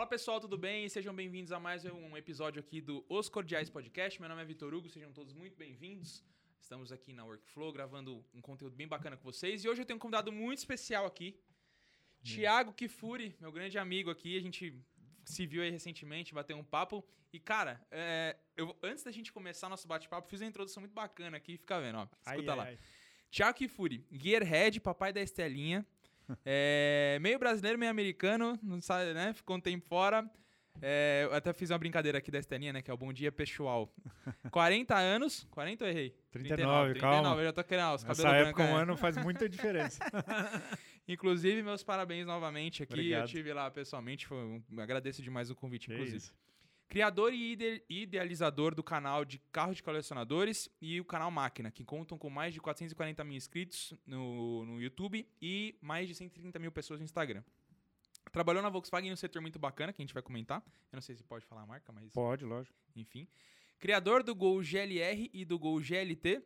Fala pessoal, tudo bem? Sejam bem-vindos a mais um episódio aqui do Os Cordiais Podcast. Meu nome é Vitor Hugo, sejam todos muito bem-vindos. Estamos aqui na Workflow gravando um conteúdo bem bacana com vocês. E hoje eu tenho um convidado muito especial aqui, Tiago Kifuri, meu grande amigo aqui. A gente se viu aí recentemente, bateu um papo. E, cara, é, eu, antes da gente começar nosso bate-papo, fiz uma introdução muito bacana aqui. Fica vendo, ó. Escuta Ai, lá. ai. Tiago Kifuri, Gearhead, papai da Estelinha. É, meio brasileiro, meio americano, não sabe, né? Ficou um tempo fora. É, eu até fiz uma brincadeira aqui da Estelinha, né? Que é o Bom Dia Pessoal. 40 anos. 40 ou errei? 39, calma. eu já tô querendo. Os cabelos época, brancos, um é. ano faz muita diferença. Inclusive, meus parabéns novamente aqui. Obrigado. Eu tive lá pessoalmente. Foi agradeço demais o convite, inclusive. Criador e ide- idealizador do canal de carros de colecionadores e o canal Máquina, que contam com mais de 440 mil inscritos no, no YouTube e mais de 130 mil pessoas no Instagram. Trabalhou na Volkswagen no setor muito bacana, que a gente vai comentar. Eu não sei se pode falar a marca, mas Pode, lógico. enfim. Criador do Gol GLR e do Gol GLT.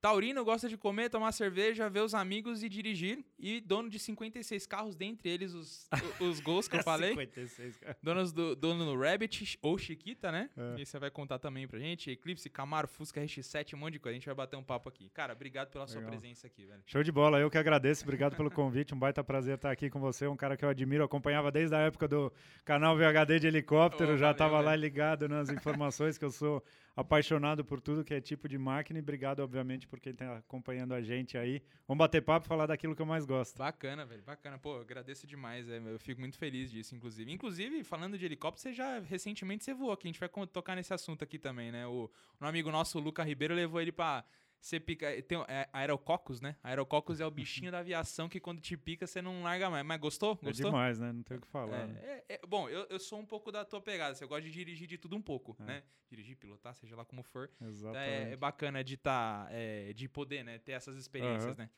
Taurino gosta de comer, tomar cerveja, ver os amigos e dirigir. E dono de 56 carros, dentre eles os, os gols que eu falei. 56, cara. Donos do, dono do Rabbit ou Chiquita, né? É. E você vai contar também pra gente. Eclipse, Camaro, Fusca, RX-7, um monte de coisa. A gente vai bater um papo aqui. Cara, obrigado pela sua Legal. presença aqui, velho. Show de bola, eu que agradeço. Obrigado pelo convite. Um baita prazer estar aqui com você. Um cara que eu admiro, acompanhava desde a época do canal VHD de helicóptero. Oh, já valeu, estava lá velho. ligado nas informações, que eu sou apaixonado por tudo que é tipo de máquina. E obrigado, obviamente, por quem está acompanhando a gente aí. Vamos bater papo e falar daquilo que eu mais gosto. Bacana, velho. Bacana. Pô, agradeço demais. é, eu fico muito feliz disso, inclusive. Inclusive, falando de helicóptero, você já recentemente você voou aqui. A gente vai tocar nesse assunto aqui também, né? O, um amigo nosso, o Luca Ribeiro, levou ele pra. Você pica. Tem, é, aerococos, né? Aerococos é o bichinho da aviação que quando te pica você não larga mais. Mas gostou? É Gostou? demais, né? Não tem o que falar. né? É, é, é, bom, eu, eu sou um pouco da tua pegada. assim, Eu gosto de dirigir de tudo um pouco, É. né? Dirigir, pilotar, seja lá como for. Exatamente. É, é bacana de tá, é, de poder, né? Ter essas experiências, Aham. né?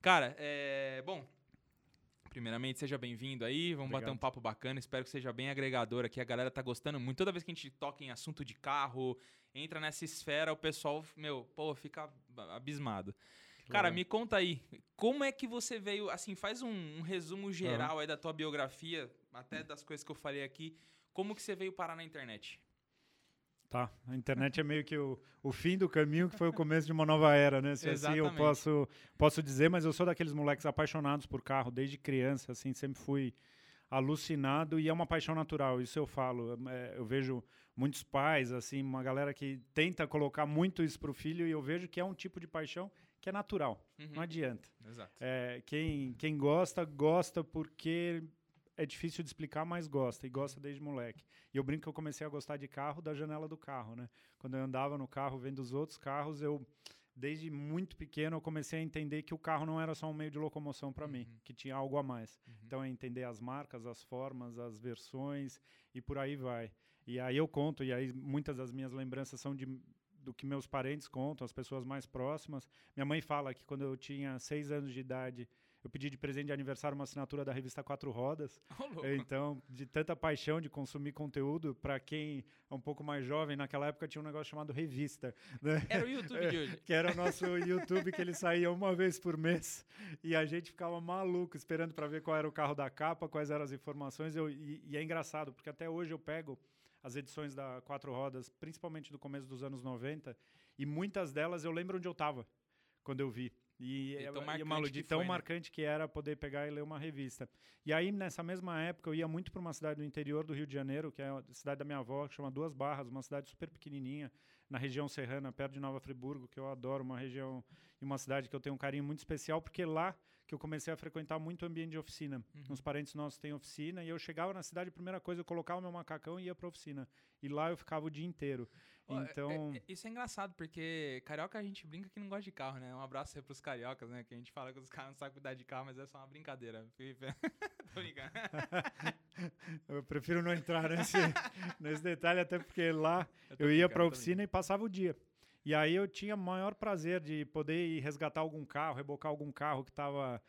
Cara, é, bom. Primeiramente, seja bem-vindo aí. Vamos bater um Obrigado. papo bacana. Espero que seja bem agregador aqui. A galera tá gostando muito. Toda vez que a gente toca em assunto de carro, entra nessa esfera, o pessoal, meu, pô, fica abismado. Cara, legal. me conta aí, como é que você veio, assim, faz um, um resumo geral aí da tua biografia, até das coisas que eu falei aqui, como que você veio parar na internet? Tá, a internet é meio que o, o fim do caminho, que foi o começo de uma nova era, né? Se assim eu posso, posso dizer, mas eu sou daqueles moleques apaixonados por carro desde criança, assim, sempre fui alucinado e é uma paixão natural, isso eu falo. É, eu vejo muitos pais, assim, uma galera que tenta colocar muito isso pro filho e eu vejo que é um tipo de paixão que é natural, Uhum. não adianta. Exato. É, quem, quem gosta, gosta porque é difícil de explicar, mas gosta, e gosta desde moleque. E eu brinco que eu comecei a gostar de carro da janela do carro, né? Quando eu andava no carro vendo os outros carros, eu, desde muito pequeno, eu comecei a entender que o carro não era só um meio de locomoção para mim, Uhum. que tinha algo a mais. Uhum. Então é entender as marcas, as formas, as versões e por aí vai. E aí eu conto, e aí muitas das minhas lembranças são de do que meus parentes contam, as pessoas mais próximas. Minha mãe fala que quando eu tinha seis anos de idade, eu pedi de presente de aniversário uma assinatura da revista Quatro Rodas. Louco. Então, de tanta paixão de consumir conteúdo, para quem é um pouco mais jovem, naquela época tinha um negócio chamado revista, né? Era o YouTube de hoje. que era o nosso YouTube que ele saía uma vez por mês e a gente ficava maluco esperando para ver qual era o carro da capa, quais eram as informações. Eu, e, e é engraçado porque até hoje eu pego as edições da Quatro Rodas, principalmente do começo dos anos 90, e muitas delas eu lembro onde eu estava quando eu vi. E, De é- tão e é malu- que de tão foi, né? marcante que era poder pegar e ler uma revista. E aí, nessa mesma época, eu ia muito para uma cidade do interior do Rio de Janeiro, que é a cidade da minha avó, que chama Duas Barras, uma cidade super pequenininha, na região serrana, perto de Nova Friburgo, que eu adoro, uma região e uma cidade que eu tenho um carinho muito especial, porque lá que eu comecei a frequentar muito o ambiente de oficina. Uhum. Uns parentes nossos têm oficina, e eu chegava na cidade, a primeira coisa, eu colocava o meu macacão e ia para oficina. E lá eu ficava o dia inteiro. É- Então... é- é- isso é engraçado, porque carioca a gente brinca que não gosta de carro, né? Um abraço aí pros cariocas, né? Que a gente fala que os caras não sabem cuidar de carro, mas é só uma brincadeira. Tô brincando. Eu prefiro não entrar nesse, nesse detalhe, até porque lá tô eu ia brincando, para a tô oficina e passava o dia. E aí eu tinha maior prazer de poder ir resgatar algum carro, rebocar algum carro que estava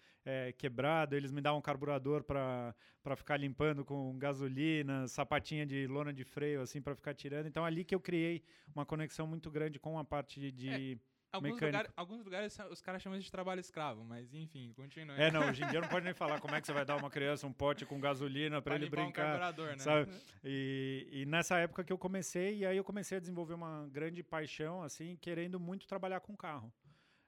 quebrado. Eles me davam um carburador para ficar limpando com gasolina, sapatinha de lona de freio, assim, para ficar tirando. Então ali que eu criei uma conexão muito grande com a parte de, de, Alguns, mecânico. lugar, alguns lugares os caras chamam de trabalho escravo, mas enfim, continua. É, não, hoje em dia não pode nem falar como é que você vai dar uma criança um pote com gasolina para ele um brincar. carburador, né? sabe? E, e nessa época que eu comecei, e aí eu comecei a desenvolver uma grande paixão, assim, querendo muito trabalhar com carro.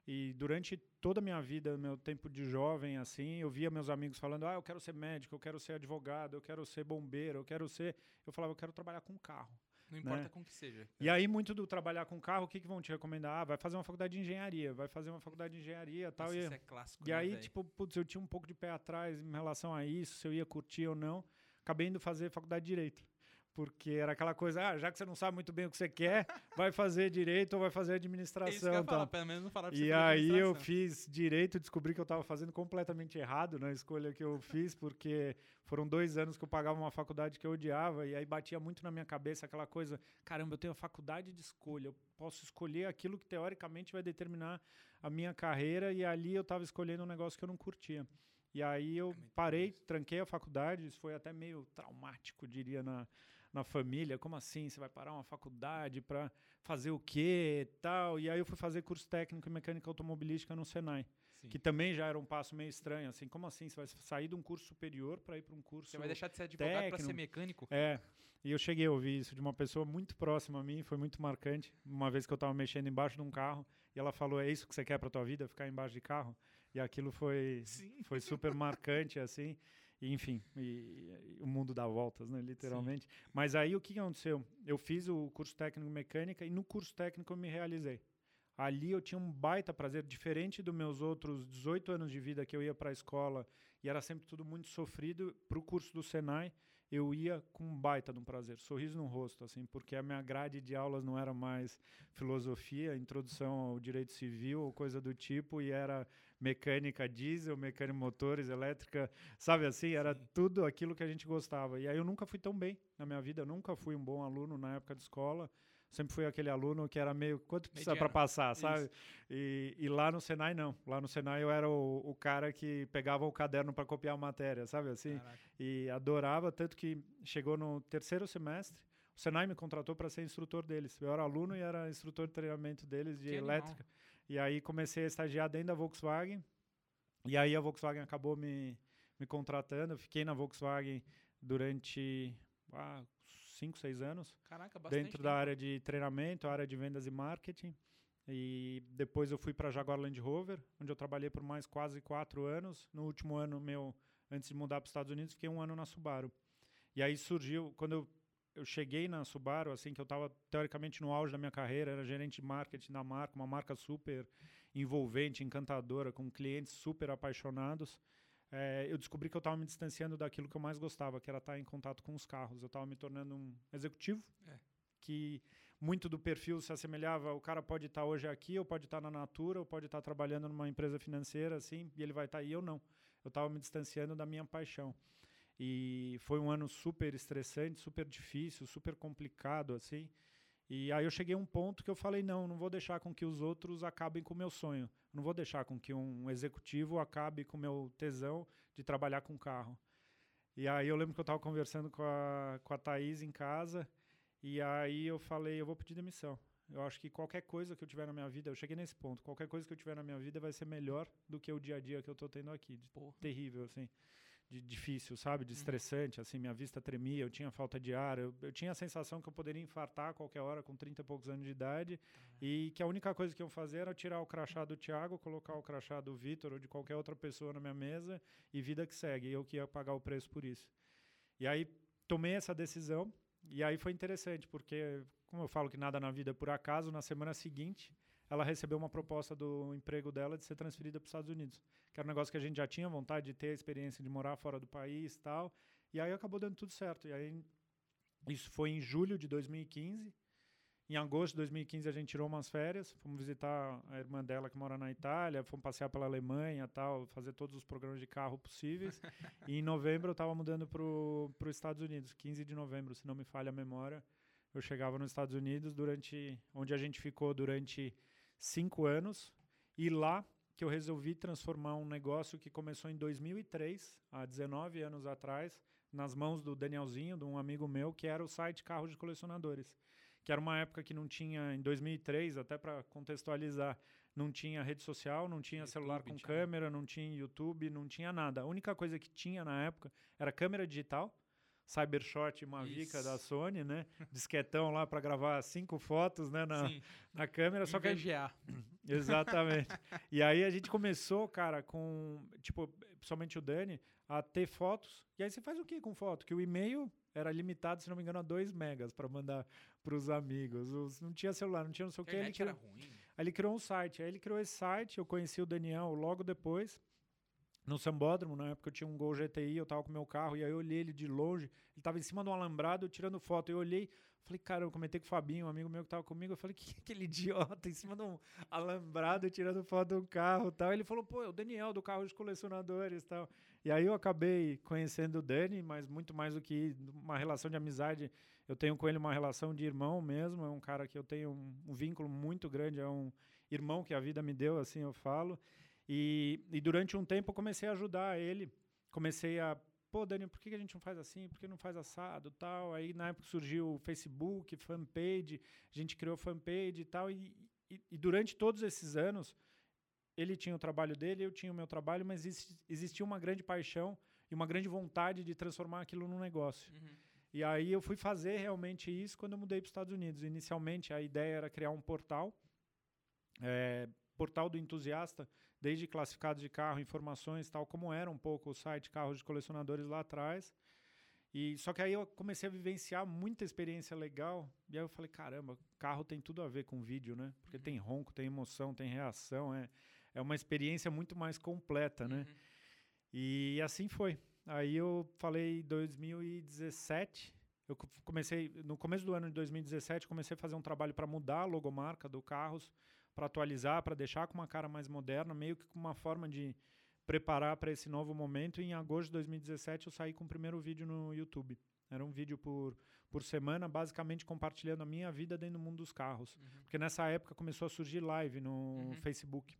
E durante toda a minha vida, meu tempo de jovem, assim, eu via meus amigos falando: ah, eu quero ser médico, eu quero ser advogado, eu quero ser bombeiro, eu quero ser. Eu falava: eu quero trabalhar com carro. Não importa né? com que seja. E aí, muito do trabalhar com carro, o que, que vão te recomendar? Ah, vai fazer uma faculdade de engenharia, vai fazer uma faculdade de engenharia tal, Nossa, e isso é clássico, e né, aí, velho? tipo, putz, eu tinha um pouco de pé atrás em relação a isso, se eu ia curtir ou não. Acabei indo fazer faculdade de Direito. Porque era aquela coisa, ah, já que você não sabe muito bem o que você quer, vai fazer Direito ou vai fazer É isso que eu Administração. ia falar, pelo menos não falar pra você E aí eu administração. fiz Direito, descobri que eu estava fazendo completamente errado na escolha que eu fiz, porque foram dois anos que eu pagava uma faculdade que eu odiava, e aí batia muito na minha cabeça aquela coisa, caramba, eu tenho a faculdade de escolha, eu posso escolher aquilo que teoricamente vai determinar a minha carreira, e ali eu estava escolhendo um negócio que eu não curtia. E aí eu É parei, tranquei a faculdade, isso foi até meio traumático, diria, na, na família. Como assim? Você vai parar uma faculdade para fazer o quê tal? E aí eu fui fazer curso técnico em mecânica automobilística no Senai, Sim. que também já era um passo meio estranho, assim, como assim? Você vai sair de um curso superior para ir para um curso Você vai deixar de ser advogado pra ser mecânico? é, e eu cheguei a ouvir isso de uma pessoa muito próxima a mim, foi muito marcante. Uma vez que eu estava mexendo embaixo de um carro e ela falou: "É isso que você quer para tua vida, ficar embaixo de carro?" E aquilo foi Sim. foi super marcante assim. E, enfim, e- e o mundo dá voltas, né, literalmente. Mas aí o que aconteceu? Eu fiz o curso técnico mecânica e no curso técnico eu me realizei. Ali eu tinha um baita prazer, diferente dos meus outros 18 anos de vida que eu ia para a escola e era sempre tudo muito sofrido. Para o curso do Senai, eu ia com um baita de um prazer, sorriso no rosto, assim, porque a minha grade de aulas não era mais filosofia, introdução ao direito civil ou coisa do tipo, e era mecânica diesel, mecânica motores, elétrica, sabe assim? Era Sim. tudo aquilo que a gente gostava. E aí eu nunca fui tão bem na minha vida, eu nunca fui um bom aluno na época de escola. Sempre fui aquele aluno que era meio. Quanto precisa para passar, sabe? E, e lá no Senai, não. Lá no Senai eu era o, o cara que pegava o caderno para copiar a matéria, sabe assim? Caraca. E adorava, tanto que chegou no terceiro semestre, o Senai me contratou para ser instrutor deles. Eu era aluno e era instrutor de treinamento deles de Que animal. elétrica. E aí comecei a estagiar dentro da Volkswagen. E aí a Volkswagen acabou me, me contratando. Eu fiquei na Volkswagen durante ah, cinco, seis anos Caraca, bastante dentro da tempo. área de treinamento, área de vendas e marketing. E depois eu fui para Jaguar Land Rover, onde eu trabalhei por mais quase quatro anos. No último ano meu, antes de mudar para os Estados Unidos, fiquei um ano na Subaru. E aí surgiu, quando eu, eu cheguei na Subaru, assim, que eu estava teoricamente no auge da minha carreira, era gerente de marketing da marca, uma marca super envolvente, encantadora, com clientes super apaixonados. Eh, eu descobri que eu estava me distanciando daquilo que eu mais gostava, que era estar em contato com os carros. Eu estava me tornando um executivo, É. que muito do perfil se assemelhava. O cara pode estar hoje aqui, ou pode estar na Natura, ou pode estar trabalhando numa empresa financeira, assim, e ele vai estar aí. Eu não. Eu estava me distanciando da minha paixão. E foi um ano super estressante, super difícil, super complicado, assim. E aí eu cheguei a um ponto que eu falei, não, não vou deixar com que os outros acabem com o meu sonho. Não vou deixar com que um executivo acabe com o meu tesão de trabalhar com carro. E aí eu lembro que eu estava conversando com a, com a Thaís em casa, e aí eu falei, eu vou pedir demissão. Eu acho que qualquer coisa que eu tiver na minha vida, eu cheguei nesse ponto, qualquer coisa que eu tiver na minha vida vai ser melhor do que o dia a dia que eu estou tendo aqui. Porra. terrível, assim. De difícil, sabe? De Uhum. estressante, assim. Minha vista tremia, eu tinha falta de ar. Eu, eu tinha a sensação que eu poderia infartar a qualquer hora com 30 e poucos anos de idade. E que a única coisa que eu fazer era tirar o crachá do Thiago, colocar o crachá do Vitor ou de qualquer outra pessoa na minha mesa e vida que segue. Eu que ia pagar o preço por isso. E aí tomei essa decisão. E aí foi interessante, porque, como eu falo que nada na vida é por acaso, na semana seguinte ela recebeu uma proposta do emprego dela de ser transferida para os Estados Unidos, que era um negócio que a gente já tinha vontade de ter a experiência de morar fora do país, tal. E aí acabou dando tudo certo. E aí isso foi em julho de 2015. Em agosto de 2015 a gente tirou umas férias, fomos visitar a irmã dela que mora na Itália, fomos passear pela Alemanha, tal, fazer todos os programas de carro possíveis. e em novembro eu estava mudando para os Estados Unidos, 15 de novembro, se não me falha a memória. Eu chegava nos Estados Unidos durante, onde a gente ficou durante cinco anos e lá que eu resolvi transformar um negócio que começou em 2003, há 19 anos atrás, nas mãos do Danielzinho, de um amigo meu, que era o site Carros de Colecionadores, que era uma época que não tinha, em 2003, até para contextualizar, não tinha rede social, não tinha YouTube, celular com tinha. câmera, não tinha YouTube, não tinha nada. A única coisa que tinha na época era câmera digital, Cybershot Mavica Isso. da Sony, né? Disquetão lá para gravar cinco fotos, né, na, na câmera, só que VGA. Exatamente. e aí a gente começou, cara, com tipo, principalmente o Dani, a ter fotos. E aí você faz o que com foto? Que o e-mail era limitado, se não me engano, a 2 megas para mandar para os amigos. Os, não tinha celular, não tinha não sei o que. Ele criou. Aí ele criou um site. Aí ele criou esse site, eu conheci o Daniel logo depois no Sambódromo, na época eu tinha um Gol GTI, eu tava com meu carro, e aí eu olhei ele de longe, ele tava em cima de um alambrado, tirando foto, eu olhei, falei, cara, eu comentei com o Fabinho, um amigo meu que tava comigo, eu falei, que é aquele idiota em cima de um alambrado, tirando foto de um carro tal, ele falou, pô, é o Daniel do carro de colecionadores tal, e aí eu acabei conhecendo o Dani, mas muito mais do que uma relação de amizade, eu tenho com ele uma relação de irmão mesmo, é um cara que eu tenho um, um vínculo muito grande, é um irmão que a vida me deu, assim eu falo, e, e durante um tempo eu comecei a ajudar ele. Comecei a, pô, Dani, por que a gente não faz assim? Por que não faz assado tal? Aí na época surgiu o Facebook, fanpage, a gente criou fanpage e tal. E, e, e durante todos esses anos, ele tinha o trabalho dele, eu tinha o meu trabalho, mas existia uma grande paixão e uma grande vontade de transformar aquilo num negócio. Uhum. E aí eu fui fazer realmente isso quando eu mudei para os Estados Unidos. Inicialmente a ideia era criar um portal, é, portal do entusiasta, desde classificados de carro, informações, tal como era um pouco o site carros de colecionadores lá atrás. E só que aí eu comecei a vivenciar muita experiência legal. E aí eu falei, caramba, carro tem tudo a ver com vídeo, né? Porque uhum. tem ronco, tem emoção, tem reação, é é uma experiência muito mais completa, né? Uhum. E assim foi. Aí eu falei 2017, eu comecei no começo do ano de 2017, comecei a fazer um trabalho para mudar a logomarca do Carros para atualizar, para deixar com uma cara mais moderna, meio que com uma forma de preparar para esse novo momento. E em agosto de 2017 eu saí com o primeiro vídeo no YouTube. Era um vídeo por, por semana, basicamente compartilhando a minha vida dentro do mundo dos carros. Uhum. Porque nessa época começou a surgir live no uhum. Facebook.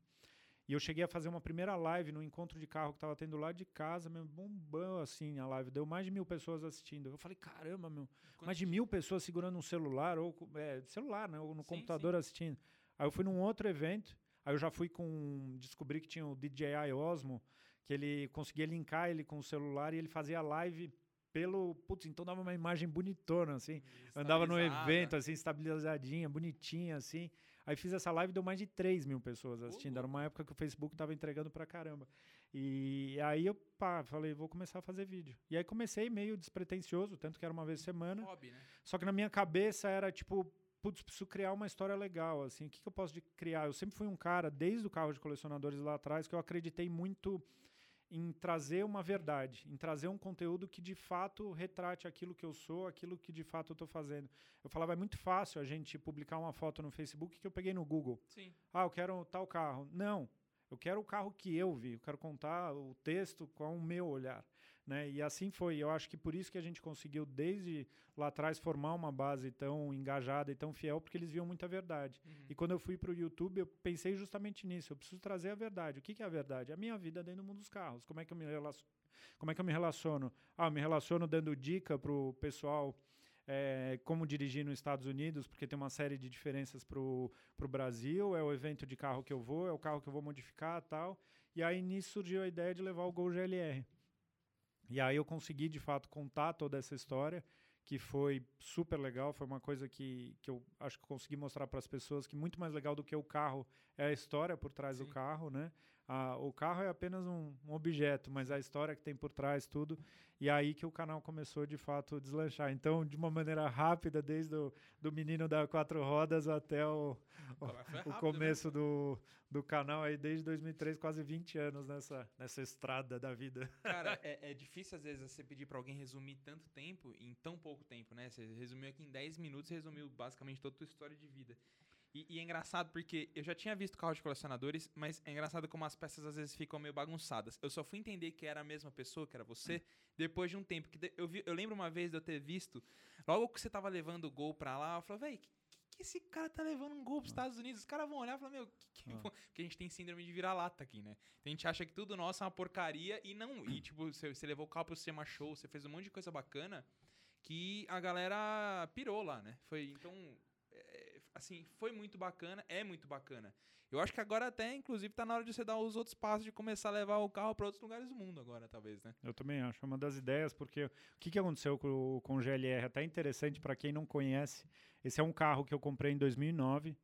E eu cheguei a fazer uma primeira live no encontro de carro que estava tendo lá de casa, meu, bombão assim a live. Deu mais de mil pessoas assistindo. Eu falei, caramba, meu, mais de mil pessoas segurando um celular, ou é, celular, né? Ou no sim, computador sim. assistindo. Aí eu fui num outro evento, aí eu já fui com. Descobri que tinha o DJI Osmo, que ele conseguia linkar ele com o celular e ele fazia live pelo. Putz, então dava uma imagem bonitona, assim. Andava no evento, assim, estabilizadinha, bonitinha, assim. Aí fiz essa live e deu mais de 3 mil pessoas assistindo. Era uma época que o Facebook tava entregando pra caramba. E aí eu pá, falei, vou começar a fazer vídeo. E aí comecei meio despretensioso, tanto que era uma vez por semana. Hobby, né? Só que na minha cabeça era tipo, putz, preciso criar uma história legal, assim, o que, que eu posso de criar? Eu sempre fui um cara, desde o carro de colecionadores lá atrás, que eu acreditei muito em trazer uma verdade, em trazer um conteúdo que de fato retrate aquilo que eu sou, aquilo que de fato eu estou fazendo. Eu falava, é muito fácil a gente publicar uma foto no Facebook que eu peguei no Google. Sim. Ah, eu quero tal carro. Não, eu quero o carro que eu vi, eu quero contar o texto com o meu olhar. Né? E assim foi. Eu acho que por isso que a gente conseguiu, desde lá atrás, formar uma base tão engajada e tão fiel, porque eles viam muita verdade. Uhum. E quando eu fui para o YouTube, eu pensei justamente nisso. Eu preciso trazer a verdade. O que, que é a verdade? A minha vida dentro do mundo dos carros. Como é que eu me relaciono? Como é que eu me relaciono? Ah, eu me relaciono dando dica para o pessoal é, como dirigir nos Estados Unidos, porque tem uma série de diferenças para o Brasil. É o evento de carro que eu vou, é o carro que eu vou modificar tal. E aí nisso surgiu a ideia de levar o Gol GLR. E aí eu consegui, de fato, contar toda essa história, que foi super legal. Foi uma coisa que, que eu acho que consegui mostrar para as pessoas que muito mais legal do que o carro é a história por trás Sim. do carro, né? Ah, o carro é apenas um, um, objeto, mas a história que tem por trás, tudo. E aí que o canal começou, de fato, a deslanchar. Então, de uma maneira rápida, desde o do menino da quatro rodas até o, o, rápido, o começo do, do canal, aí desde 2003, quase 20 anos nessa, nessa estrada da vida. Cara, é, é difícil às vezes você pedir para alguém resumir tanto tempo em tão pouco tempo, né? Você resumiu aqui em 10 minutos, resumiu basicamente toda a tua história de vida. E, e, é engraçado porque eu já tinha visto carro de colecionadores, mas é engraçado como as peças às vezes ficam meio bagunçadas. Eu só fui entender que era a mesma pessoa, que era você, depois de um tempo. que Eu, vi, eu lembro uma vez de eu ter visto, logo que você tava levando o gol pra lá, eu falei, velho, que, que esse cara tá levando um gol pros Estados Unidos? Os caras vão olhar e falar, meu, que, que ah. porque a gente tem síndrome de vira-lata aqui, né? Então a gente acha que tudo nosso é uma porcaria e não. E tipo, você, você levou o carro pro Sema Show, você fez um monte de coisa bacana que a galera pirou lá, né? Foi, então assim, foi muito bacana, é muito bacana. Eu acho que agora até, inclusive, tá na hora de você dar os outros passos de começar a levar o carro para outros lugares do mundo agora, talvez, né? Eu também acho. É uma das ideias, porque o que, que aconteceu com, com o GLR? Até interessante para quem não conhece. Esse é um carro que eu comprei em 2009,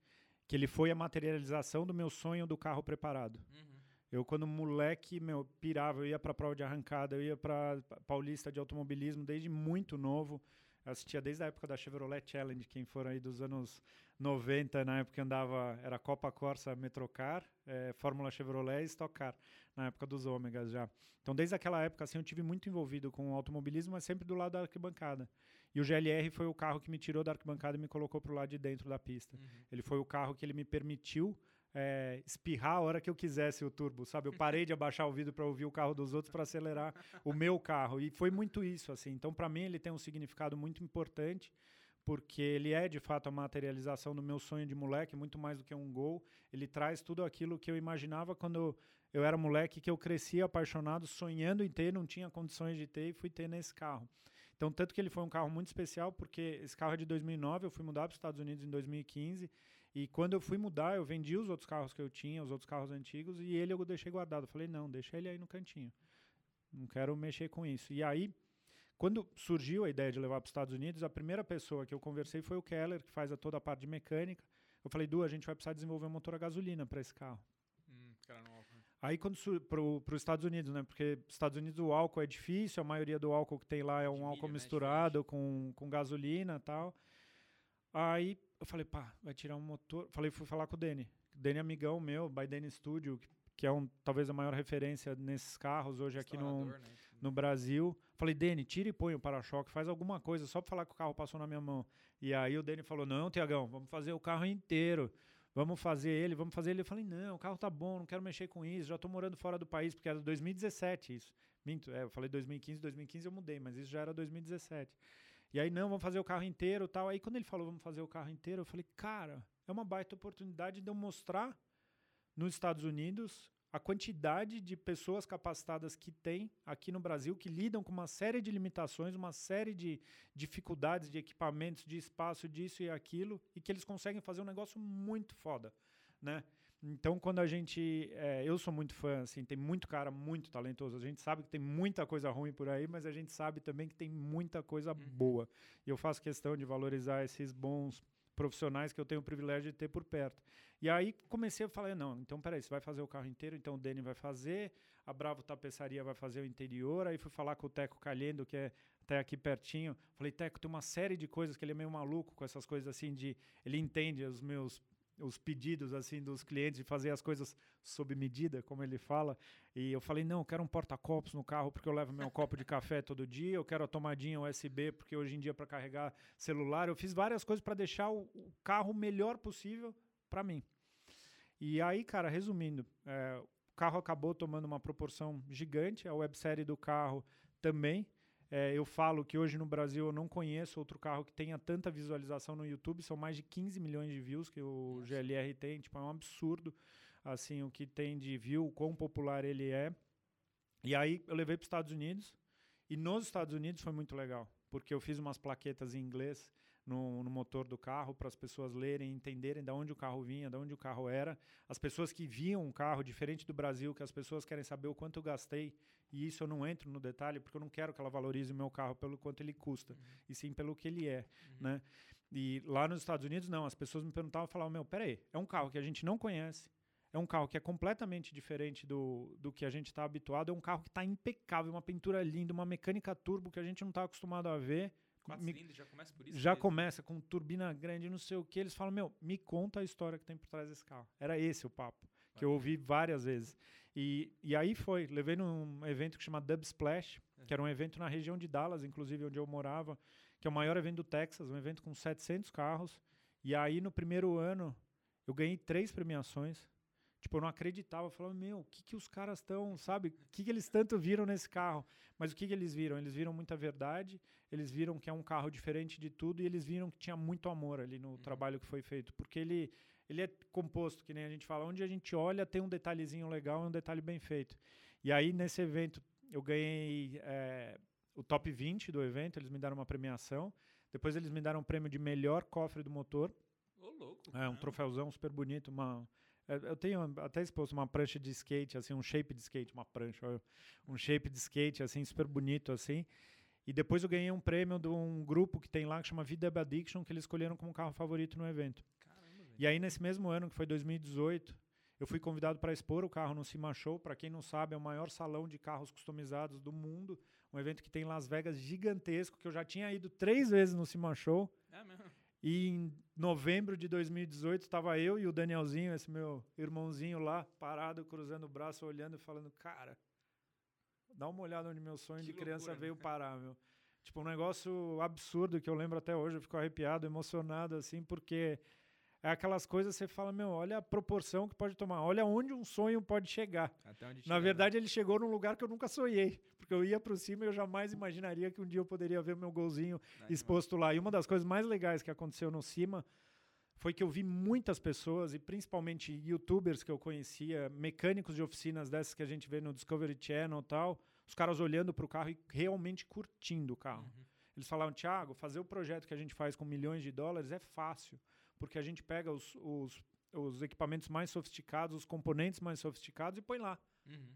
que ele foi a materialização do meu sonho do carro preparado. Uhum. Eu, quando moleque, meu, pirava, eu ia para prova de arrancada, eu ia para Paulista de automobilismo desde muito novo. Eu assistia desde a época da Chevrolet Challenge, quem for aí dos anos 90, na época andava, era Copa Corsa Metrocar, é, Fórmula Chevrolet e Stock Car, na época dos Ômegas já. Então, desde aquela época, assim, eu tive muito envolvido com o automobilismo, mas sempre do lado da arquibancada. E o GLR foi o carro que me tirou da arquibancada e me colocou para o lado de dentro da pista. Uhum. Ele foi o carro que ele me permitiu é, espirrar a hora que eu quisesse o turbo, sabe? Eu parei de abaixar o vidro para ouvir o carro dos outros para acelerar o meu carro. E foi muito isso, assim. Então, para mim, ele tem um significado muito importante, porque ele é, de fato, a materialização do meu sonho de moleque, muito mais do que um gol. Ele traz tudo aquilo que eu imaginava quando eu era moleque, que eu crescia apaixonado, sonhando em ter, não tinha condições de ter e fui ter nesse carro. Então, tanto que ele foi um carro muito especial, porque esse carro é de 2009, eu fui mudar para os Estados Unidos em 2015 e quando eu fui mudar, eu vendi os outros carros que eu tinha, os outros carros antigos, e ele eu deixei guardado. Eu falei, não, deixa ele aí no cantinho. Não quero mexer com isso. E aí, quando surgiu a ideia de levar para os Estados Unidos, a primeira pessoa que eu conversei foi o Keller, que faz a toda a parte de mecânica. Eu falei, Du, a gente vai precisar desenvolver um motor a gasolina para esse carro. Hum, não, Aí quando para os Estados Unidos, né? Porque Estados Unidos o álcool é difícil, a maioria do álcool que tem lá é um álcool né, misturado com, com gasolina tal. Aí eu falei, pá, vai tirar um motor. Falei, fui falar com o Dani. Dani é amigão meu, by Dani Studio, que é um, talvez a maior referência nesses carros hoje aqui no, né? no Brasil. Falei, Dani, tira e põe o para-choque, faz alguma coisa, só para falar que o carro passou na minha mão. E aí o Dani falou, não, Tiagão, vamos fazer o carro inteiro. Vamos fazer ele, vamos fazer ele. Eu falei, não, o carro tá bom, não quero mexer com isso, já estou morando fora do país, porque era 2017 isso. Minto, é, eu falei 2015, 2015 eu mudei, mas isso já era 2017. E aí, não, vamos fazer o carro inteiro tal. Aí, quando ele falou, vamos fazer o carro inteiro, eu falei, cara, é uma baita oportunidade de eu mostrar nos Estados Unidos a quantidade de pessoas capacitadas que tem aqui no Brasil, que lidam com uma série de limitações, uma série de dificuldades de equipamentos, de espaço, disso e aquilo, e que eles conseguem fazer um negócio muito foda, né? Então, quando a gente. É, eu sou muito fã, assim, tem muito cara muito talentoso. A gente sabe que tem muita coisa ruim por aí, mas a gente sabe também que tem muita coisa uhum. boa. E eu faço questão de valorizar esses bons profissionais que eu tenho o privilégio de ter por perto. E aí comecei a falar, não, então peraí, você vai fazer o carro inteiro, então o Dani vai fazer, a Bravo Tapeçaria vai fazer o interior, aí fui falar com o Teco Calhendo, que é até aqui pertinho, falei, Teco, tem uma série de coisas que ele é meio maluco com essas coisas assim de, ele entende os meus os pedidos assim dos clientes de fazer as coisas sob medida, como ele fala. E eu falei: "Não, eu quero um porta-copos no carro porque eu levo meu copo de café todo dia, eu quero a tomadinha USB porque hoje em dia para carregar celular, eu fiz várias coisas para deixar o, o, carro melhor possível para mim". E aí, cara, resumindo, é, o carro acabou tomando uma proporção gigante, a websérie do carro também. É, eu falo que hoje no Brasil eu não conheço outro carro que tenha tanta visualização no YouTube. São mais de 15 milhões de views que o Nossa. GLR tem. Tipo, é um absurdo assim o que tem de view, o quão popular ele é. E aí eu levei para os Estados Unidos. E nos Estados Unidos foi muito legal, porque eu fiz umas plaquetas em inglês no, no motor do carro para as pessoas lerem, entenderem de onde o carro vinha, de onde o carro era. As pessoas que viam um carro diferente do Brasil, que as pessoas querem saber o quanto eu gastei, e isso eu não entro no detalhe porque eu não quero que ela valorize o meu carro pelo quanto ele custa, uhum. e sim pelo que ele é, uhum. né? E lá nos Estados Unidos não, as pessoas me perguntavam, falavam, meu, peraí, é um carro que a gente não conhece, é um carro que é completamente diferente do, do que a gente está habituado, é um carro que está impecável, uma pintura linda, uma mecânica turbo que a gente não está acostumado a ver, Quatro me, cilindros, já começa por isso? Já mesmo. começa com turbina grande, não sei o que. Eles falam, meu, me conta a história que tem por trás desse carro. Era esse o papo, que eu ouvi várias vezes. E, e aí foi, levei num evento que chama Dub Splash, é. que era um evento na região de Dallas, inclusive, onde eu morava, que é o maior evento do Texas, um evento com 700 carros. E aí, no primeiro ano, eu ganhei três premiações. Tipo, eu não acreditava. Eu falava, meu, o que, que os caras estão, sabe? O que, que eles tanto viram nesse carro? Mas o que, que eles viram? Eles viram muita verdade, eles viram que é um carro diferente de tudo e eles viram que tinha muito amor ali no uhum. trabalho que foi feito. Porque ele, ele é composto, que nem a gente fala. Onde a gente olha, tem um detalhezinho legal e um detalhe bem feito. E aí, nesse evento, eu ganhei é, o top 20 do evento, eles me deram uma premiação. Depois eles me deram um prêmio de melhor cofre do motor Ô, louco. É, um troféuzão super bonito, uma... é, Eu tenho até exposto uma prancha de skate, assim, um shape de skate, uma prancha, um shape de skate, assim, super bonito, assim. E depois eu ganhei um prêmio de um grupo que tem lá que chama Vida Addiction, que eles escolheram como carro favorito no evento. Caramba. E aí, nesse mesmo ano, que foi 2018, eu fui convidado para expor o carro no Cima Show. Para quem não sabe, é o maior salão de carros customizados do mundo. Um evento que tem em Las Vegas gigantesco, que eu já tinha ido três vezes no Cima Show. É mesmo. E em novembro de 2018, estava eu e o Danielzinho, esse meu irmãozinho lá, parado, cruzando o braço, olhando e falando, cara, dá uma olhada onde meu sonho Que de criança loucura, né? veio parar, meu. Tipo, um negócio absurdo que eu lembro até hoje, eu fico arrepiado, emocionado, assim, porque é aquelas coisas que você fala, meu, olha a proporção que pode tomar, olha onde um sonho pode chegar. Até onde Na chega, né? verdade, ele chegou num lugar que eu nunca sonhei, porque eu ia para cima e eu jamais imaginaria que um dia eu poderia ver meu golzinho Animal. exposto lá. E uma das coisas mais legais que aconteceu no Cima foi que eu vi muitas pessoas, e principalmente youtubers que eu conhecia, mecânicos de oficinas dessas que a gente vê no Discovery Channel e tal, os caras olhando para o carro e realmente curtindo o carro. Uhum. Eles falaram, Thiago, fazer o projeto que a gente faz com milhões de dólares é fácil, porque a gente pega os, os, os equipamentos mais sofisticados, os componentes mais sofisticados e põe lá. Uhum.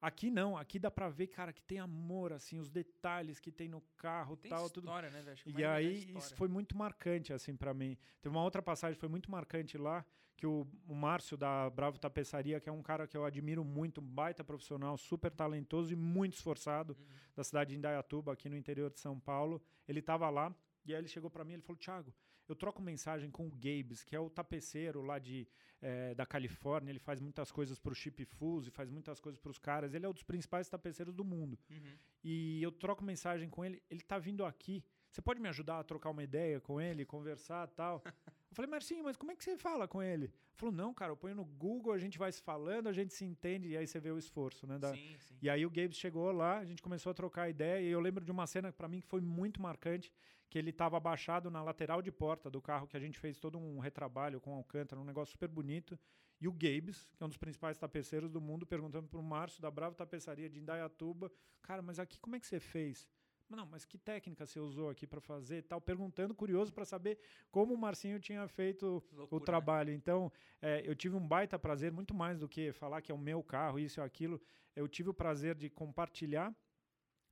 Aqui não, aqui dá pra ver, cara, que tem amor, assim, os detalhes que tem no carro, Tem tal, tudo. história, né, velho? Acho que E aí isso foi muito marcante, assim, pra mim. Teve uma outra passagem que foi muito marcante lá, que o, o Márcio da Bravo Tapeçaria, que é um cara que eu admiro muito, um baita profissional, super talentoso e muito esforçado, Uhum. da cidade de Indaiatuba, aqui no interior de São Paulo. Ele tava lá e aí ele chegou pra mim e ele falou, Thiago, eu troco mensagem com o Gabes, que é o tapeceiro lá de, eh, da Califórnia, ele faz muitas coisas pro Chip Fuse, faz muitas coisas pros caras, ele é um dos principais tapeceiros do mundo. Uhum. E eu troco mensagem com ele, ele tá vindo aqui. Você pode me ajudar a trocar uma ideia com ele, conversar tal? Eu falei, Marcinho, mas como é que você fala com ele? Falou, não, cara, eu ponho no Google, a gente vai se falando, a gente se entende, e aí você vê o esforço, né? da- Sim, sim. E aí o Gabes chegou lá, a gente começou a trocar ideia, e eu lembro de uma cena para mim que foi muito marcante, que ele estava abaixado na lateral de porta do carro, que a gente fez todo um retrabalho com Alcântara, um negócio super bonito, e o Gabes, que é um dos principais tapeceiros do mundo, perguntando pro Márcio da Bravo Tapeçaria de Indaiatuba, cara, mas aqui como é que você fez? Não, mas que técnica você usou aqui para fazer tal? Perguntando, curioso para saber como o Marcinho tinha feito Loucura, o né? trabalho. Então, é, eu tive um baita prazer, muito mais do que falar que é o meu carro, isso ou aquilo. Eu tive o prazer de compartilhar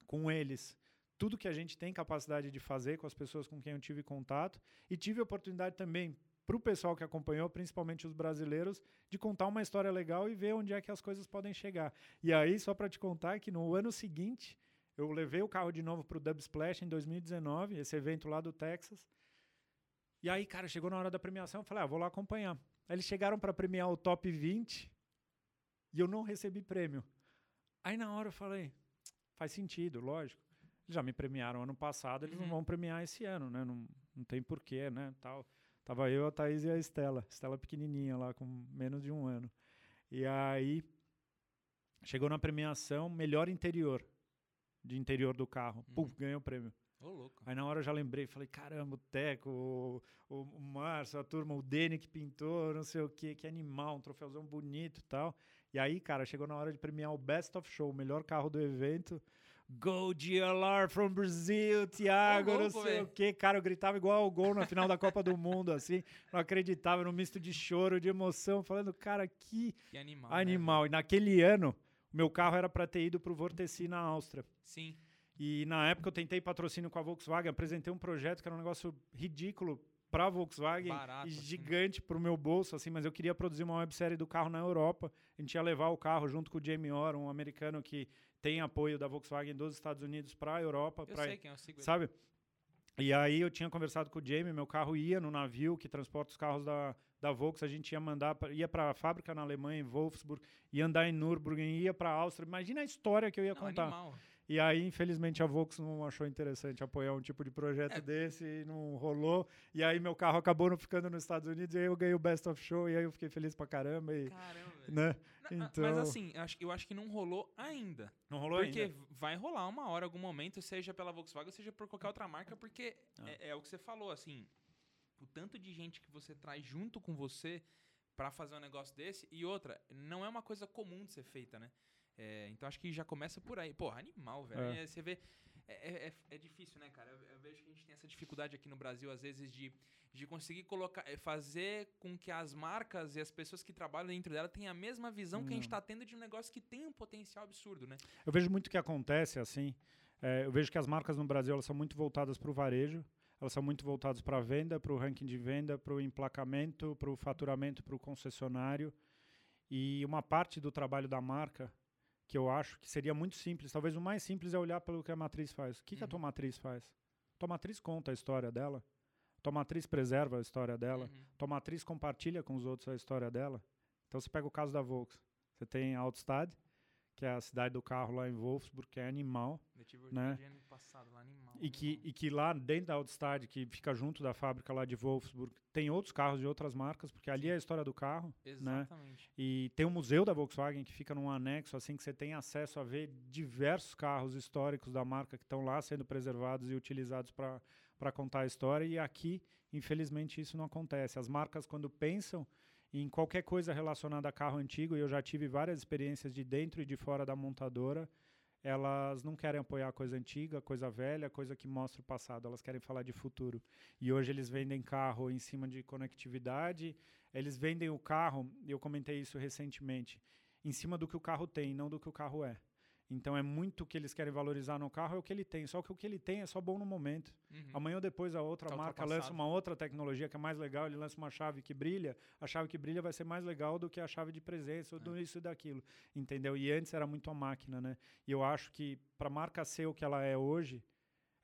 com eles tudo que a gente tem capacidade de fazer com as pessoas com quem eu tive contato. E tive a oportunidade também, para o pessoal que acompanhou, principalmente os brasileiros, de contar uma história legal e ver onde é que as coisas podem chegar. E aí, só para te contar que no ano seguinte, eu levei o carro de novo para o Dub Splash em 2019, esse evento lá do Texas. E aí, cara, chegou na hora da premiação, eu falei, ah, vou lá acompanhar. Aí eles chegaram para premiar o top 20 e eu não recebi prêmio. Aí na hora eu falei, faz sentido, lógico. Eles já me premiaram ano passado, eles não Uhum. vão premiar esse ano, né? Não, não tem porquê, né? Tal. Tava eu, a Thaís e a Estela. Estela pequenininha lá, com menos de um ano. E aí, chegou na premiação, melhor interior, de interior do carro. Uhum. ganhei o prêmio. Ô, louco. Aí na hora eu já lembrei, falei, caramba, o Teco, o, o, o Márcio, a turma, o Dene que pintou, não sei o quê, que animal, um troféuzão bonito e tal. E aí, cara, chegou na hora de premiar o Best of Show, o melhor carro do evento. Go GLR from Brazil, Thiago, não louco, sei velho. o quê. Cara, eu gritava igual ao gol na final da Copa do Mundo, assim. Não acreditava, num misto de choro, de emoção, falando, cara, que Que animal. né, animal. E naquele ano, o meu carro era para ter ido pro Vorteci na Áustria. Sim. E na época eu tentei patrocínio com a Volkswagen, apresentei um projeto que era um negócio ridículo para a Volkswagen Barato, e assim. gigante para o meu bolso, assim, mas eu queria produzir uma websérie do carro na Europa. A gente ia levar o carro junto com o Jamie Orr, um americano que tem apoio da Volkswagen dos Estados Unidos para a Europa, Eu pra, sei quem é o ele. sabe? E aí eu tinha conversado com o Jamie, meu carro ia no navio que transporta os carros da, da Volks, a gente ia mandar, pra, ia para a fábrica na Alemanha, em Wolfsburg, ia andar em Nürburgring, ia para a Áustria. Imagina a história que eu ia Não, contar. animal. E aí, infelizmente, a Volks não achou interessante apoiar um tipo de projeto É. desse e não rolou. E aí meu carro acabou não ficando nos Estados Unidos e aí eu ganhei o Best of Show e aí eu fiquei feliz pra caramba. E, Caramba, velho. né? Não, Então- Mas assim, eu acho, que não rolou ainda. Não rolou porque ainda. vai rolar uma hora, algum momento, seja pela Volkswagen, seja por qualquer outra marca, porque Ah. é, é o que você falou, assim, o tanto de gente que você traz junto com você pra fazer um negócio desse, e outra, não é uma coisa comum de ser feita, né? É, então acho que já começa por aí. Pô, animal, velho. É. É, Você vê. É, é, é difícil, né, cara? Eu, eu, vejo que a gente tem essa dificuldade aqui no Brasil, às vezes, de, de conseguir colocar, eh, fazer com que as marcas e as pessoas que trabalham dentro dela tenham a mesma visão Não. que a gente está tendo de um negócio que tem um potencial absurdo, né? Eu vejo muito que acontece assim. É, eu vejo que as marcas no Brasil elas são muito voltadas para o varejo, elas são muito voltadas para a venda, para o ranking de venda, para o emplacamento, para o faturamento, para o concessionário. E uma parte do trabalho da marca que eu acho que seria muito simples, talvez o mais simples é olhar pelo que a matriz faz. O que, uhum. que a tua uhum. matriz faz? Tua matriz conta a história dela, tua matriz preserva a história dela, uhum. tua matriz compartilha com os outros a história dela. Então você pega o caso da Volks, você tem a Altstad, que é a cidade do carro lá em Wolfsburg, que é animal. Eu tive né? ano passado lá, animal. E que, e que lá dentro da Altstad, que fica junto da fábrica lá de Wolfsburg, tem outros carros de outras marcas, porque ali é a história do carro. Né? Exatamente. Né? E tem o museu da Volkswagen, que fica num anexo, assim, que você tem acesso a ver diversos carros históricos da marca que estão lá sendo preservados e utilizados para contar a história. E aqui, infelizmente, isso não acontece. As marcas, quando pensam em qualquer coisa relacionada a carro antigo, e eu já tive várias experiências de dentro e de fora da montadora, elas não querem apoiar coisa antiga, coisa velha, coisa que mostra o passado, elas querem falar de futuro. E hoje eles vendem carro em cima de conectividade, eles vendem o carro, eu comentei isso recentemente, em cima do que o carro tem, não do que o carro é. Então é muito o que eles querem valorizar no carro é o que ele tem. Só que o que ele tem é só bom no momento. Uhum. Amanhã ou depois a outra tá marca lança uma outra tecnologia que é mais legal, ele lança uma chave que brilha, a chave que brilha vai ser mais legal do que a chave de presença ou do é. isso e daquilo. Entendeu? E antes era muito a máquina, né? E eu acho que para a marca ser o que ela é hoje,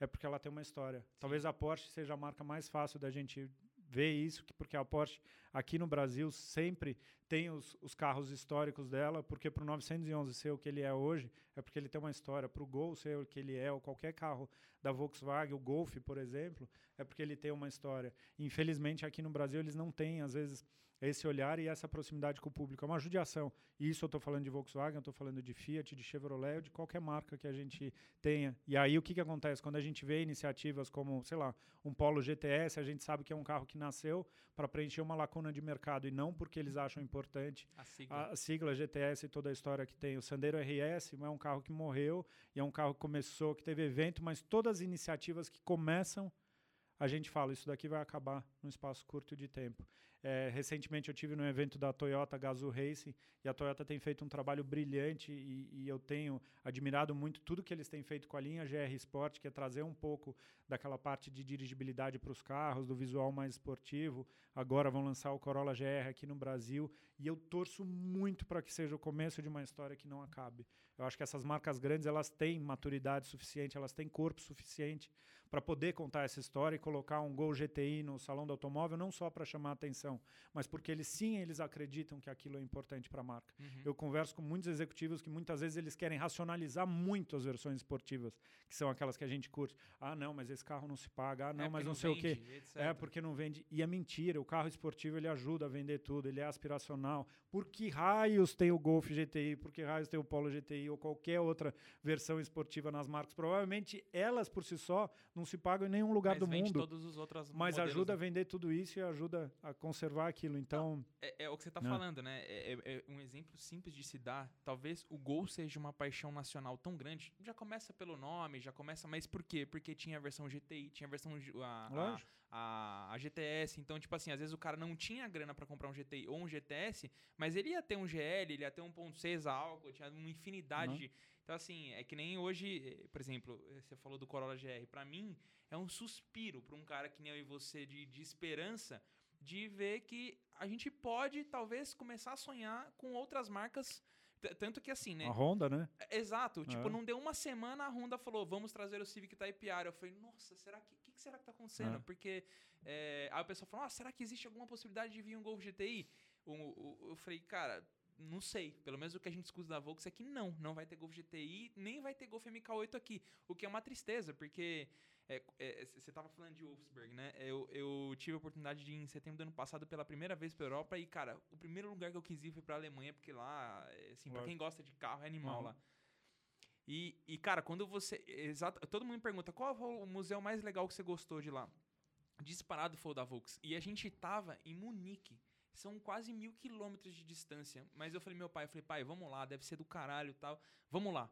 é porque ela tem uma história. Sim. Talvez a Porsche seja a marca mais fácil da gente ver isso, porque a Porsche aqui no Brasil sempre tem os, os carros históricos dela, porque para o 911 ser o que ele é hoje, é porque ele tem uma história. Para o Gol ser o que ele é, ou qualquer carro da Volkswagen, o Golf, por exemplo, é porque ele tem uma história. Infelizmente, aqui no Brasil, eles não têm, às vezes, esse olhar e essa proximidade com o público. É uma judiação. E isso eu estou falando de Volkswagen, eu estou falando de Fiat, de Chevrolet, de qualquer marca que a gente tenha. E aí o que, que acontece? Quando a gente vê iniciativas como, sei lá, um Polo GTS, a gente sabe que é um carro que nasceu para preencher uma lacuna de mercado e não porque eles acham importante a sigla. a sigla GTS e toda a história que tem. O Sandero RS é um carro que morreu e é um carro que começou, que teve evento, mas todas as iniciativas que começam a gente fala, isso daqui vai acabar num espaço curto de tempo. É, recentemente eu tive no evento da Toyota Gazoo Racing e a Toyota tem feito um trabalho brilhante e, e, eu tenho admirado muito tudo que eles têm feito com a linha GR Sport, que é trazer um pouco daquela parte de dirigibilidade para os carros, do visual mais esportivo. Agora vão lançar o Corolla GR aqui no Brasil e eu torço muito para que seja o começo de uma história que não acabe. Eu acho que essas marcas grandes elas têm maturidade suficiente, elas têm corpo suficiente para poder contar essa história e colocar um Gol GTI no salão do automóvel, não só para chamar atenção, mas porque eles sim, eles acreditam que aquilo é importante para a marca. Uhum. Eu converso com muitos executivos que muitas vezes eles querem racionalizar muito as versões esportivas, que são aquelas que a gente curte. Ah, não, mas esse carro não se paga. Ah, não, é mas não, não sei vende, o quê. Etc. É porque não vende. E é mentira, o carro esportivo ele ajuda a vender tudo, ele é aspiracional. Por que raios tem o Golf GTI? Por que raios tem o Polo GTI ou qualquer outra versão esportiva nas marcas? Provavelmente elas por si só não não se pagam em nenhum lugar mas do mundo. Todos os outros mas modelos, ajuda né? a vender tudo isso e ajuda a conservar aquilo. Então. É, é, o que você está falando, né? É, é, é, um exemplo simples de se dar. Talvez o Gol seja uma paixão nacional tão grande. Já começa pelo nome, já começa. Mas por quê? Porque tinha a versão GTI, tinha a versão. A, a, a, a GTS. Então, tipo assim, às vezes o cara não tinha grana para comprar um GTI ou um GTS, mas ele ia ter um GL, ele ia ter um 1.6 álcool, tinha uma infinidade uhum. Então, assim, é que nem hoje, eh, por exemplo, eh, você falou do Corolla GR. Para mim, é um suspiro para um cara que nem eu e você de, de esperança de ver que a gente pode, talvez, começar a sonhar com outras marcas. Tanto que assim, né? A Honda, né? É, exato. Tipo, é. não deu uma semana, a Honda falou, vamos trazer o Civic Type R. Eu falei, nossa, será que... O que, que, será que tá acontecendo? É. Porque... É, aí o pessoal falou, ah, será que existe alguma possibilidade de vir um Golf GTI? Eu falei, cara, não sei. Pelo menos o que a gente escuta da Volks é que não, não vai ter Golf GTI, nem vai ter Golf MK8 aqui. O que é uma tristeza, porque é, é, você estava falando de Wolfsburg, né? Eu, eu tive a oportunidade de ir em setembro do ano passado pela primeira vez para Europa e, cara, o primeiro lugar que eu quis ir foi para Alemanha, porque lá, é, assim, para quem gosta de carro, é animal uhum. lá. E, e, cara, quando você. Exato, todo mundo me pergunta qual foi o museu mais legal que você gostou de lá. Disparado foi o da Volks. E a gente tava em Munique. São quase mil quilômetros de distância. Mas eu falei, meu pai, eu falei, pai, vamos lá, deve ser do caralho e tal. Vamos lá.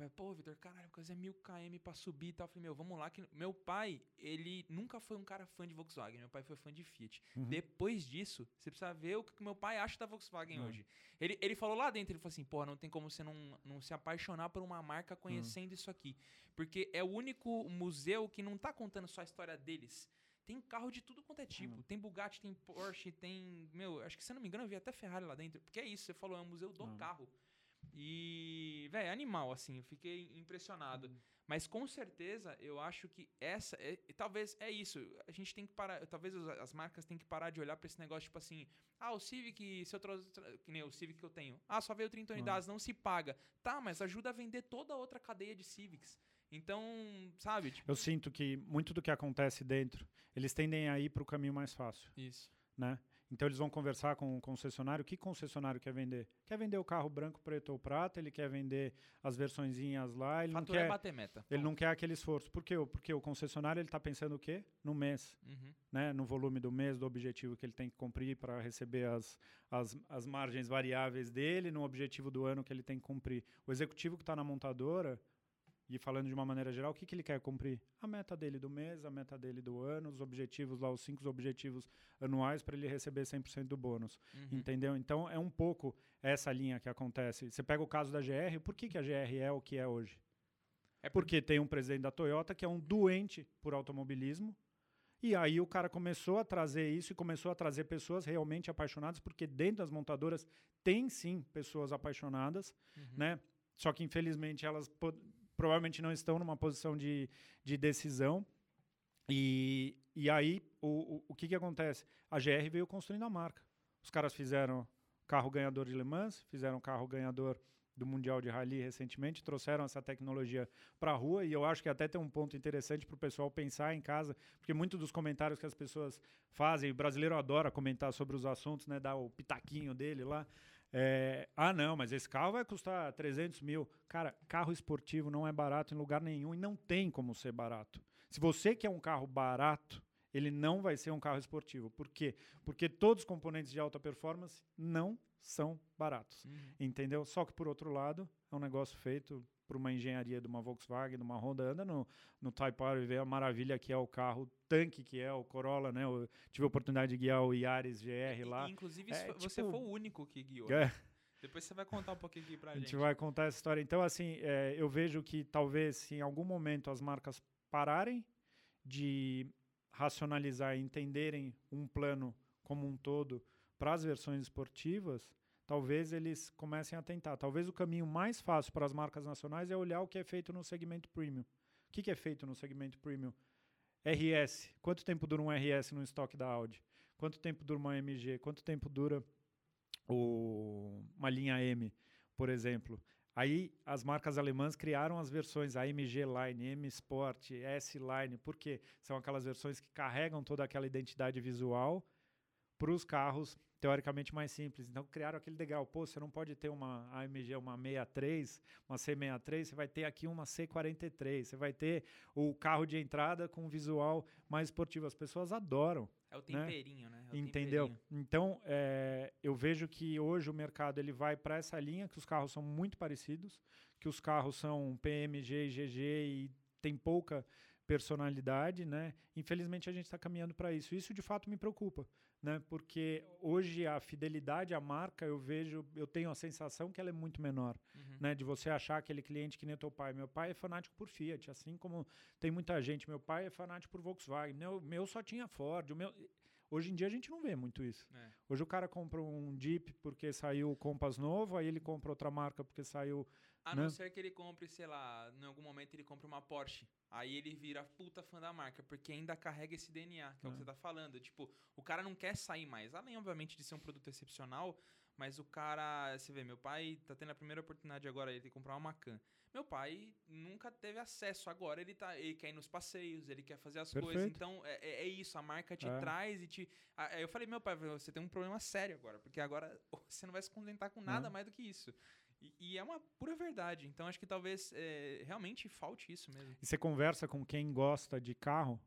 Aí, pô, Vitor, caralho, coisa é mil km pra subir e tal. Eu falei, meu, vamos lá. que Meu pai, ele nunca foi um cara fã de Volkswagen. Meu pai foi fã de Fiat. Uhum. Depois disso, você precisa ver o que meu pai acha da Volkswagen Uhum. hoje. Ele, ele falou lá dentro, ele falou assim, porra, não tem como você não, não se apaixonar por uma marca conhecendo isso aqui. Porque é o único museu que não tá contando só a história deles. Tem carro de tudo quanto é tipo. Tem Bugatti, tem Porsche, tem. Meu, acho que se eu não me engano, eu vi até Ferrari lá dentro. Porque é isso, você falou, é um museu do Ah. carro. E, velho, é animal, assim, eu fiquei impressionado. Uhum. Mas com certeza, eu acho que essa. É, e talvez é isso. A gente tem que parar. Talvez as marcas têm que parar de olhar pra esse negócio, tipo assim. Ah, o Civic, se eu trouxe. Que nem o Civic que eu tenho. Ah, só veio 30 unidades, não se paga. Tá, mas ajuda a vender toda a outra cadeia de Civics. Então, sabe? Tipo, Eu sinto que muito do que acontece dentro, eles tendem a ir para o caminho mais fácil, isso. né? Então eles vão conversar com o concessionário. Que concessionário quer vender? Quer vender o carro branco, preto ou prata? Ele quer vender as versõezinhas lá. Ele não Fatura é quer. bater meta. Ele não quer aquele esforço. Por quê? Porque o concessionário ele está pensando o quê? No mês, Uhum. né? No volume do mês, do objetivo que ele tem que cumprir para receber as, as, as margens variáveis dele, no objetivo do ano que ele tem que cumprir. O executivo que está na montadora, e falando de uma maneira geral, o que, que ele quer cumprir? A meta dele do mês, a meta dele do ano, os objetivos lá, os cinco objetivos anuais para ele receber 100% do bônus. Uhum. Entendeu? Então é um pouco essa linha que acontece. Você pega o caso da GR, por que, que a GR é o que é hoje? É Porque tem um presidente da Toyota que é um doente por automobilismo. E aí o cara começou a trazer isso e começou a trazer pessoas realmente apaixonadas, porque dentro das montadoras tem sim pessoas apaixonadas, Uhum. né? Só que infelizmente elas provavelmente não estão numa posição de, de decisão. E, e aí o, o, o que, que acontece? A GR veio construindo a marca. Os caras fizeram carro ganhador de Le Mans, fizeram carro ganhador do Mundial de Rally recentemente, trouxeram essa tecnologia para a rua e eu acho que até tem um ponto interessante para o pessoal pensar em casa, porque muitos dos comentários que as pessoas fazem, o brasileiro adora comentar sobre os assuntos, né, dar o pitaquinho dele lá, é, ah, não, mas esse carro vai custar 300 mil. Cara, carro esportivo não é barato em lugar nenhum e não tem como ser barato. Se você quer um carro barato, ele não vai ser um carro esportivo. Por quê? Porque todos os componentes de alta performance não são baratos. Uhum. Entendeu? Só que, por outro lado, é um negócio feito por uma engenharia de uma Volkswagen, de uma Honda. Anda no, no Type R e vê a maravilha que é o carro, tanque que é o Corolla, né? Eu tive a oportunidade de guiar o Yaris GR lá. Inclusive, É, foi- você tipo- foi o único que guiou. É. Depois você vai contar um pouquinho aqui pra A gente. gente vai contar essa história. Então, assim, é, eu vejo que talvez se em algum momento as marcas pararem de racionalizar e entenderem um plano como um todo para as versões esportivas, talvez eles comecem a tentar. Talvez o caminho mais fácil para as marcas nacionais é olhar o que é feito no segmento premium. O que, que é feito no segmento premium? RS. Quanto tempo dura um RS no estoque da Audi? Quanto tempo dura uma MG? Quanto tempo dura o, uma linha M, por exemplo? Aí as marcas alemãs criaram as versões AMG Line, M Sport, S Line, porque são aquelas versões que carregam toda aquela identidade visual para os carros teoricamente mais simples. Então criaram aquele degrau. Pô, você não pode ter uma AMG, uma 63, uma C63, você vai ter aqui uma C43, você vai ter o carro de entrada com um visual mais esportivo. As pessoas adoram. É o temperinho, né? É o Entendeu? temperinho. Então, é, eu vejo que hoje o mercado ele vai para essa linha, que os carros são muito parecidos, que os carros são PMG e GG e tem pouca personalidade, né? Infelizmente a gente está caminhando para isso. Isso de fato me preocupa, né? Porque hoje a fidelidade à marca eu vejo, eu tenho a sensação que ela é muito menor, Uhum. né? De você achar aquele cliente que nem teu pai. Meu pai é fanático por Fiat, assim como tem muita gente. Meu pai é fanático por Volkswagen. Meu, meu só tinha Ford. O meu... Hoje em dia a gente não vê muito isso. É. Hoje o cara compra um Jeep porque saiu o Compass novo, aí ele compra outra marca porque saiu. A né? não ser que ele compre, sei lá, em algum momento ele compre uma Porsche. Aí ele vira puta fã da marca, porque ainda carrega esse DNA, que é, o que É. você tá falando. Tipo, o cara não quer sair mais. Além, obviamente, de ser um produto excepcional, mas o cara. Você vê, meu pai tá tendo a primeira oportunidade agora ele de comprar uma Macan. Meu pai nunca teve acesso. Agora ele tá. Ele quer ir nos passeios, ele quer fazer as coisas. Perfeito. Então, é, é- é isso, a marca te É. traz e te. Aí eu falei, meu pai, você tem um problema sério agora, porque agora você não vai se contentar com nada É. mais do que isso. E, e é uma pura verdade. Então acho que talvez é, realmente falte isso mesmo. E você conversa com quem gosta de carro,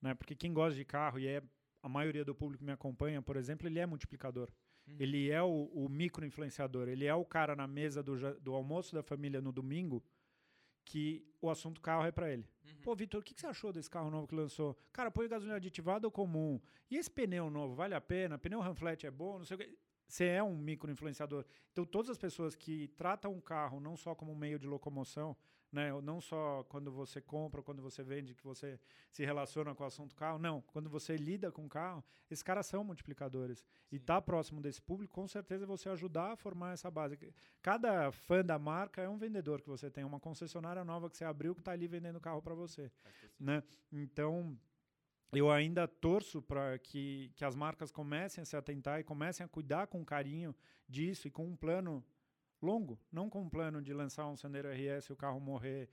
né? Porque quem gosta de carro e é a maioria do público que me acompanha, por exemplo, ele é multiplicador. Uhum. Ele é o, o micro-influenciador. Ele é o cara na mesa do, do almoço da família no domingo que o assunto carro é para ele. Uhum. Pô, Vitor, o que, que você achou desse carro novo que lançou? Cara, põe gasolina aditivada ou comum? E esse pneu novo, vale a pena? Pneu Ramflat é bom? Não sei o quê. Você é um micro influenciador. Então, todas as pessoas que tratam um carro não só como um meio de locomoção, né? Não só quando você compra, quando você vende, que você se relaciona com o assunto carro. Não, quando você lida com o carro, esses caras são multiplicadores. Sim. E tá próximo desse público, com certeza você ajudar a formar essa base. Cada fã da marca é um vendedor que você tem, uma concessionária nova que você abriu que está ali vendendo carro para você, né? Então, eu ainda torço para que, que as marcas comecem a se atentar e comecem a cuidar com carinho disso e com um plano longo, não com um plano de lançar um Sandero RS e o carro morrer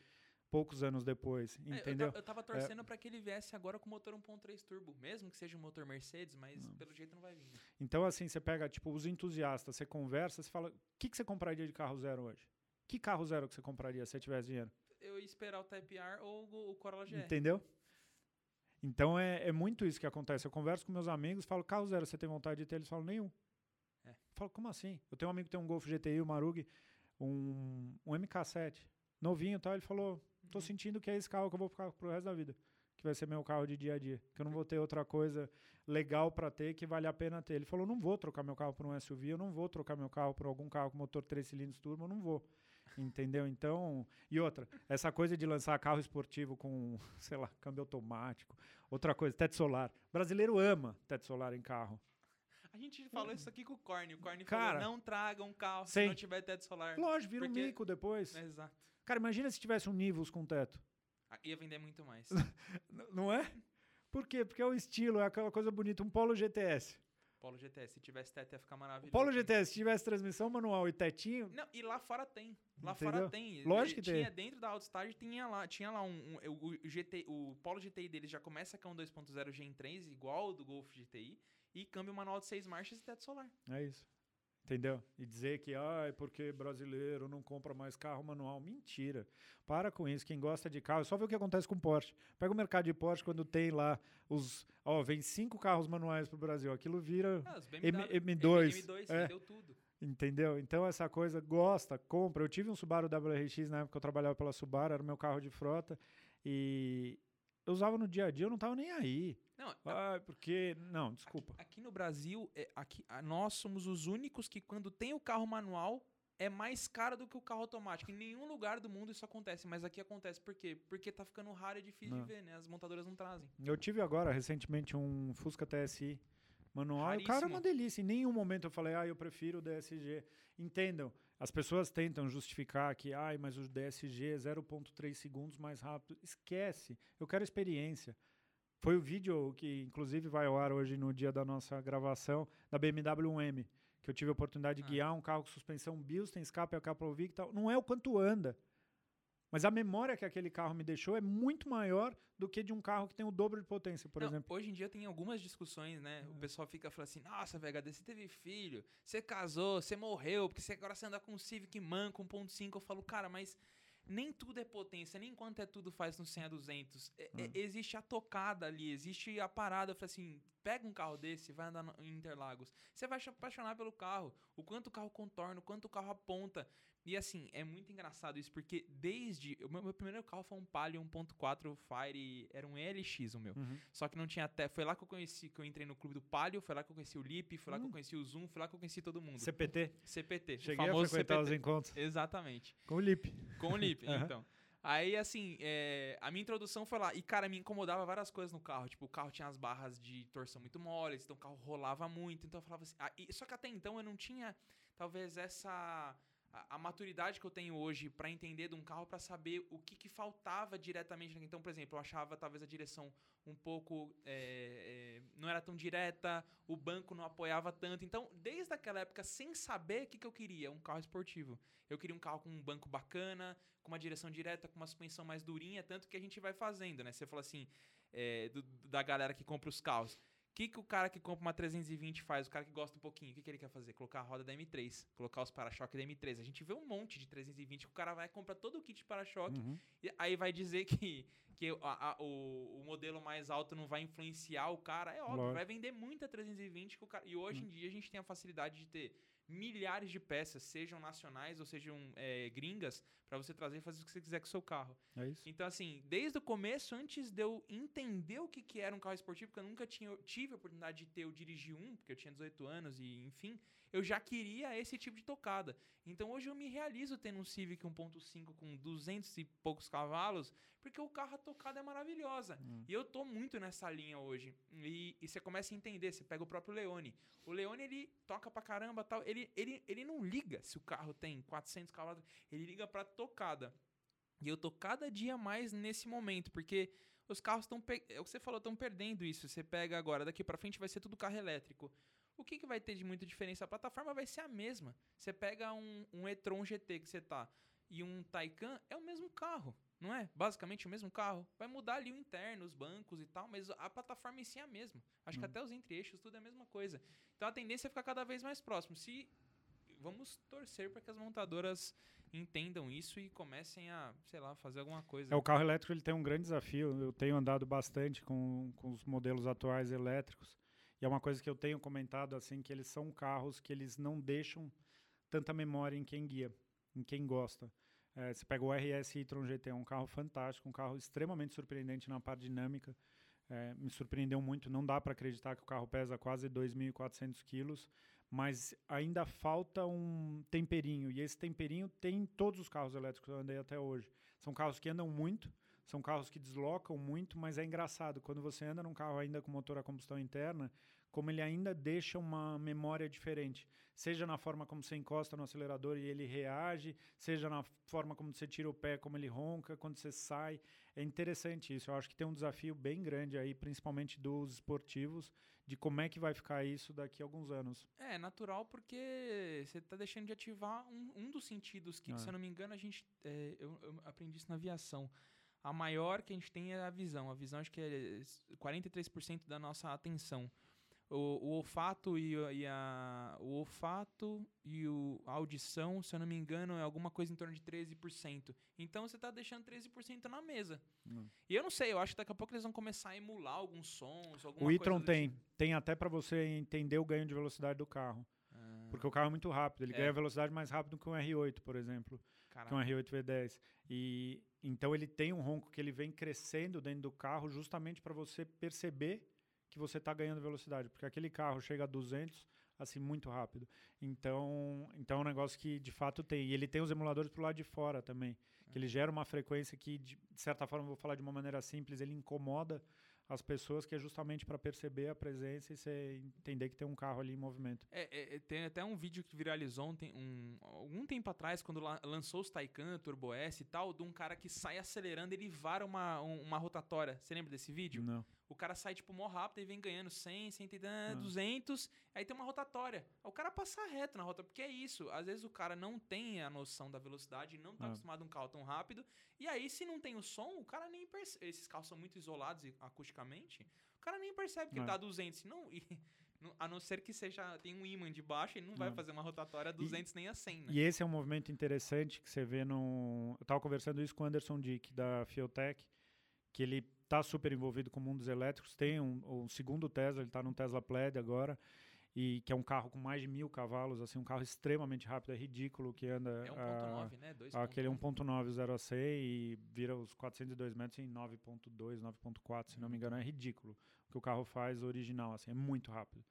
poucos anos depois, É, eu entendeu? ta- eu, tava torcendo pra que ele viesse agora com motor 1.3 turbo, mesmo que seja um motor Mercedes, mas pelo jeito não vai vir. né? Então, assim, você pega, tipo, os entusiastas, você conversa, você fala, o que, que você compraria de carro zero hoje? Que carro zero que você compraria se você tivesse dinheiro? Eu ia esperar o Type R ou o- o Corolla GR. Entendeu? Então, é, é muito isso que acontece. Eu converso com meus amigos, falo, carro zero, você tem vontade de ter? Eles falam, nenhum. É. Eu falo, como assim? Eu tenho um amigo que tem um Golf GTI, o Marug, um, um MK7, novinho e tal, ele falou, tô Uhum. sentindo que é esse carro que eu vou ficar pro resto da vida. Que vai ser meu carro de dia a dia. Que eu não vou ter outra coisa legal para ter que vale a pena ter. Ele falou: não vou trocar meu carro por um SUV, eu não vou trocar meu carro por algum carro com motor 3 cilindros turbo, eu não vou. Entendeu? Então. E outra, essa coisa de lançar carro esportivo com, sei lá, câmbio automático. Outra coisa, teto solar. brasileiro ama teto solar em carro. A gente falou isso aqui com o Corny. O Corny Cara, falou, não traga um carro se sim. não tiver teto solar. Lógico, vira Porque- um mico depois. Exato. Cara, imagina se tivesse um Nivus com teto. Ah, Ia vender muito mais. Não é? Por quê? Porque é o estilo, é aquela coisa bonita. Um Polo GTS. Polo GTS, se tivesse teto ia ficar O maravilhoso. Polo GTS, se tivesse transmissão manual e tetinho, Não, e lá fora tem. Lá Entendeu? fora tem. Lógico que tinha tem. dentro da Outstage tinha lá, tinha lá um, um- o, o GT, o Polo GTI deles já começa com um 2.0 Gen 3 igual ao do Golf GTI e câmbio manual de seis marchas e teto solar. É isso. Entendeu? E dizer que, ai, porque brasileiro não compra mais carro manual. Mentira. Para com isso. Quem gosta de carro, é só ver o que acontece com Porsche. Pega o mercado de Porsche quando tem lá os. Ó, vem cinco carros manuais pro Brasil. Aquilo vira. Ah, os M- BMW, M2, M2 é. deu tudo. Entendeu? Então essa coisa, gosta, compra. Eu tive um Subaru WRX na época que eu trabalhava pela Subaru, era o meu carro de frota. E eu usava no dia a dia, eu não tava nem aí. Não, Ai, porque. Não, desculpa. Aqui, aqui no Brasil, é, aqui, nós somos os únicos que quando tem o carro manual é mais caro do que o carro automático. Em nenhum lugar do mundo isso acontece, mas aqui acontece. Por quê? Porque tá ficando raro e difícil Não. de ver, né? As montadoras não trazem. Eu tive agora, recentemente, um Fusca TSI manual. E o cara é uma Raríssimo. delícia. Em nenhum momento eu falei, ah, eu prefiro o DSG. Entendam, as pessoas tentam justificar que, ai, mas o DSG é 0,3 segundos mais rápido. Esquece. Eu quero experiência. Foi o vídeo que, inclusive, vai ao ar hoje no dia da nossa gravação, da BMW 1M, que eu tive a oportunidade de Ah. guiar um carro com suspensão Bilstein, escape a Kaplovic e tal. Não é o quanto anda. Mas a memória que aquele carro me deixou é muito maior do que de um carro que tem o dobro de potência, por Não, exemplo. Hoje em dia tem algumas discussões, né? O pessoal fica falando assim: nossa, VHD, você teve filho, você casou, você morreu, porque você agora você anda com um Civic Manco 1.5. Eu falo, cara, mas nem tudo é potência, nem quanto é tudo faz no 100 a 200. É- é- existe a tocada ali, existe a parada. Eu falei assim: pega um carro desse, vai andar em Interlagos. Você vai se apaixonar pelo carro, o quanto o carro contorna, o quanto o carro aponta. E assim, é muito engraçado isso, porque desde. O meu, meu primeiro carro foi um Palio 1.4 Fire, era um LX o meu. Uhum. Só que não tinha até. Foi lá que eu conheci, que eu entrei no clube do Palio, foi lá que eu conheci o Lip, foi lá que eu Hum. conheci o Zoom, foi lá que eu conheci todo mundo. CPT. CPT. Cheguei o a frequentar CPT. os encontros Exatamente. com o Lip. Com o Lip, Aham. então. Aí, assim, é, a minha introdução foi lá. E, cara, me incomodava várias coisas no carro. Tipo, o carro tinha as barras de torção muito moles, então o carro rolava muito. Então eu falava assim. ah, e- só que até então eu não tinha, talvez, essa. A, a maturidade que eu tenho hoje pra entender de um carro, pra saber o que, que faltava diretamente. Então, por exemplo, eu achava talvez a direção um pouco. é, é, não era tão direta, o banco não apoiava tanto. Então, desde aquela época, sem saber o que, que eu queria, um carro esportivo. Eu queria um carro com um banco bacana, com uma direção direta, com uma suspensão mais durinha, tanto que a gente vai fazendo, né? Você falou assim, é, do- da galera que compra os carros. O que, que o cara que compra uma 320 faz? O cara que gosta um pouquinho, o que, que ele quer fazer? Colocar a roda da M3, colocar os para-choques da M3. A gente vê um monte de 320 que o cara vai comprar todo o kit de para-choque Uhum. e aí vai dizer que, que a- a- o, o modelo mais alto não vai influenciar o cara. É óbvio, Lógico. vai vender muita 320 que o cara. E hoje em dia a gente tem a facilidade de ter milhares de peças, sejam nacionais ou sejam é, gringas, para você trazer e fazer o que você quiser com o seu carro. É isso. Então, assim, desde o começo, antes de eu entender o que, que era um carro esportivo, porque eu nunca tinha, tive a oportunidade de ter, eu dirigi um, porque eu tinha 18 anos e, enfim, eu já queria esse tipo de tocada. Então, hoje eu me realizo tendo um Civic 1.5 com 200 e poucos cavalos, porque o carro, a tocada é maravilhosa. Hum. E eu tô muito nessa linha hoje. E, e você começa a entender, você pega o próprio Leone. O Leone, ele toca pra caramba, tal. Ele, ele, ele não liga se o carro tem 400 cavalos, ele liga pra tocada. E eu tô cada dia mais nesse momento, porque os carros estão. É o que você falou, estão perdendo isso. Você pega agora, daqui para frente vai ser tudo carro elétrico. O que, que vai ter de muita diferença? A plataforma vai ser a mesma. Você pega um, um e-tron GT que você tá e um Taycan, é o mesmo carro, não é? Basicamente o mesmo carro. Vai mudar ali o interno, os bancos e tal, mas a plataforma em si é a mesma. Acho hum. que até os entre-eixos, tudo é a mesma coisa. Então a tendência é ficar cada vez mais próximo. Se vamos torcer para que as montadoras entendam isso e comecem a, sei lá, fazer alguma coisa. É, o carro elétrico ele tem um grande desafio. Eu tenho andado bastante com, com os modelos atuais elétricos e é uma coisa que eu tenho comentado assim que eles são carros que eles não deixam tanta memória em quem guia, em quem gosta. É, você pega o RS e-tron GT, é um carro fantástico, um carro extremamente surpreendente na parte dinâmica. É, me surpreendeu muito. Não dá para acreditar que o carro pesa quase 2.400 quilos mas ainda falta um temperinho. E esse temperinho tem em todos os carros elétricos que eu andei até hoje. São carros que andam muito, são carros que deslocam muito, mas é engraçado, quando você anda num carro ainda com motor a combustão interna, como ele ainda deixa uma memória diferente. Seja na forma como você encosta no acelerador e ele reage, seja na forma como você tira o pé, como ele ronca, quando você sai. É interessante isso. Eu acho que tem um desafio bem grande aí, principalmente dos esportivos, de como é que vai ficar isso daqui a alguns anos. É, natural porque você está deixando de ativar um, um dos sentidos que, é. se eu não me engano, a gente. É, eu, eu aprendi isso na aviação a maior que a gente tem é a visão. A visão acho que é 43% da nossa atenção. O, o olfato e, e, a o olfato e o, a audição, se eu não me engano, é alguma coisa em torno de 13%. Então você está deixando 13% na mesa. Hum. E eu não sei, eu acho que daqui a pouco eles vão começar a emular alguns sons, alguma O e-tron tem, tipo. tem até para você entender o ganho de velocidade do carro. Ah. Porque o carro é muito rápido, ele é. ganha velocidade mais rápido que um R8, por exemplo, Caraca. que um R8 V10. E então ele tem um ronco que ele vem crescendo dentro do carro justamente para você perceber que você está ganhando velocidade, porque aquele carro chega a 200 assim muito rápido. Então, então é um negócio que de fato tem. E ele tem os emuladores pro lado de fora também, que ele gera uma frequência que de, de certa forma, vou falar de uma maneira simples, ele incomoda as pessoas, que é justamente para perceber a presença e você entender que tem um carro ali em movimento. É, é, é tem até um vídeo que viralizou um, um, algum tempo atrás, quando lançou os Taycan, Turbo S e tal, de um cara que sai acelerando, ele vara uma, uma rotatória. Você lembra desse vídeo? Não. O cara sai, tipo, mó rápido e vem ganhando 100, 100, 200, aí tem uma rotatória. O cara passa reto na rota, porque é isso. Às vezes o cara não tem a noção da velocidade, não tá acostumado a um carro tão rápido, e aí se não tem o som, o cara nem percebe. Esses carros são muito isolados acusticamente, o cara nem percebe que ele tá a 200. Não, e, a não ser que seja tem um imã de baixo, ele não, não. vai fazer uma rotatória a 200 e, nem a 100, né? E esse é um movimento interessante que você vê no... Eu tava conversando isso com o Anderson Dick, da Fiotech, que ele está super envolvido com mundos elétricos. Tem um, um segundo Tesla, ele está no Tesla Plaid agora, e que é um carro com mais de mil cavalos, assim, um carro extremamente rápido, é ridículo que anda. É 1.9, né? 2. Aquele 1.9 0 a 100 e vira os 402 metros em 9.2, 9.4, se não me engano, é ridículo o que o carro faz original, assim, é muito rápido.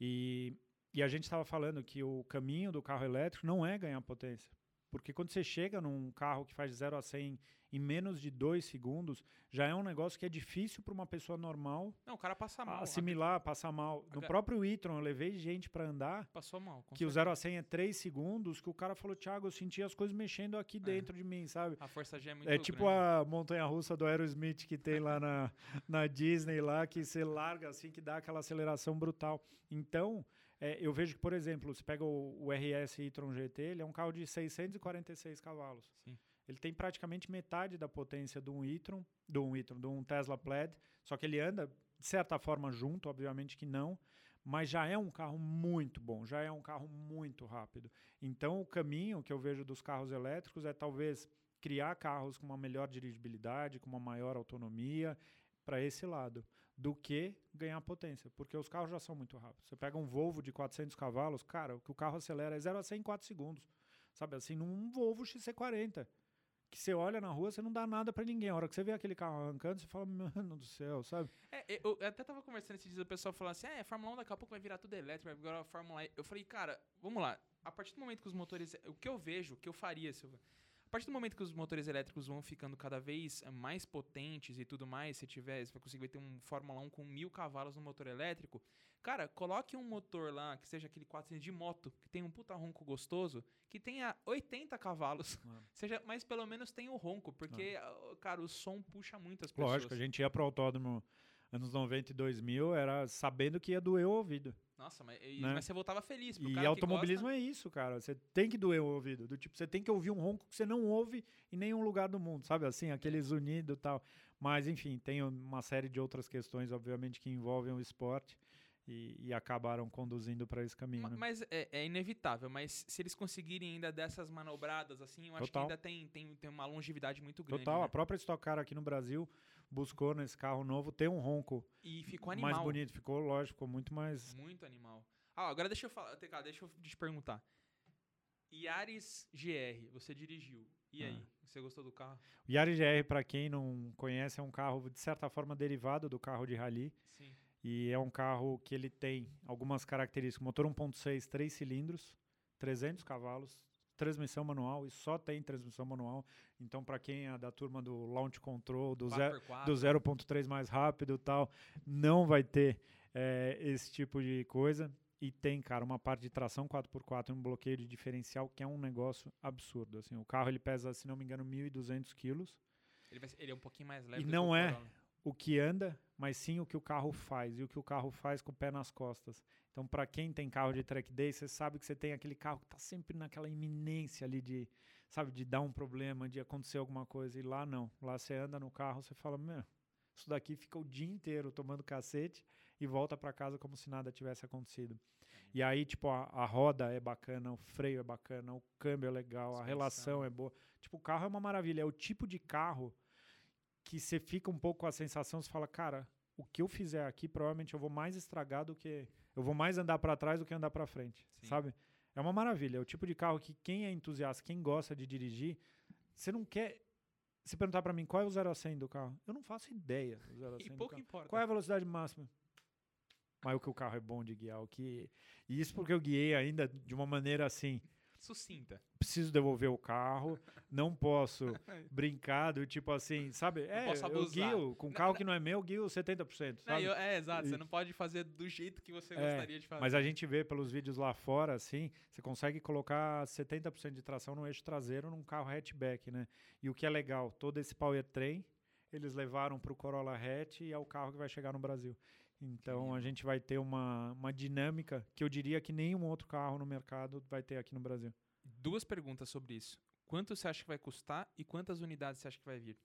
E, e a gente estava falando que o caminho do carro elétrico não é ganhar potência. Porque quando você chega num carro que faz de 0 a 100 em menos de dois segundos, já é um negócio que é difícil para uma pessoa normal. Não, o cara passa mal. Assimilar, passar mal. No próprio e-tron, eu levei gente para andar. Passou mal. Que certeza. o 0 a 100 é 3 segundos, que o cara falou, Thiago, eu senti as coisas mexendo aqui é. dentro de mim, sabe? A força G é muito É tipo grande. a montanha russa do Aerosmith que tem lá na, na Disney, lá, que você larga assim, que dá aquela aceleração brutal. Então, é, eu vejo que, por exemplo, você pega o, o RS e-tron GT, ele é um carro de 646 cavalos. Sim. Ele tem praticamente metade da potência de um e-tron, de um e-tron, de um Tesla Plaid, só que ele anda de certa forma junto, obviamente que não, mas já é um carro muito bom, já é um carro muito rápido. Então o caminho que eu vejo dos carros elétricos é talvez criar carros com uma melhor dirigibilidade, com uma maior autonomia para esse lado. Do que ganhar potência, porque os carros já são muito rápidos. Você pega um Volvo de 400 cavalos, cara, o que o carro acelera é 0 a 100 em 4 segundos. Sabe assim, num Volvo XC40, que você olha na rua, você não dá nada para ninguém. A hora que você vê aquele carro arrancando, você fala, mano do céu, sabe? É, eu até tava conversando esses dias, o pessoal falando assim, é, Fórmula 1 daqui a pouco vai virar tudo elétrico, vai virar a Fórmula E. Eu falei, cara, vamos lá, a partir do momento que os motores, o que eu vejo, o que eu faria se eu partir do momento que os motores elétricos vão ficando cada vez mais potentes e tudo mais, se tiver, você vai conseguir ter um Fórmula 1 com mil cavalos no motor elétrico, cara, coloque um motor lá, que seja aquele 400 de moto, que tem um puta ronco gostoso, que tenha 80 cavalos, seja, mas pelo menos tenha o ronco, porque, cara, o som puxa muito as pessoas. Lógico, a gente ia pro autódromo anos 90 e 2000, era sabendo que ia doer o ouvido. Nossa, mas, né? mas você voltava feliz. e automobilismo gosta... é isso, cara. Você tem que doer o ouvido. Do tipo, você tem que ouvir um ronco que você não ouve em nenhum lugar do mundo, sabe? Assim, aqueles unidos e tal. Mas, enfim, tem uma série de outras questões, obviamente, que envolvem o esporte. E, e, acabaram conduzindo para esse caminho. Mas, né? mas é, é, inevitável. Mas se eles conseguirem ainda dessas manobradas, assim, eu Total. acho que ainda tem, tem, tem uma longevidade muito grande. Total. Né? A própria Stock Car aqui no Brasil buscou nesse carro novo ter um ronco e ficou animal. mais bonito. Ficou, lógico, ficou muito mais. Muito animal. Ah, agora deixa eu falar, TK, deixa eu te perguntar. Yaris GR, você dirigiu. E aí, ah. você gostou do carro? O Yaris GR, para quem não conhece, é um carro de certa forma derivado do carro de rally. Sim. E é um carro que ele tem algumas características. Motor 1.6, 3 cilindros, 300 cavalos, transmissão manual e só tem transmissão manual. Então, para quem é da turma do launch control, do 0.3 mais rápido e tal, não vai ter é, esse tipo de coisa. E tem, cara, uma parte de tração 4x4 e um bloqueio de diferencial que é um negócio absurdo. Assim, o carro ele pesa, se não me engano, 1.200 quilos. Ele, ele, é um pouquinho mais leve. E não é o que anda, mas sim o que o carro faz. E o que o carro faz com o pé nas costas. Então, para quem tem carro de track day, você sabe que você tem aquele carro que está sempre naquela iminência ali de, sabe, de dar um problema, de acontecer alguma coisa. E lá não. Lá você anda no carro, você fala, meu, isso daqui fica o dia inteiro tomando cacete e volta para casa como se nada tivesse acontecido. E aí, tipo, a, a, roda é bacana, o freio é bacana, o câmbio é legal, a relação é boa. Tipo, o carro é uma maravilha. É o tipo de carro que você fica um pouco com a sensação, você fala, cara, o que eu fizer aqui, provavelmente eu vou mais estragar do que. Eu vou mais andar para trás do que andar para frente, Sim. sabe? É uma maravilha. É o tipo de carro que quem é entusiasta, quem gosta de dirigir, você não quer. Se perguntar para mim qual é o 0 a 100 do carro, eu não faço ideia. Do 0 a 100 e pouco importa. Qual é a velocidade máxima? mas o que o carro é bom de guiar, o que e isso porque eu guiei ainda de uma maneira assim sucinta. Preciso devolver o carro, não posso brincar do tipo assim, sabe? É, eu guio com um carro não, que não é meu, guio 70%, sabe? Não, eu, é, exato, e, você não pode fazer do jeito que você é, gostaria de fazer. Mas a gente vê pelos vídeos lá fora, assim, você consegue colocar 70% de tração no eixo traseiro num carro hatchback, né? E o que é legal, todo esse powertrain, eles levaram para o Corolla hatch e é o carro que vai chegar no Brasil. Então a gente vai ter uma, uma dinâmica que eu diria que nenhum outro carro no mercado vai ter aqui no Brasil. Duas perguntas sobre isso. Quanto você acha que vai custar e quantas unidades você acha que vai vir?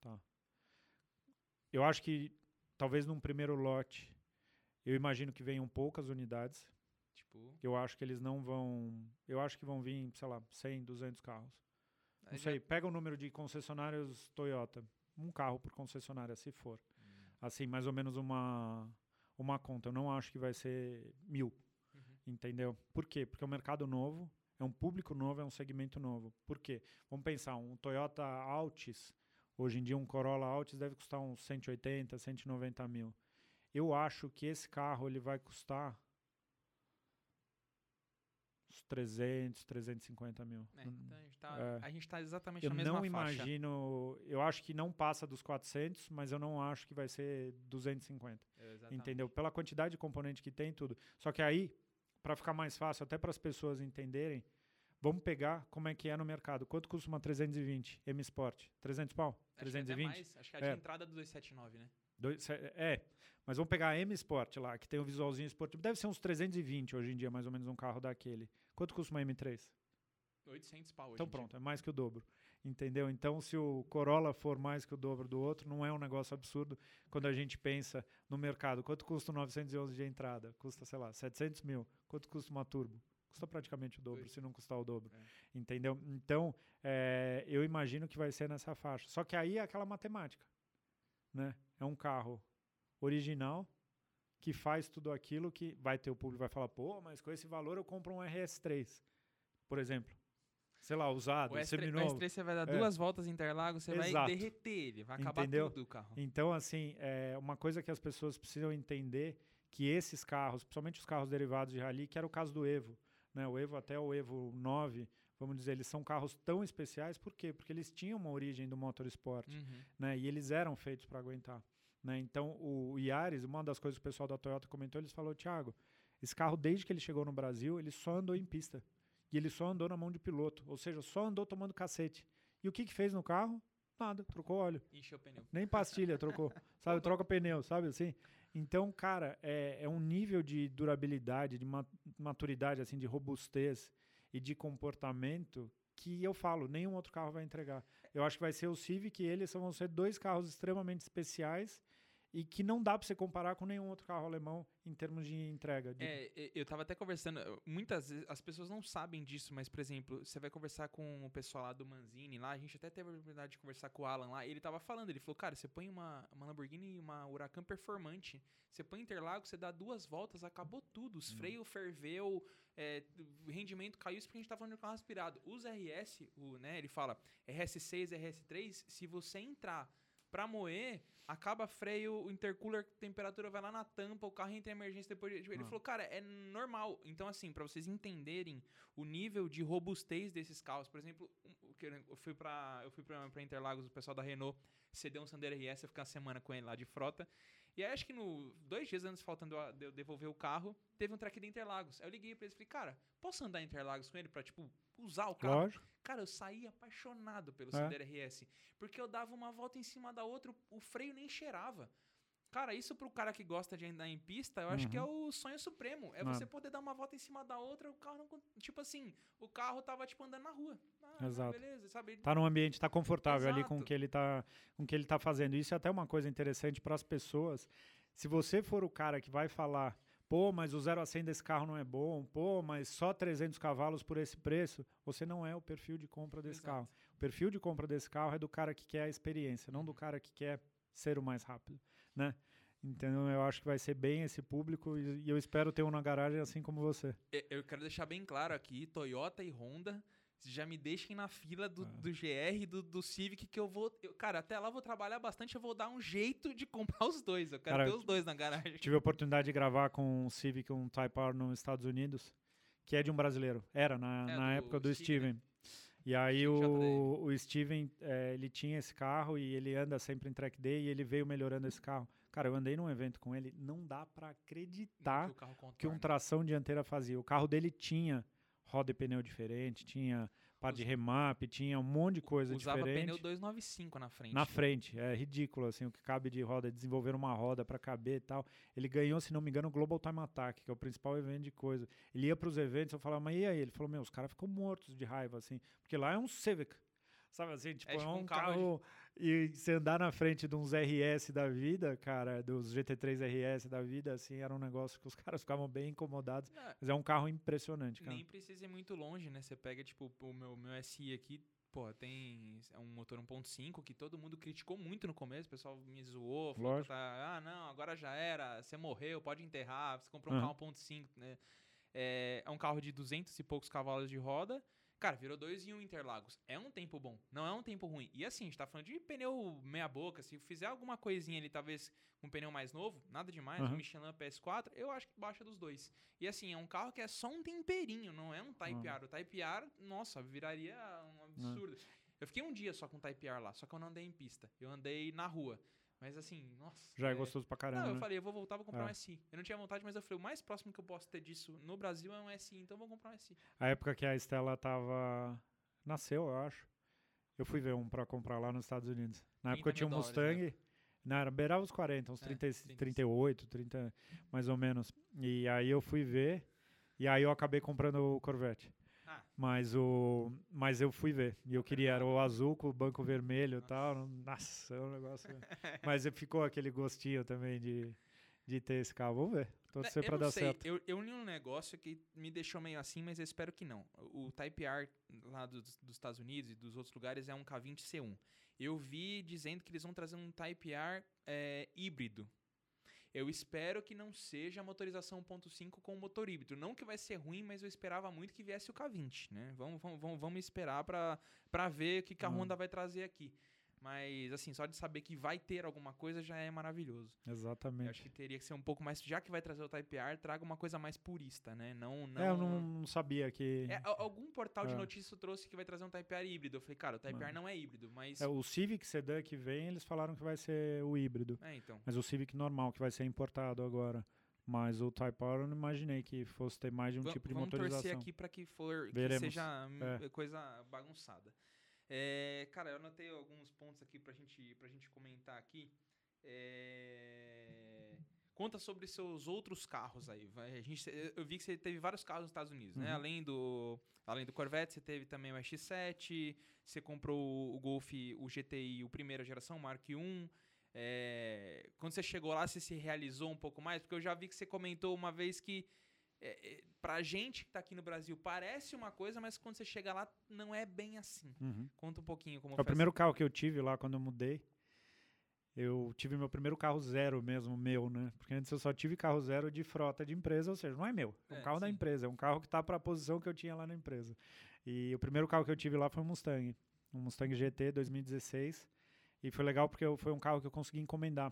Tá. Eu acho que talvez num primeiro lote, eu imagino que venham poucas unidades. Tipo? Eu acho que eles não vão. Eu acho que vão vir, sei lá, 100, 200 carros. Não sei, pega o número de concessionários Toyota. Um carro por concessionária, se for assim, mais ou menos uma, uma conta. Eu não acho que vai ser mil, uhum. entendeu? Por quê? Porque é um mercado novo, é um público novo, é um segmento novo. Por quê? Vamos pensar, um Toyota Altis, hoje em dia um Corolla Altis deve custar uns 180, 190 mil. Eu acho que esse carro ele vai custar uns 300, 350 mil. É, então a gente está é. tá exatamente eu na mesma Eu não imagino, eu acho que não passa dos 400, mas eu não acho que vai ser 250. É, entendeu? Pela quantidade de componente que tem e tudo. Só que aí, para ficar mais fácil, até para as pessoas entenderem, vamos pegar como é que é no mercado. Quanto custa uma 320 M Sport? 300 pau? Acho 320? Que é mais, acho que é a de é. entrada do 279, né? É, mas vamos pegar a M Sport lá, que tem o visualzinho esportivo. Deve ser uns 320 hoje em dia, mais ou menos, um carro daquele. Quanto custa uma M3? 800 pau Então pronto, é mais que o dobro. Entendeu? Então, se o Corolla for mais que o dobro do outro, não é um negócio absurdo quando a gente pensa no mercado. Quanto custa o 911 de entrada? Custa, sei lá, 700 mil. Quanto custa uma turbo? Custa praticamente o dobro, Dois. se não custar o dobro. É. Entendeu? Então, é, eu imagino que vai ser nessa faixa. Só que aí é aquela matemática. Né? É um carro original que faz tudo aquilo que vai ter o público vai falar, pô, mas com esse valor eu compro um RS3, por exemplo. Sei lá, usado, O S3, o seminovo. S3 você vai dar É. duas voltas em Interlagos, você vai Exato. derreter ele, vai acabar Entendeu? tudo o carro. Então, assim, é uma coisa que as pessoas precisam entender que esses carros, principalmente os carros derivados de rally, que era o caso do Evo, né? O Evo até o Evo 9, vamos dizer, eles são carros tão especiais, por quê? Porque eles tinham uma origem do motorsport, Uhum. né? E eles eram feitos para aguentar, né? Então, o Yaris, uma das coisas que o pessoal da Toyota comentou, eles falou, Thiago, esse carro desde que ele chegou no Brasil, ele só andou em pista. E ele só andou na mão de piloto, ou seja, só andou tomando cacete. E o que que fez no carro? Nada, trocou óleo. Encheu o pneu. Nem pastilha trocou, sabe? Troca pneu, sabe assim? Então, cara, é, é um nível de durabilidade, de ma- maturidade, assim, de robustez e de comportamento que eu falo, nenhum outro carro vai entregar. Eu acho que vai ser o Civic e eles vão ser dois carros extremamente especiais e que não dá para você comparar com nenhum outro carro alemão em termos de entrega. de- É, eu tava até conversando, muitas vezes as pessoas não sabem disso, mas, por exemplo, você vai conversar com o pessoal lá do Manzini, lá, a gente até teve a oportunidade de conversar com o Alan lá, e ele tava falando, ele falou, cara, você põe uma, uma Lamborghini e uma Huracan performante, você põe Interlagos, você dá duas voltas, acabou tudo, os freios ferveu, é, o rendimento caiu, isso porque a gente tá falando de carro aspirado. Os RS, o, né, ele fala, RS6, RS3, se você entrar pra moer, acaba freio, o intercooler, temperatura vai lá na tampa, o carro entra em emergência depois. de- tipo, Ele Ah. falou, cara, é normal. Então, assim, pra vocês entenderem o nível de robustez desses carros, por exemplo, o que eu fui pra, eu fui pra Interlagos, o pessoal da Renault cedeu um Sandero RS, eu fiquei uma semana com ele lá de frota. E aí, acho que no dois dias antes, faltando eu devolver o carro, teve um track de Interlagos. Aí eu liguei pra eles e falei, cara, posso andar em Interlagos com ele pra, tipo, usar o carro? Lógico. Cara, eu saí apaixonado pelo É. Sandero RS. Porque eu dava uma volta em cima da outra, o freio nem cheirava. Cara, isso pro cara que gosta de andar em pista, eu acho que é o sonho supremo. É Uhum. você poder dar uma volta em cima da outra, o carro não. Tipo assim, o carro tava, tipo, andando na rua. Ah, Exato. beleza, sabe? Tá num ambiente, tá confortável ali com o Exato. que ele tá, com o que ele tá fazendo. Isso é até uma coisa interessante para as pessoas. Se você for o cara que vai falar, pô, mas o 0 a 100 desse carro não é bom, pô, mas só 300 cavalos por esse preço, você não é o perfil de compra desse Exato. carro. O perfil de compra desse carro é do cara que quer a experiência, não do Uhum. cara que quer ser o mais rápido, né? Então eu acho que vai ser bem esse público e, eu espero ter um na garagem assim como você. Eu quero deixar bem claro aqui, Toyota e Honda, já me deixem na fila do, Ah. do GR, do, do Civic, que eu vou... eu- cara, até lá eu vou trabalhar bastante, eu vou dar um jeito de comprar os dois. Eu quero Cara, ter os dois na garagem. Tive a oportunidade de gravar com um Civic, um Type R nos Estados Unidos, que é de um brasileiro. Era, na, É, na do época do Steven, Steven. E aí o, o Steven, eh, ele tinha esse carro e ele anda sempre em track day e ele veio melhorando esse carro. Cara, eu andei num evento com ele, não dá pra acreditar que que um tração dianteira fazia. O carro dele tinha roda e pneu diferente, tinha par de remap, tinha um monte de coisa Usava diferente. pneu 295 na frente. Na frente, é ridículo assim, o que cabe de roda, desenvolver uma roda para caber e tal. Ele ganhou, se não me engano, o Global Time Attack, que é o principal evento de coisa. Ele ia para os eventos, eu falava, mas e aí? Ele falou, meu, os caras ficam mortos de raiva assim, porque lá é um Civic. Sabe assim, tipo, é, tipo um, um carro carro, e você andar na frente de uns RS da vida, cara, dos GT3 RS da vida, assim, era um negócio que os caras ficavam bem incomodados, Não, mas é um carro impressionante, cara. nem precisa ir muito longe, né? Você pega, tipo, o meu, meu SI aqui, pô, tem é um motor 1.5 que todo mundo criticou muito no começo, o pessoal me zoou, falou que tá, ah, não, agora já era, você morreu, pode enterrar, você comprou um carro 1.5, né? É, é um carro de 200 e poucos cavalos de roda, Cara, virou 2 em 1 um Interlagos. É um tempo bom, não é um tempo ruim. E assim, a gente tá falando de pneu meia boca. Se fizer alguma coisinha ali, talvez um pneu mais novo, nada demais, um Aham. Michelin PS4, eu acho que baixa dos dois. E assim, é um carro que é só um temperinho, não é um Type Ah. R. O Type R, nossa, viraria um absurdo. Eu fiquei um dia só com o Type R lá, só que eu não andei em pista. Eu andei na rua. Mas assim, nossa. Já é gostoso pra caramba, Não, eu né? falei, eu vou voltar, vou comprar É. um SI. Eu não tinha vontade, mas eu falei, o mais próximo que eu posso ter disso no Brasil é um SI, então eu vou comprar um SI. A época que a Estela tava. Nasceu, eu acho. Eu fui ver um pra comprar lá nos Estados Unidos. Na 30 época eu tinha um dólares, né? Mustang. Não, era beirava os 40, uns É, 30, 30. 38, 30, mais ou menos. E aí eu fui ver. E aí eu acabei comprando o Corvette. Ah. Mas o. Mas eu fui ver. E eu queria, era o azul com o banco vermelho e tal. Nossa, é um negócio. mas ficou aquele gostinho também de, de ter esse carro. Vamos ver. Torcer Né, não dar sei, certo. Eu, eu li um negócio que me deixou meio assim, mas eu espero que não. O Type R lá dos, dos Estados Unidos e dos outros lugares é um K20 C1. Eu vi dizendo que eles vão trazer um Type R é, híbrido. Eu espero que não seja a motorização 1.5 com motor híbrido. Não que vai ser ruim, mas eu esperava muito que viesse o K20, né? Vamos, vamos, vamos, vamos esperar para ver o que, que a. Honda vai trazer aqui. Mas, assim, só de saber que vai ter alguma coisa já é maravilhoso. Eu acho Exatamente. que teria que ser um pouco mais. Já que vai trazer o Type R, traga uma coisa mais purista, né? Não. não... É, eu não, sabia que. É, al- algum portal de É. notícias trouxe que vai trazer um Type R híbrido. Eu falei, cara, o Type R não é híbrido, mas. É, o Civic Sedan que vem, eles falaram que vai ser o híbrido. É, então. Mas o Civic normal, que vai ser importado agora. Mas o Type R eu não imaginei que fosse ter mais de um Va- tipo de Vamos motorização. torcer aqui para que for que Veremos. seja hum, É. coisa bagunçada. É, cara, eu anotei alguns pontos aqui pra gente, pra gente comentar aqui. É, Conta sobre seus outros carros aí. A gente, eu vi que você teve vários carros nos Estados Unidos, né? Uhum. Além do, além do Corvette, você teve também o X7, você comprou o Golf, o GTI, o primeira geração, Mark I. É, quando você chegou lá, você se realizou um pouco mais? Porque eu já vi que você comentou uma vez que é, é, pra gente que tá aqui no Brasil parece uma coisa, mas quando você chega lá não é bem assim. Uhum. Conta um pouquinho como É o foi primeiro carro que eu tive lá quando eu mudei. Eu tive meu primeiro carro zero mesmo, meu, né? Porque antes eu só tive carro zero de frota de empresa, ou seja, não é meu. É um É, carro da sim. empresa, é um carro que tá para a posição que eu tinha lá na empresa. E o primeiro carro que eu tive lá foi um Mustang, um Mustang GT 2016. E foi legal porque eu- foi um carro que eu consegui encomendar.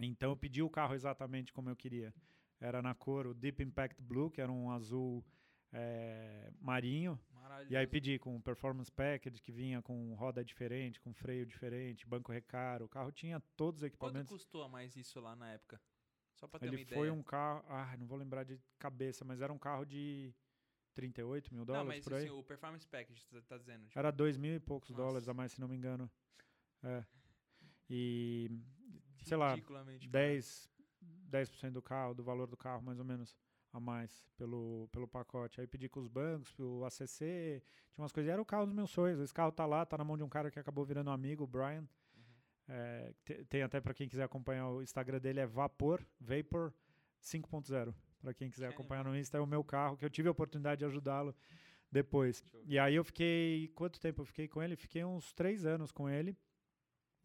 Então eu pedi o carro exatamente como eu queria. Era na cor o Deep Impact Blue, que era um azul eh, marinho. E aí pedi com performance package que vinha com roda diferente, com freio diferente, banco recaro. O carro tinha todos os Quanto equipamentos. custou a mais isso lá na época? Só pra ter Ele uma foi ideia. um carro, ah, não vou lembrar de cabeça, mas era um carro de 38 mil Não, dólares mas por aí. assim, o Performance Package, você tá dizendo. tipo, Era dois mil e poucos Nossa. dólares a mais, se não me engano. É. E sei lá, ridiculamente 10, 10% do carro, do valor do carro, mais ou menos, a mais pelo, pelo pacote. Aí pedi com os bancos, o ACC, tinha umas coisas. Era o carro dos meus sonhos. Esse carro tá lá, tá na mão de um cara que acabou virando um amigo, o Brian. Uhum. É, te- tem até para quem quiser acompanhar o Instagram dele, é Vapor, Vapor 5.0. Para quem quiser Que acompanhar no Insta, é o meu carro, que eu tive a oportunidade de ajudá-lo depois. E aí eu fiquei. Quanto tempo eu fiquei com ele? Fiquei uns três anos com ele.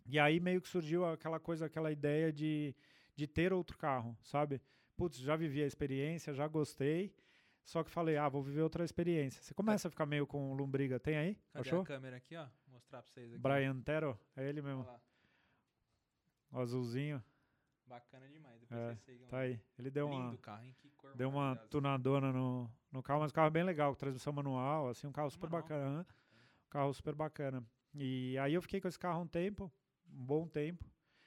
E aí meio que surgiu aquela coisa, aquela ideia de, de ter outro carro, sabe? Putz, já vivi a experiência, já gostei. Só que falei, ah, vou viver outra experiência. Você começa a ficar meio com lombriga. Tem aí? Cadê Achou? a câmera aqui, ó? Vou mostrar pra vocês aqui. Brian Tero? É ele Olha mesmo. lá. O azulzinho. Bacana demais. Depois É, vocês sigam Tá aí. Ele deu Lindo uma, carro, hein? Que cor deu uma tunadona no, no carro, mas o carro é bem legal, com transmissão manual, assim, um carro super Manual. bacana. né? Um carro super bacana. E aí eu fiquei com esse carro um tempo, um bom tempo.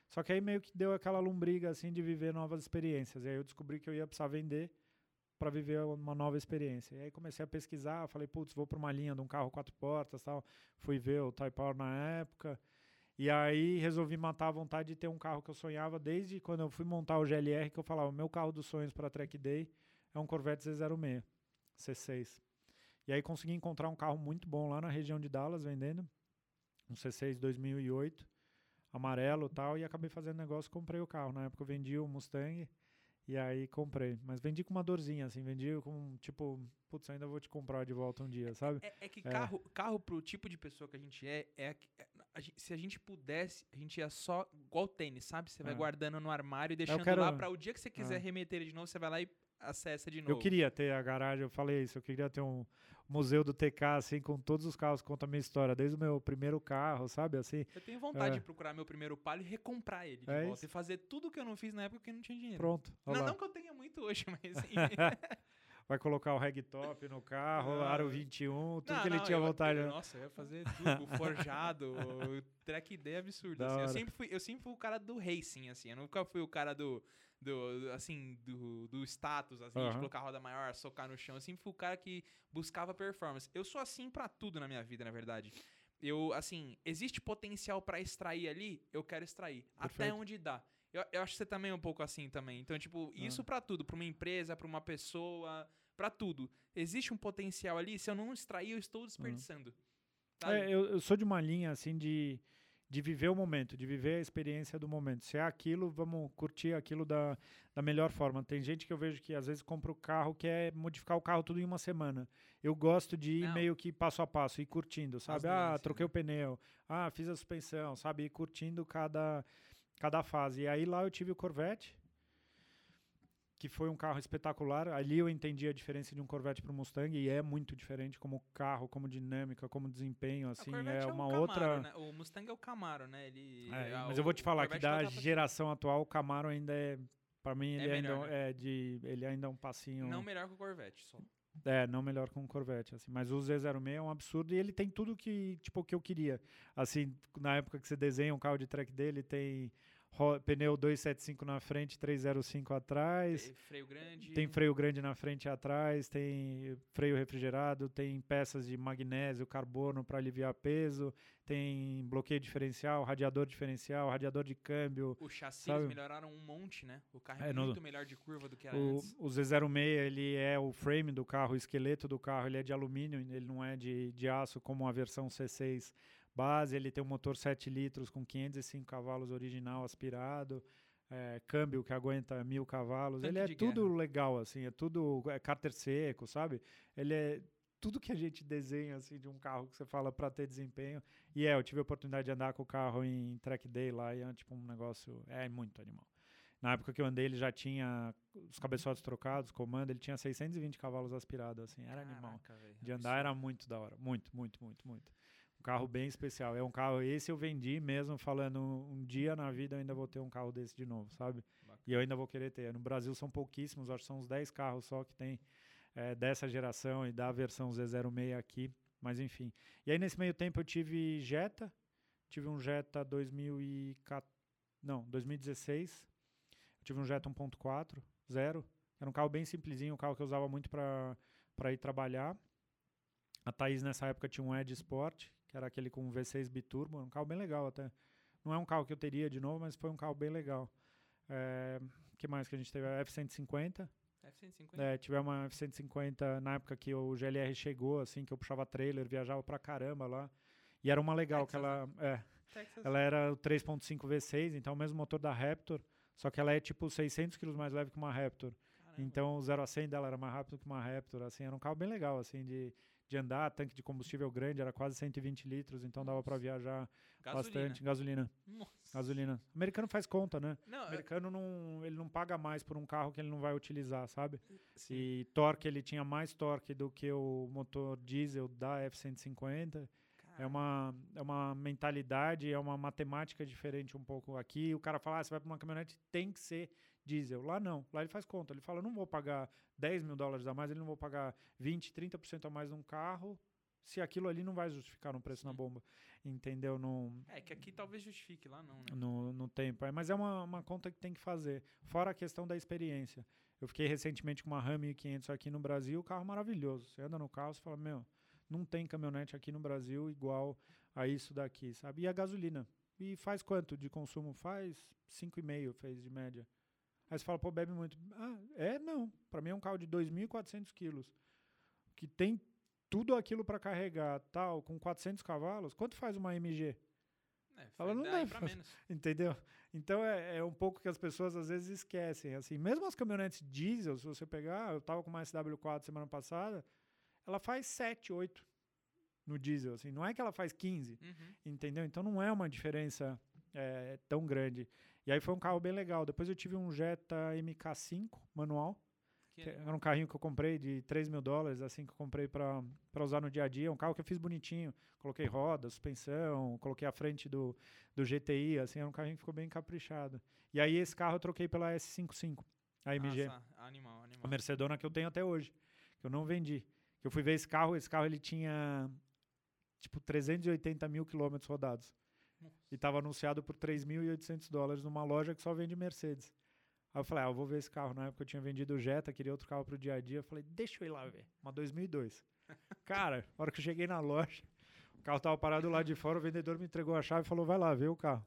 Só que aí meio que deu aquela lombriga, assim, de viver novas experiências. E aí eu descobri que eu ia precisar vender para viver uma nova experiência. E aí comecei a pesquisar, falei, putz, vou para uma linha de um carro quatro portas tal. Fui ver o Type R na época. E aí resolvi matar a vontade de ter um carro que eu sonhava desde quando eu fui montar o GLR, que eu falava, meu carro dos sonhos para Track Day é um Corvette Z06, C6. E aí consegui encontrar um carro muito bom lá na região de Dallas vendendo, um C6 2008, amarelo e tal, e acabei fazendo negócio, comprei o carro. Na época eu vendi o Mustang e aí comprei, mas vendi com uma dorzinha assim, vendi com tipo, putz, ainda vou te comprar de volta um dia, sabe? É, é que É. carro, carro pro tipo de pessoa que a gente é, é, a é- se a gente pudesse, a gente ia só igual tênis, sabe? Você vai É. guardando no armário e deixando quero- lá pra o dia que você quiser É. remeter ele de novo, você vai lá e acessa de novo. Eu queria ter a garagem, eu falei isso, eu queria ter um museu do TK, assim, com todos os carros que contam a minha história, desde o meu primeiro carro, sabe, assim. Eu tenho vontade É. de procurar meu primeiro palio e recomprar ele de É volta. isso. E fazer tudo que eu não fiz na época eu não tinha dinheiro. Pronto, Não, lá. não que eu tenha muito hoje, mas. Vai colocar o ragtop no carro, Não, aro eu- 21, tudo Não, que ele não, tinha eu- vontade. eu- né? Nossa, eu ia fazer tudo, forjado, track day absurdo. Da assim. eu, sempre fui, eu sempre fui o cara do racing, assim. Eu nunca fui o cara do, do assim, do, do status, assim, de Aham. colocar a roda maior, socar no chão. Eu sempre fui o cara que buscava performance. Eu sou assim pra tudo na minha vida, na verdade. Eu, assim, existe potencial pra extrair ali, eu quero extrair. Até Perfeito. onde dá. Eu, eu acho que você também é um pouco assim também. Então, tipo, isso pra tudo, pra uma empresa, pra uma pessoa, pra tudo. Existe um potencial ali, se eu não extrair, eu estou desperdiçando. sabe? É, eu, eu sou de uma linha, assim, de, de viver o momento, de viver a experiência do momento. Se é aquilo, vamos curtir aquilo da, da melhor forma. Tem gente que eu vejo que às vezes compra o carro, quer modificar o carro tudo em uma semana. Eu gosto de ir Não. meio que passo a passo, ir curtindo, sabe? ah, troquei né? o pneu, ah, fiz a suspensão, sabe? Ir curtindo cada, cada fase. E aí lá eu tive o Corvette, que foi um carro espetacular. Ali eu entendi a diferença de um Corvette para um Mustang e é muito diferente como carro, como dinâmica, como desempenho, assim, é, é uma Camaro, outra. Né? O Mustang é o Camaro, né? Ele, é, é, mas eu vou te falar que da geração atual o Camaro ainda é para mim ele É ainda melhor, é de ele ainda é um passinho. Não melhor que o Corvette, só. É, não melhor que um Corvette, assim. Mas o Z06 é um absurdo e ele tem tudo que, tipo, que eu queria. Assim, na época que você desenha um carro de track dele, tem pneu 275 na frente, 305 atrás. Tem freio grande. Tem freio grande na frente e atrás, tem freio refrigerado, tem peças de magnésio, carbono para aliviar peso, tem bloqueio diferencial, radiador diferencial, radiador de câmbio. O chassi sabe? melhoraram um monte, né? O carro é, É, no- muito melhor de curva do que era O, antes. o Z06, ele é o frame do carro, o esqueleto do carro, ele é de alumínio, ele não é de, de aço como a versão C6 base, ele tem um motor 7 litros com 505 cavalos original aspirado, é, câmbio que aguenta mil cavalos, Tanque ele é tudo guerra. legal, assim, é tudo é cárter seco, sabe? Ele é tudo que a gente desenha, assim, de um carro que você fala para ter desempenho. E é, eu tive a oportunidade de andar com o carro em track day lá e é tipo um negócio, é muito animal. Na época que eu andei, ele já tinha os cabeçotes trocados, comando, ele tinha 620 cavalos aspirados, assim, era animal. Caraca, velho, De andar era muito da hora, muito, muito, muito, muito. Carro bem especial. É um carro, esse eu vendi mesmo, falando, um dia na vida eu ainda vou ter um carro desse de novo, sabe? Bacana. E eu ainda vou querer ter. No Brasil são pouquíssimos, acho que são uns 10 carros só que tem eh, dessa geração e da versão Z06 aqui, mas enfim. E aí nesse meio tempo eu tive Jetta, tive um Jetta 2014, não, 2016, eu tive um Jetta 1.4, zero, era um carro bem simplesinho, um carro que eu usava muito para ir trabalhar. A Thaís nessa época tinha um Edge Sport, que era aquele com V6 biturbo, um carro bem legal até. Não é um carro que eu teria de novo, mas foi um carro bem legal. É, que mais que a gente teve? A F-150. F-150. É, tivemos uma F-150 na época que o GLR chegou, assim, que eu puxava trailer, viajava pra caramba lá. E era uma legal, que Texas, ela... É, Texas. ela era o 3.5 V6, então o mesmo motor da Raptor, só que ela é tipo 600 kg mais leve que uma Raptor. Caramba. Então o 0 a 100 dela era mais rápido que uma Raptor, assim, era um carro bem legal, assim, de, de andar, tanque de combustível grande, era quase 120 litros, então dava para Nossa. viajar Gasolina. bastante. Gasolina, Nossa. gasolina. O americano faz conta, né? Não, O americano não, ele não paga mais por um carro que ele não vai utilizar, sabe? sim. E torque, ele tinha mais torque do que o motor diesel da F-150. É uma, é uma mentalidade, é uma matemática diferente um pouco aqui. O cara fala, ah, você vai para uma caminhonete, tem que ser diesel. Lá não, lá ele faz conta. Ele fala, não vou pagar 10 mil dólares a mais, ele não vou pagar 20, 30% a mais num carro, se aquilo ali não vai justificar no preço na Sim. bomba. Entendeu? No, É que aqui talvez justifique, lá não, né? no, no tempo. É, mas é uma, uma conta que tem que fazer. Fora a questão da experiência. Eu fiquei recentemente com uma Ram 1500 aqui no Brasil, carro maravilhoso. Você anda no carro, você fala, meu, não tem caminhonete aqui no Brasil igual a isso daqui, sabe? E a gasolina. E faz quanto de consumo? Faz 5,5 fez de média. Aí você fala, pô, bebe muito. Ah, é? Não. Para mim é um carro de 2.400 quilos. Que tem tudo aquilo para carregar, tal, com 400 cavalos. Quanto faz uma MG? É, Ela não deve fazer. menos. Entendeu? Então é, é um pouco que as pessoas às vezes esquecem. Assim, mesmo as caminhonetes diesel, se você pegar, eu tava com uma SW4 semana passada, ela faz 7, 8 no diesel. Assim, não é que ela faz 15, Uhum. entendeu? Então não é uma diferença é, tão grande. E aí foi um carro bem legal. Depois eu tive um Jetta MK5 manual. Que Que era um carrinho que eu comprei de 3 mil dólares, assim, que eu comprei para usar no dia a dia. Um carro que eu fiz bonitinho. Coloquei roda, suspensão, coloquei a frente do, do GTI, assim, era um carrinho que ficou bem caprichado. E aí esse carro eu troquei pela S55, a AMG. Nossa, animal, A animal. Mercedona que eu tenho até hoje, que eu não vendi. Que eu fui ver esse carro, esse carro ele tinha, tipo, 380 mil quilômetros rodados. E estava anunciado por 3.800 dólares numa loja que só vende Mercedes. Aí eu falei, ah, eu vou ver esse carro. Na época eu tinha vendido o Jetta, queria outro carro pro dia a dia. Eu falei, deixa eu ir lá ver. Uma 2002. Cara, na hora que eu cheguei na loja, o carro tava parado lá de fora, o vendedor me entregou a chave e falou, vai lá, vê o carro.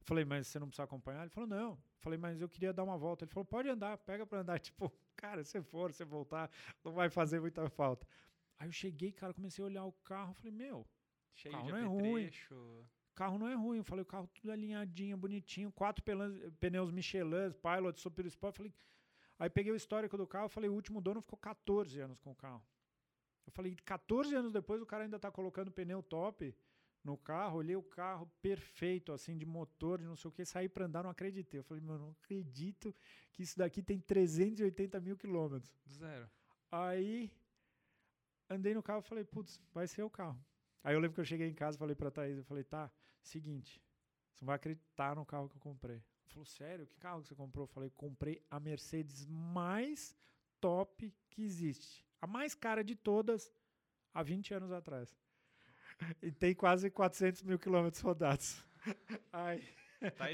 Eu falei, mas você não precisa acompanhar? Ele falou, não. Eu falei, mas eu queria dar uma volta. Ele falou, pode andar, pega pra andar. Tipo, cara, se for, se voltar, não vai fazer muita falta. Aí eu cheguei, cara, comecei a olhar o carro, falei, meu, Cheio carro de não é ruim. O carro não é ruim. Eu falei, o carro tudo alinhadinho, bonitinho, quatro pneus Michelin, Pilot, Super Sport. Falei, aí peguei o histórico do carro, falei, o último dono ficou 14 anos com o carro. Eu falei, 14 anos depois o cara ainda tá colocando pneu top. no carro, olhei o carro perfeito, assim, de motor, de não sei o que, saí para andar, não acreditei. Eu falei, mano, não acredito que isso daqui tem 380 mil quilômetros. Zero. Aí andei no carro e falei, putz, vai ser o carro. Aí eu lembro que eu cheguei em casa e falei pra Thaís, eu falei, tá, seguinte, você não vai acreditar no carro que eu comprei. Ela falou, sério? Que carro que você comprou? Eu falei, comprei a Mercedes mais top que existe. A mais cara de todas, há 20 anos atrás. E tem quase 400 mil quilômetros rodados. Aí,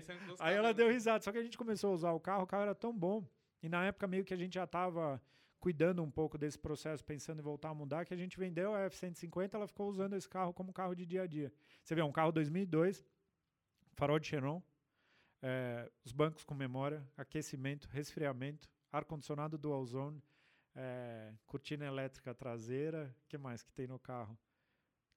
sempre aí gostava, ela né? deu risada. Só que a gente começou a usar o carro, o carro era tão bom. E na época meio que a gente já estava cuidando um pouco desse processo, pensando em voltar a mudar, que a gente vendeu a F-150, ela ficou usando esse carro como carro de dia a dia. Você vê, é um carro 2002, farol de xenon, eh, os bancos com memória, aquecimento, resfriamento, ar-condicionado dual zone, eh, cortina elétrica traseira, o que mais que tem no carro?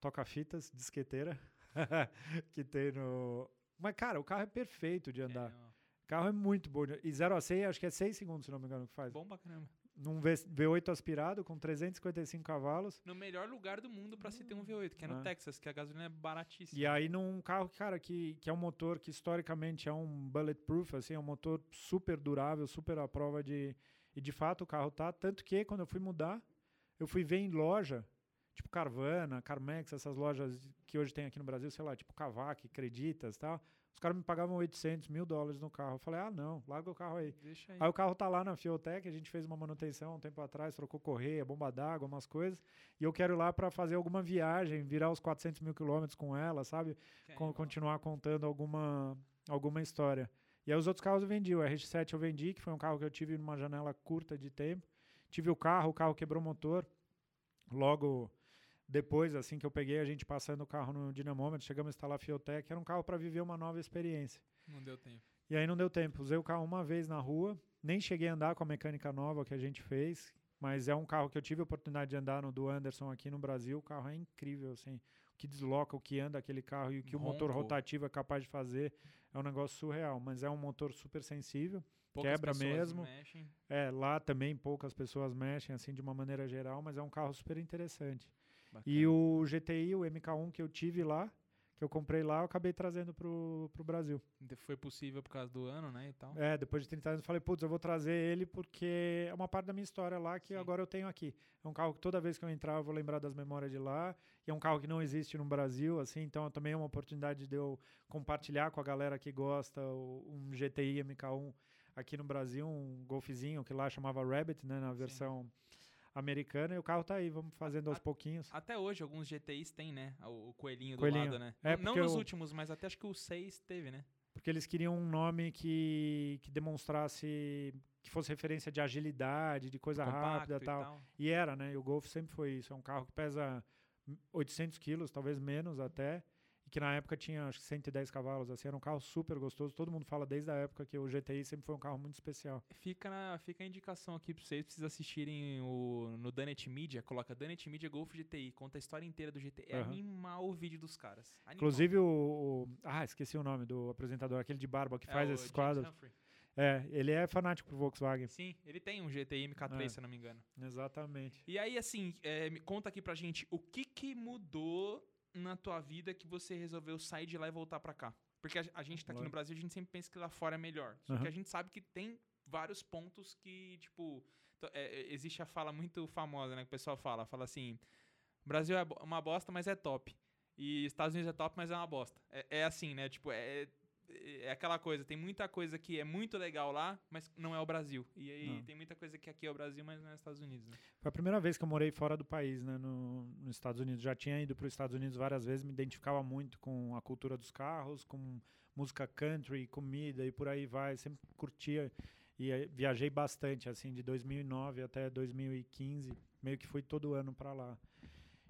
Toca-fitas, disqueteira, que tem no... Mas, cara, o carro é perfeito de andar. É, O carro é muito bom. E 0 a 100, acho que é 6 segundos, se não me engano, que faz. bom pra caramba. Num V- V8 aspirado, com 355 cavalos. No melhor lugar do mundo pra se ter um V8, que é no É. Texas, que a gasolina é baratíssima. E aí num carro, cara, que, que é um motor que historicamente é um bulletproof, assim, é um motor super durável, super à prova de... E de fato o carro tá. Tanto que quando eu fui mudar, eu fui ver em loja, tipo Carvana, Carmex, essas lojas que hoje tem aqui no Brasil, sei lá, tipo Cavac, Creditas e tal. Os caras me pagavam 800 mil dólares no carro. Eu falei, ah, não, larga o carro aí. Deixa aí. Aí o carro tá lá na Fiotec, a gente fez uma manutenção um tempo atrás, trocou correia, bomba d'água, umas coisas. E eu quero ir lá para fazer alguma viagem, virar os 400 mil quilômetros com ela, sabe? Con- continuar contando alguma, alguma história. E aí os outros carros eu vendi. O RX-7 eu vendi, que foi um carro que eu tive numa janela curta de tempo. Tive o carro, o carro quebrou o motor. Logo depois, assim que eu peguei, a gente passando o carro no dinamômetro, chegamos a instalar a Fiotec. Era um carro para viver uma nova experiência. Não deu tempo. E aí não deu tempo. Usei o carro uma vez na rua, nem cheguei a andar com a mecânica nova que a gente fez, mas é um carro que eu tive a oportunidade de andar no do Anderson aqui no Brasil. O carro é incrível, assim. O que desloca, o que anda aquele carro e o que o motor Ronco. rotativo é capaz de fazer é um negócio surreal. Mas é um motor super sensível. Poucas Quebra mesmo. mexem. É, lá também poucas pessoas mexem assim de uma maneira geral, mas é um carro super interessante. E Bacana. o GTI, o MK1 que eu tive lá, que eu comprei lá, eu acabei trazendo pro, pro Brasil. Foi possível por causa do ano, né, e tal. É, depois de 30 anos eu falei, putz, eu vou trazer ele porque é uma parte da minha história lá que Sim. agora eu tenho aqui. É um carro que toda vez que eu entrar eu vou lembrar das memórias de lá. E é um carro que não existe no Brasil, assim, então também é uma oportunidade de eu compartilhar com a galera que gosta um GTI MK1 aqui no Brasil, um golfzinho que lá chamava Rabbit, né, na versão americana. E o carro tá aí, vamos fazendo aos A- pouquinhos. Até hoje, alguns GTIs tem, né? O, o coelhinho do Coelhinho. lado, né? É, não nos eu- últimos, mas até acho que o 6 teve, né? porque eles queriam um nome que, que demonstrasse que fosse referência de agilidade, de coisa rápida Compacto e tal. E era, né? E o Golf sempre foi isso. É um carro que pesa 800 quilos, talvez menos até. Que na época tinha acho que 110 cavalos. Assim, era um carro super gostoso. Todo mundo fala desde a época que o GTI sempre foi um carro muito especial. Fica, na, fica a indicação aqui pra vocês, precisa assistirem o, no Danet Media, coloca Danet Media Golf GTI, conta a história inteira do GTI. É Aham. animal o vídeo dos caras. Animal. Inclusive o, o- Ah, esqueci o nome do apresentador, aquele de barba que É faz esses James quadros. Humphrey. É, ele é fanático por Volkswagen. Sim, ele tem um GTI MK3, É. se eu não me engano. Exatamente. E aí, assim, é, conta aqui pra gente, o que que mudou na tua vida que você resolveu sair de lá e voltar pra cá? Porque a, a gente tá aqui no. Brasil, a gente sempre pensa que lá fora é melhor. Só que Aham. a gente sabe que tem vários pontos que, tipo... é, é, existe a fala muito famosa, né? Que o pessoal fala. Fala assim, Brasil é uma bosta, mas é top. E Estados Unidos é top, mas é uma bosta. É, é assim, né? Tipo, é, é aquela coisa. Tem muita coisa que é muito legal lá, mas não é o Brasil. E aí Não. tem muita coisa que aqui é o Brasil, mas não é os Estados Unidos, né? Foi a primeira vez que eu morei fora do país, né, no, nos Estados Unidos. Já tinha ido para os Estados Unidos várias vezes, me identificava muito com a cultura dos carros, com música country, comida e por aí vai. Sempre curtia e eh, viajei bastante, assim, de 2009 até 2015, meio que fui todo ano para lá.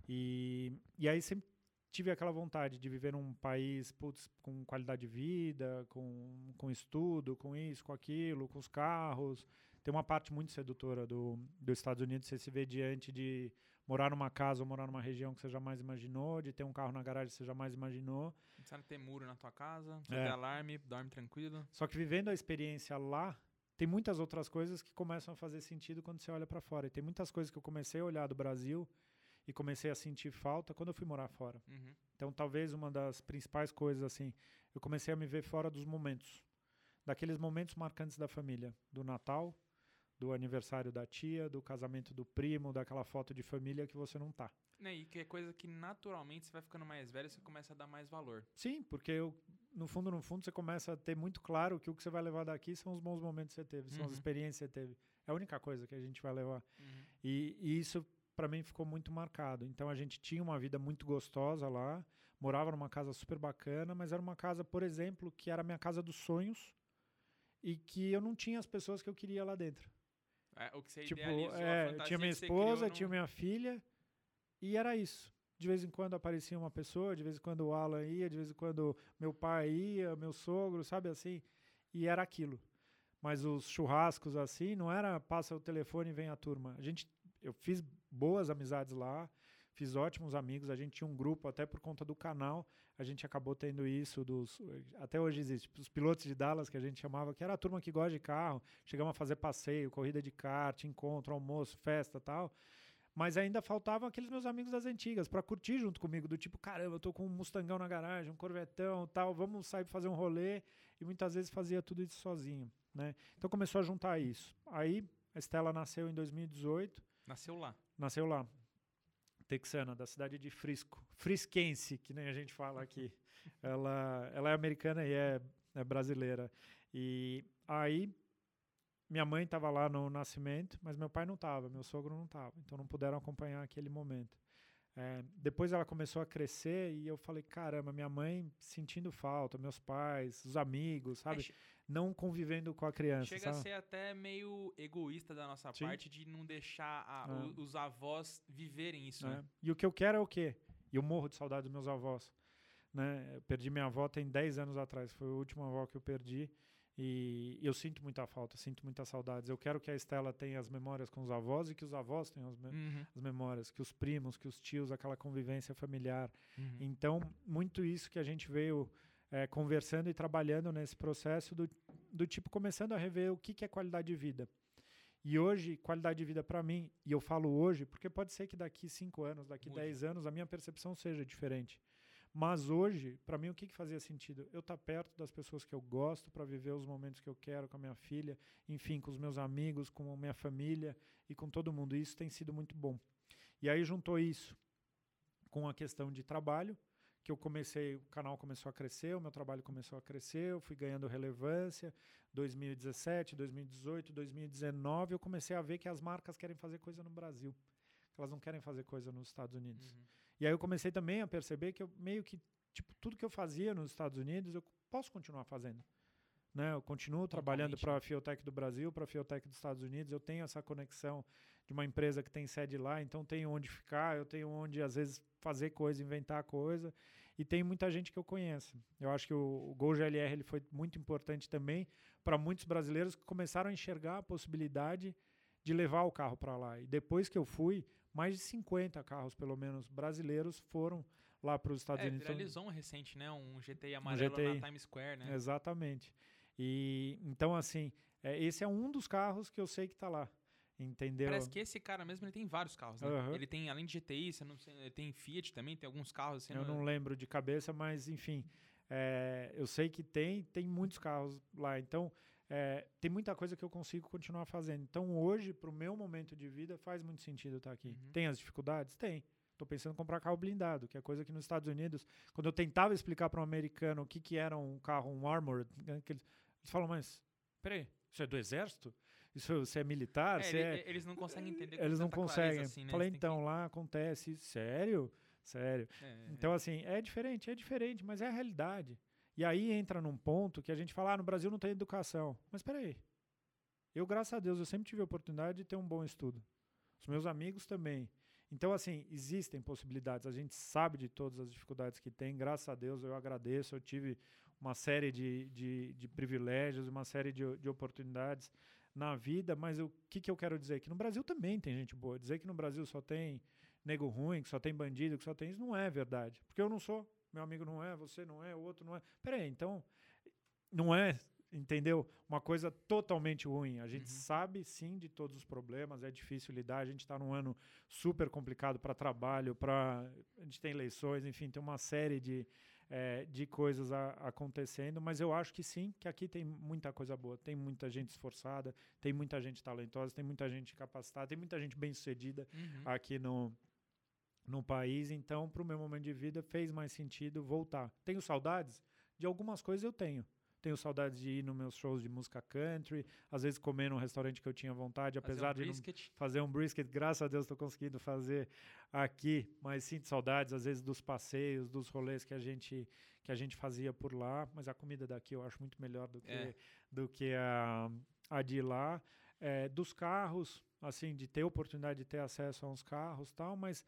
E, e aí sempre tive aquela vontade de viver num país putz, com qualidade de vida, com, com estudo, com isso, com aquilo, com os carros. Tem uma parte muito sedutora do, dos Estados Unidos, você se vê diante de morar numa casa ou morar numa região que você jamais imaginou, de ter um carro na garagem que você jamais imaginou. Não precisa ter muro na tua casa, não É. ter alarme, dorme tranquilo. Só que vivendo a experiência lá, tem muitas outras coisas que começam a fazer sentido quando você olha para fora. E tem muitas coisas que eu comecei a olhar do Brasil e comecei a sentir falta quando eu fui morar fora. Uhum. Então, talvez uma das principais coisas, assim, eu comecei a me ver fora dos momentos. Daqueles momentos marcantes da família. Do Natal, do aniversário da tia, do casamento do primo, daquela foto de família que você não tá. Né, E que é coisa que naturalmente você vai ficando mais velho, você começa a dar mais valor. Sim, porque eu, no fundo, no fundo, você começa a ter muito claro que o que você vai levar daqui são os bons momentos que você teve, são as Uhum. experiências que você teve. É a única coisa que a gente vai levar. Uhum. E, e isso, para mim, ficou muito marcado. Então, a gente tinha uma vida muito gostosa lá, morava numa casa super bacana, mas era uma casa, por exemplo, que era a minha casa dos sonhos e que eu não tinha as pessoas que eu queria lá dentro. É, o que você Tipo, é, tinha minha esposa, criou tinha minha filha, e era isso. De vez em quando aparecia uma pessoa, de vez em quando o Alan ia, de vez em quando meu pai ia, meu sogro, sabe assim? E era aquilo. Mas os churrascos assim, não era passa o telefone e vem a turma. A gente, eu fiz boas amizades lá, fiz ótimos amigos. A gente tinha um grupo, até por conta do canal, a gente acabou tendo isso dos. Até hoje existe, os pilotos de Dallas que a gente chamava, que era a turma que gosta de carro. Chegamos a fazer passeio, corrida de kart, encontro, almoço, festa tal. Mas ainda faltavam aqueles meus amigos das antigas para curtir junto comigo, do tipo, caramba, eu tô com um Mustangão na garagem, um Corvetão, tal, vamos sair fazer um rolê. E muitas vezes fazia tudo isso sozinho, né? Então começou a juntar isso. Aí a Estela nasceu em 2018, Nasceu lá. nasceu lá, texana, da cidade de Frisco, frisquense, que nem a gente fala aqui. ela, ela é americana e é, é brasileira. E aí minha mãe estava lá no nascimento, mas meu pai não estava, meu sogro não estava, então não puderam acompanhar aquele momento. É, depois ela começou a crescer e eu falei, caramba, minha mãe sentindo falta, meus pais, os amigos, sabe? É, Não convivendo com a criança, chega a sabe? ser até meio egoísta da nossa Sim. parte de não deixar a- É. o- os avós viverem isso, né? né? E o que eu quero é o quê? Eu morro de saudade dos meus avós. Né? Eu perdi minha avó tem 10 anos atrás, foi a última avó que eu perdi. E eu sinto muita falta, sinto muitas saudades. Eu quero que a Estela tenha as memórias com os avós e que os avós tenham as, me- Uhum, as memórias, que os primos, que os tios, aquela convivência familiar. uhum. Então, muito isso que a gente veio eh, conversando e trabalhando nesse processo do, do tipo, começando a rever o que, que é qualidade de vida. E hoje, qualidade de vida para mim, e eu falo hoje, porque pode ser que daqui cinco anos, daqui Mude. dez anos, a minha percepção seja diferente. Mas hoje, para mim, o que, que fazia sentido? Eu estar perto das pessoas que eu gosto para viver os momentos que eu quero com a minha filha, enfim, com os meus amigos, com a minha família e com todo mundo. Isso tem sido muito bom. E aí juntou isso com a questão de trabalho, que eu comecei, o canal começou a crescer, o meu trabalho começou a crescer, eu fui ganhando relevância. 2017, 2018, 2019, eu comecei a ver que as marcas querem fazer coisa no Brasil, que elas não querem fazer coisa nos Estados Unidos. Uhum. E aí eu comecei também a perceber que eu meio que tipo tudo que eu fazia nos Estados Unidos eu posso continuar fazendo. Né? Eu continuo trabalhando para a Fiotech do Brasil, para a Fiotech dos Estados Unidos. Eu tenho essa conexão de uma empresa que tem sede lá, então tenho onde ficar, eu tenho onde às vezes fazer coisa, inventar coisa. E tem muita gente que eu conheço. Eu acho que o, o Gol GLR ele foi muito importante também para muitos brasileiros que começaram a enxergar a possibilidade de levar o carro para lá. E depois que eu fui, mais de 50 carros, pelo menos, brasileiros foram lá para os Estados É, Unidos. Então, viralizou um recente, né? Um GTI amarelo GTI. na Times Square, né? Exatamente. E então assim, é, esse é um dos carros que eu sei que está lá, entendeu? Parece que esse cara mesmo ele tem vários carros, né? Aham. Ele tem, além de GTI, você não ele tem Fiat também, tem alguns carros assim. eu não lembro de cabeça, mas enfim, é, eu sei que tem, tem muitos carros lá. Então é, tem muita coisa que eu consigo continuar fazendo. Então hoje, para o meu momento de vida, faz muito sentido estar aqui. Uhum. Tem as dificuldades? Tem. Estou pensando em comprar carro blindado, que é coisa que nos Estados Unidos, quando eu tentava explicar para um americano o que, que era um carro, um armored, né, que eles, falam, mas peraí, isso é do exército? Isso, você é militar? É, Você ele- é... Eles não conseguem entender Eles não conseguem. assim, né? Falei, então, lá acontece. Sério? Sério. que- é, Então, assim, é diferente, é diferente, mas é a realidade. E aí entra num ponto que a gente fala, ah, no Brasil não tem educação. Mas peraí. Eu, graças a Deus, eu sempre tive a oportunidade de ter um bom estudo. Os meus amigos também. Então, assim, existem possibilidades. A gente sabe de todas as dificuldades que tem. Graças a Deus, eu agradeço. Eu tive uma série de, de, de privilégios, uma série de, de oportunidades na vida. Mas o que, que eu quero dizer? Que no Brasil também tem gente boa. Dizer que no Brasil só tem nego ruim, que só tem bandido, que só tem isso, não é verdade. Porque eu não sou, meu amigo não é, você não é, o outro não é. Peraí, então, não é entendeu? Uma coisa totalmente ruim. A gente Uhum. sabe sim de todos os problemas, é difícil lidar. A gente está num ano super complicado para trabalho, para a gente tem eleições, enfim, tem uma série de eh, de coisas a- acontecendo, mas eu acho que sim, que aqui tem muita coisa boa, tem muita gente esforçada, tem muita gente talentosa, tem muita gente capacitada, tem muita gente bem sucedida Uhum. aqui no, no país. Então, para o meu momento de vida, fez mais sentido voltar. Tenho saudades? De algumas coisas eu tenho. Tenho saudades de ir nos meus shows de música country, às vezes comer num restaurante que eu tinha vontade, Fazer um apesar de fazer um brisket, graças a Deus estou conseguindo fazer aqui, mas sinto saudades às vezes dos passeios, dos rolês que a gente que a gente fazia por lá, mas a comida daqui eu acho muito melhor do que É. do que a, a de lá, É, dos carros, assim, de ter oportunidade de ter acesso a uns carros, tal, mas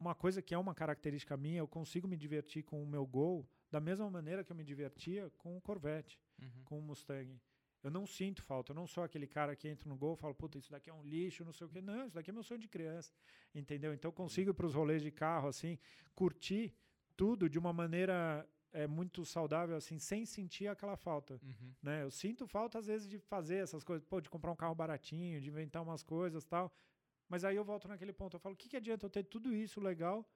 uma coisa que é uma característica minha, eu consigo me divertir com o meu Gol da mesma maneira que eu me divertia com o Corvette Uhum. com o Mustang. Eu não sinto falta, eu não sou aquele cara que entra no gol e fala, puta, isso daqui é um lixo, não sei o quê. Não, isso daqui é meu sonho de criança, entendeu? Então eu consigo ir para os rolês de carro, assim, curtir tudo de uma maneira é, muito saudável, assim, sem sentir aquela falta, Uhum. né? Eu sinto falta, às vezes, de fazer essas coisas, pô, de comprar um carro baratinho, de inventar umas coisas tal, mas aí eu volto naquele ponto, eu falo, o que, que adianta eu ter tudo isso legal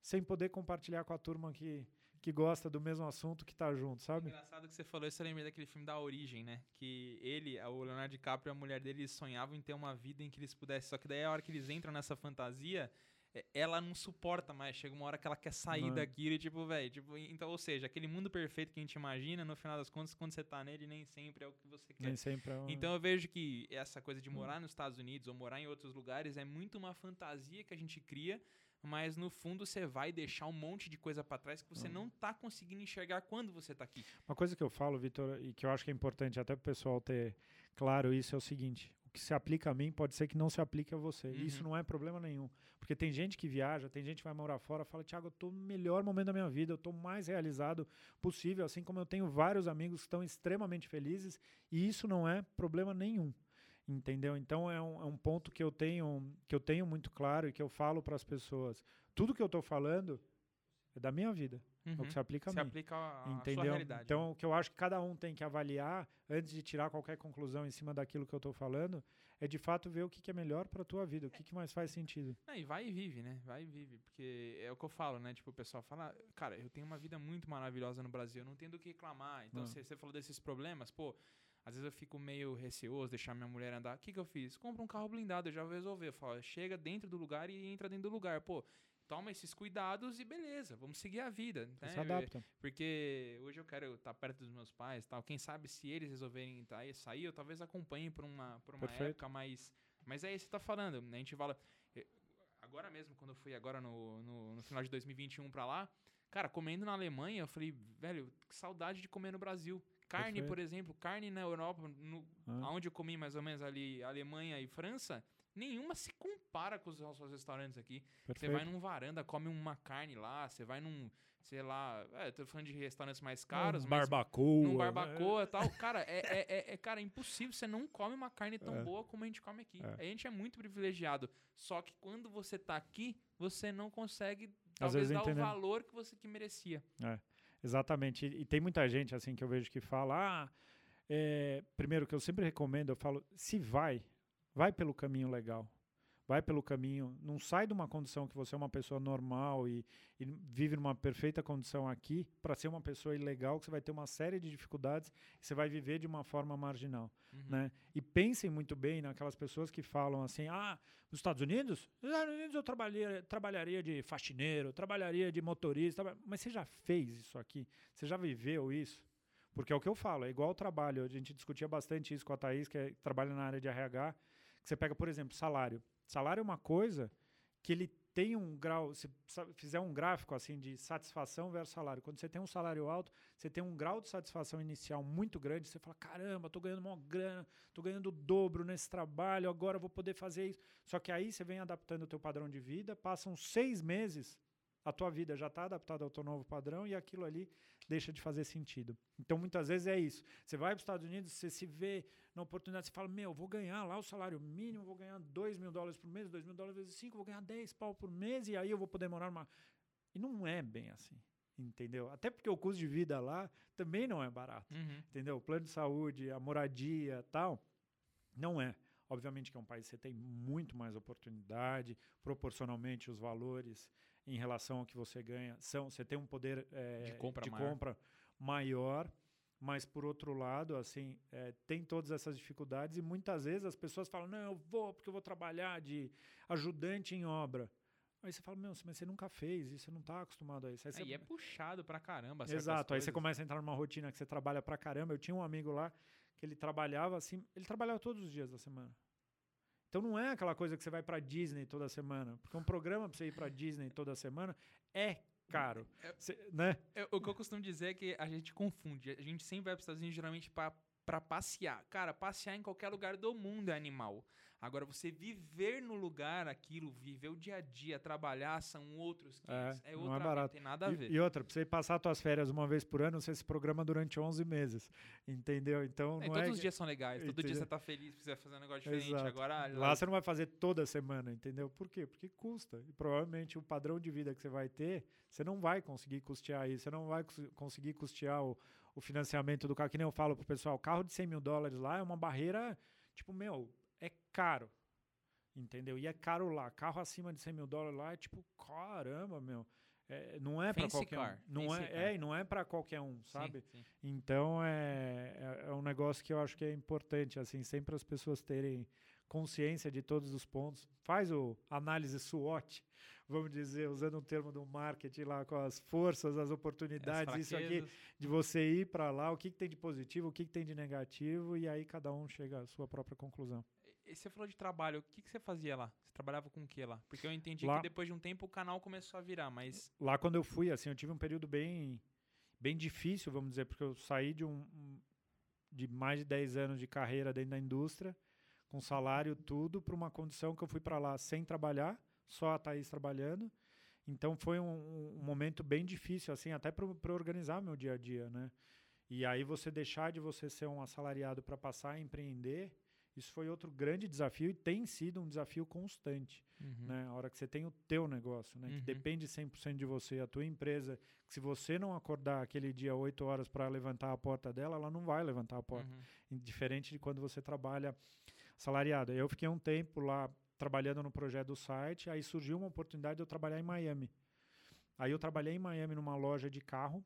sem poder compartilhar com a turma que, que gosta do mesmo assunto que tá junto, sabe? Engraçado que você falou isso, eu lembrei daquele filme da Origem, né? Que ele, o Leonardo DiCaprio e a mulher dele eles sonhavam em ter uma vida em que eles pudessem. Só que daí a hora que eles entram nessa fantasia, é, ela não suporta mais. Chega uma hora que ela quer sair Não. daquilo e, tipo, velho, tipo, então, ou seja, aquele mundo perfeito que a gente imagina, no final das contas, quando você tá nele, nem sempre é o que você quer. Nem sempre é um- Então eu vejo que essa coisa de morar nos Estados Unidos ou morar em outros lugares é muito uma fantasia que a gente cria, mas no fundo você vai deixar um monte de coisa pra trás que você Uhum. não tá conseguindo enxergar quando você tá aqui. Uma coisa que eu falo, Vitor, e que eu acho que é importante até para o pessoal ter claro isso é o seguinte: o que se aplica a mim pode ser que não se aplique a você. E Isso Uhum. não é problema nenhum. Porque tem gente que viaja, tem gente que vai morar fora, fala, Thiago, eu tô no melhor momento da minha vida, eu tô mais realizado possível, assim como eu tenho vários amigos que estão extremamente felizes, e isso não é problema nenhum. Entendeu? Então é um, é um ponto que eu tenho que eu tenho muito claro e que eu falo para as pessoas. Tudo que eu estou falando é da minha vida, é o Uhum. que se aplica a Se mim. aplica à à sua Entendeu? realidade. né? Então, o que eu acho que cada um tem que avaliar antes de tirar qualquer conclusão em cima daquilo que eu estou falando é de fato ver o que, que é melhor para a tua vida, o que, que mais faz sentido. Não, e vai e vive, né? Vai e vive. Porque é o que eu falo, né? Tipo, o pessoal fala, cara, eu tenho uma vida muito maravilhosa no Brasil, eu não tenho do que reclamar. Então, você falou desses problemas, pô, às vezes eu fico meio receoso deixar minha mulher andar. O que, que eu fiz? Compra um carro blindado, eu já vou resolver. Eu falo, chega dentro do lugar e entra dentro do lugar. Pô, toma esses cuidados e beleza, vamos seguir a vida. Né? se adapta. Porque hoje eu quero estar perto dos meus pais tal. Quem sabe se eles resolverem sair, eu talvez acompanhe por uma, por uma Perfeito. época mais. Mas é isso que você tá falando. né? A gente fala. eh, Agora mesmo, quando eu fui agora no, no, no final de 2021 pra lá, cara, comendo na Alemanha, eu falei, velho, que saudade de comer no Brasil. Carne, Perfeito. por exemplo, carne na Europa, no, Ah. onde eu comi mais ou menos ali, Alemanha e França, nenhuma se compara com os nossos restaurantes aqui. Você vai num varanda, come uma carne lá, você vai num, sei lá, é, tô falando de restaurantes mais caros, um barbacoa. num barbacoa e tal. Cara, é, é, é- é, cara, é impossível, você não come uma carne tão É. boa como a gente come aqui. É. A gente é muito privilegiado, só que quando você tá aqui, você não consegue talvez dar o valor que você que merecia. Exatamente. E, e tem muita gente assim que eu vejo que fala, ah, é, primeiro que eu sempre recomendo, eu falo, se vai, vai pelo caminho legal. Vai pelo caminho, não sai de uma condição que você é uma pessoa normal e, e vive numa perfeita condição aqui para ser uma pessoa ilegal que você vai ter uma série de dificuldades e você vai viver de uma forma marginal, Uhum. né? E pensem muito bem naquelas pessoas que falam assim, ah, nos Estados Unidos, nos Estados Unidos eu trabalharia, trabalharia de faxineiro, trabalharia de motorista, mas você já fez isso aqui? Você já viveu isso? Porque é o que eu falo, é igual ao trabalho. A gente discutia bastante isso com a Thaís, que é- trabalha na área de RH, que você pega, por exemplo, salário. Salário é uma coisa que ele tem um grau, se fizer um gráfico assim de satisfação versus salário. Quando você tem um salário alto, você tem um grau de satisfação inicial muito grande, você fala, caramba, tô ganhando uma grana, tô ganhando o dobro nesse trabalho, agora vou poder fazer isso. Só que aí você vem adaptando o teu padrão de vida, passam seis meses, a tua vida já está adaptada ao teu novo padrão e aquilo ali deixa de fazer sentido. Então, muitas vezes é isso. Você vai para os Estados Unidos, você se vê na oportunidade, você fala, meu, vou ganhar lá o salário mínimo, vou ganhar 2 mil dólares por mês, 2 mil dólares vezes 5, vou ganhar 10 pau por mês e aí eu vou poder morar numa... E não é bem assim. entendeu? Até porque o custo de vida lá também não é barato, Uhum. entendeu? O plano de saúde, a moradia, tal, não é. Obviamente que é um país que você tem muito mais oportunidade, proporcionalmente os valores em relação ao que você ganha são, você tem um poder eh, De compra maior. compra maior, mas por outro lado, assim, eh, tem todas essas dificuldades e muitas vezes as pessoas falam, não, eu vou porque eu vou trabalhar de ajudante em obra. Aí você fala, meu, mas você nunca fez isso, você não está acostumado a isso. Aí você Aí é puxado pra caramba. Exato, aí você começa a entrar numa rotina que você trabalha pra caramba. Eu tinha um amigo lá que ele trabalhava assim, ele trabalhava todos os dias da semana. Então não é aquela coisa que você vai pra Disney toda semana, porque um programa pra você ir pra Disney toda semana é caro, É- Cê- né? É, o que eu costumo dizer é que a gente confunde. A gente sempre vai para os Estados Unidos geralmente pra pra passear. Cara, passear em qualquer lugar do mundo é animal. Agora, você viver no lugar aquilo, viver o dia a dia, trabalhar, são outros 500. É, É, não outra é vida, barato. tem nada a ver. E, e outra, pra você passar suas férias uma vez por ano, você se programa durante 11 meses, entendeu? Então É, não todos é os dias são legais, todo dia Entendeu? você tá feliz, você vai fazer um negócio diferente. Exato. Agora, Lá você não vai fazer toda semana, entendeu? Por quê? Porque custa. E provavelmente o padrão de vida que você vai ter, você não vai conseguir custear isso, você não vai cons- conseguir custear o, o financiamento do carro. Que nem eu falo pro pessoal, carro de 100 mil dólares lá é uma barreira, tipo, meu, é caro. Entendeu? E é caro lá. Carro acima de 100 mil dólares lá é tipo, caramba, meu. É, não é para qualquer car, um. Não fancy é, car. é, e não é para qualquer um, Sim, sabe? sim. Então é, é, é um negócio que eu acho que é importante, assim, sempre as pessoas terem consciência de todos os pontos. Faz o análise SWOT, vamos dizer, usando um termo do marketing lá, com as forças, as oportunidades, As isso aqui, de você ir para lá, o que, que tem de positivo, o que, que tem de negativo, e aí cada um chega à sua própria conclusão. Você falou de trabalho, o que, que você fazia lá? Você trabalhava com o que lá? Porque eu entendi Lá- que depois de um tempo o canal começou a virar, mas. Lá quando eu fui, assim, eu tive um período bem, bem difícil, vamos dizer, porque eu saí de um, um- de mais de 10 anos de carreira dentro da indústria, com salário tudo, para uma condição que eu fui para lá sem trabalhar, só a Thaís trabalhando. Então foi um, um momento bem difícil, assim, até para organizar meu dia a dia, né? E aí você deixar de você ser um assalariado para passar a empreender, isso foi outro grande desafio e tem sido um desafio constante né? A hora que você tem o teu negócio, né? Uhum. Que depende 100% de você, a tua empresa, que se você não acordar aquele dia 8 horas para levantar a porta dela, ela não vai levantar a porta. Uhum. Diferente de quando você trabalha salariado. Eu fiquei um tempo lá trabalhando no projeto do site, aí surgiu uma oportunidade de eu trabalhar em Miami. Aí eu trabalhei em Miami numa loja de carro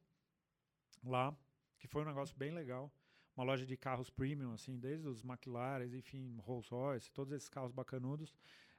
lá, que foi um negócio bem legal. Uma loja de carros premium, assim, desde os McLaren, enfim, Rolls Royce, todos esses carros bacanudos.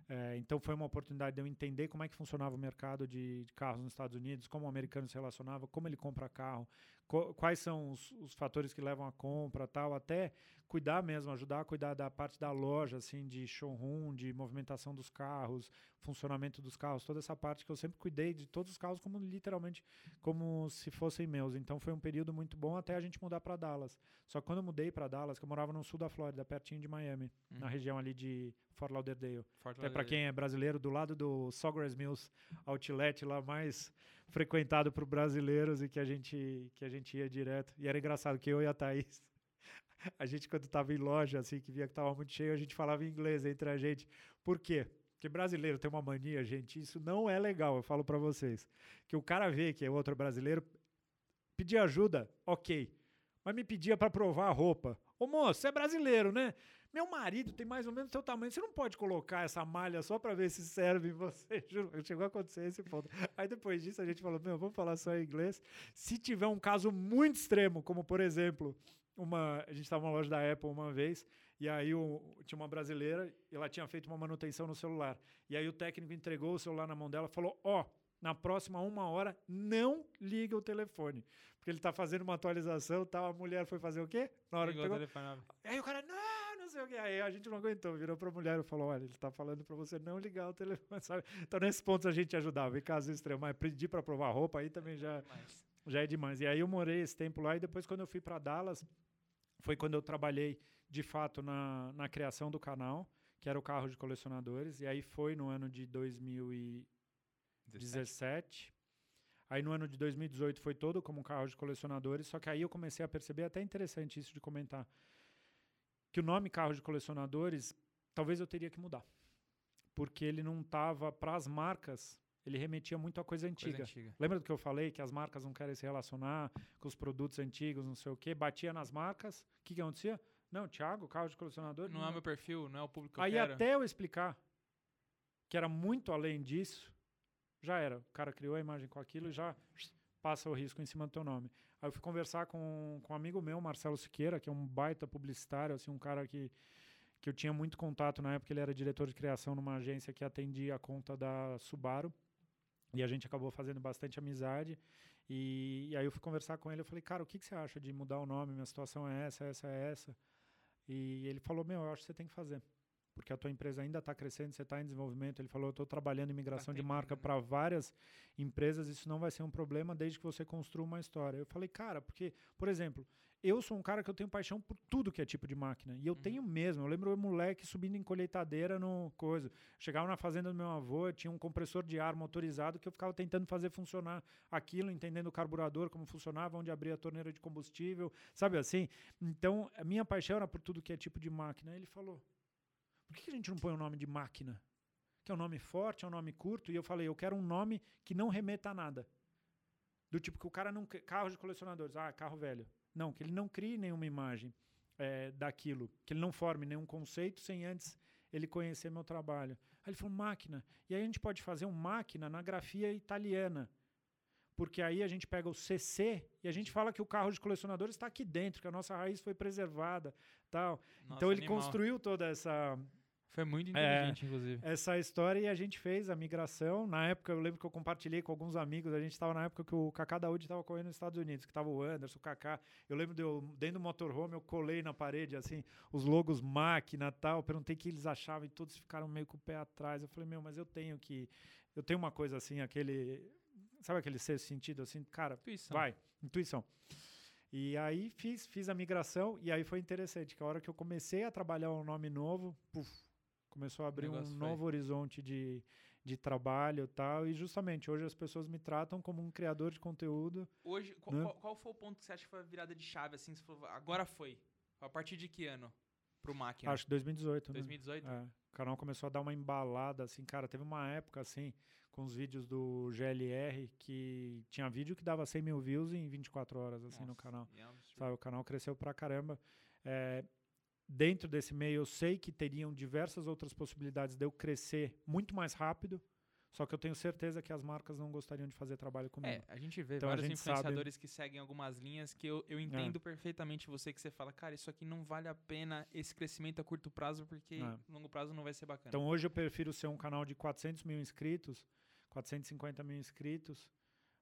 É, então foi uma oportunidade de eu entender como é que funcionava o mercado de, de carros nos Estados Unidos, como o americano se relacionava, como ele compra carro, quais são os, os fatores que levam à compra, tal, até cuidar mesmo, ajudar a cuidar da parte da loja, assim, de showroom, de movimentação dos carros, funcionamento dos carros, toda essa parte que eu sempre cuidei de todos os carros como literalmente como se fossem meus. Então foi um período muito bom até a gente mudar para Dallas. Só que quando eu mudei para Dallas, que eu morava no sul da Flórida, pertinho de Miami, na Uhum. região ali de Fort Lauderdale. Forte Até para Lauderdale. quem é brasileiro, do lado do Sawgrass Mills Outlet, lá mais frequentado por brasileiros e que a gente que a gente ia direto. E era engraçado que eu e a Thaís, a gente quando estava em loja, assim, que via que estava muito cheio, a gente falava inglês entre a gente. Por quê? Porque brasileiro tem uma mania, gente, isso não é legal, eu falo para vocês. Que o cara vê que é outro brasileiro, pedir ajuda, ok. Mas me pedia para provar a roupa. Ô moço, você é brasileiro, né? Meu marido tem mais ou menos o seu tamanho. Você não pode colocar essa malha só para ver se serve em você. Juro, chegou a acontecer esse ponto. Aí depois disso a gente falou: Meu, vamos falar só em inglês. Se tiver um caso muito extremo, como por exemplo, uma, a gente estava numa loja da Apple uma vez, e aí o- tinha uma brasileira, e ela tinha feito uma manutenção no celular. E aí o técnico entregou o celular na mão dela e falou: Ó, na próxima uma hora, não liga o telefone. Porque ele está fazendo uma atualização tal. A mulher foi fazer o quê? Na hora que Ligou o pegou, telefone, Aí o cara, não sei o que. Aí a gente não aguentou, virou pra mulher e falou: olha, ele tá falando pra você não ligar o telefone, sabe? Então, nesses pontos a gente ajudava, em caso extremo. Mas pedir pra provar roupa aí também já, Mas- já é demais. E aí eu morei esse tempo lá e depois, quando eu fui pra Dallas, foi quando eu trabalhei de fato na, na criação do canal, que era o carro de colecionadores. E aí foi no ano de 2017. Aí no ano de 2018 foi todo como um carro de colecionadores, só que aí eu comecei a perceber, até interessante isso de comentar, que o nome carro de colecionadores, talvez eu teria que mudar. Porque ele não estava, para as marcas, ele remetia muito a coisa antiga. Coisa antiga. Lembra do que eu falei? Que as marcas não querem se relacionar com os produtos antigos, não sei o quê. Batia nas marcas. O que, que acontecia? Não, Thiago, carro de colecionador. Não é meu perfil, não é o público que eu Aí quero. até eu explicar que era muito além disso, já era. O cara criou a imagem com aquilo e já passa o risco em cima do teu nome. Aí eu fui conversar com, com um amigo meu, Marcelo Siqueira, que é um baita publicitário, assim, um cara que, que eu tinha muito contato na época, ele era diretor de criação numa agência que atendia a conta da Subaru. E a gente acabou fazendo bastante amizade. E, e aí eu fui conversar com ele, eu falei, cara, o que, que você acha de mudar o nome? Minha situação é essa, essa, essa. E ele falou, meu, eu acho que você tem que fazer. Porque a tua empresa ainda está crescendo, você está em desenvolvimento. Ele falou, eu estou trabalhando em migração de tentando, marca para várias empresas, isso não vai ser um problema desde que você construa uma história. Eu falei, cara, porque, por exemplo, eu sou um cara que eu tenho paixão por tudo que é tipo de máquina. E eu Uhum. tenho mesmo. Eu lembro eu moleque subindo em colheitadeira no coisa. Chegava na fazenda do meu avô, tinha um compressor de ar motorizado que eu ficava tentando fazer funcionar aquilo, entendendo o carburador, como funcionava, onde abria a torneira de combustível, sabe assim? Então, a minha paixão era por tudo que é tipo de máquina. Ele falou: por que a gente não põe o nome de máquina? Que é um nome forte, é um nome curto. E eu falei: eu quero um nome que não remeta a nada. Do tipo que o cara não. Carro de colecionadores, ah, carro velho. Não, que ele não crie nenhuma imagem eh, daquilo, que ele não forme nenhum conceito sem antes ele conhecer meu trabalho. Aí ele falou, máquina. E aí a gente pode fazer um máquina na grafia italiana. Porque aí a gente pega o CC e a gente fala que o carro de colecionadores está aqui dentro, que a nossa raiz foi preservada. tal. Nossa, então ele animal. construiu toda essa, Foi muito É. inteligente, inclusive. essa história e a gente fez a migração. Na época, eu lembro que eu compartilhei com alguns amigos. A gente estava na época que o Kaká Daúde estava correndo nos Estados Unidos, que estava o Anderson, o Kaká. Eu lembro de eu, dentro do motorhome, eu colei na parede, assim, os logos máquina e tal. Perguntei o que eles achavam e todos ficaram meio com o pé atrás. Eu falei, meu, mas eu tenho que. Eu tenho uma coisa assim, aquele. Sabe aquele sexto sentido, assim? Cara, Intuição. Vai, intuição. E aí fiz, fiz a migração e aí foi interessante, que a hora que eu comecei a trabalhar um nome novo, puf, começou a abrir um foi. novo horizonte de, de trabalho e tal. E justamente hoje as pessoas me tratam como um criador de conteúdo. Hoje, qual, Né? qual- qual foi o ponto que você acha que foi a virada de chave, assim? Você falou, agora foi. A partir de que ano? Pro máquina? Acho que 2018, né? 2018? É, o canal começou a dar uma embalada, assim, cara, teve uma época, assim, com os vídeos do GLR, que tinha vídeo que dava 100 mil views em 24 horas, assim, no Nossa, canal. é um sabe? O canal cresceu pra caramba. É, dentro desse meio, eu sei que teriam diversas outras possibilidades de eu crescer muito mais rápido, só que eu tenho certeza que as marcas não gostariam de fazer trabalho comigo. É, a gente vê Então, vários gente sabe- influenciadores que seguem algumas linhas que eu, eu entendo perfeitamente você que você fala, cara, isso aqui não vale a pena esse crescimento a curto prazo porque É. longo prazo não vai ser bacana. Então hoje eu prefiro ser um canal de 400 mil inscritos, 450 mil inscritos,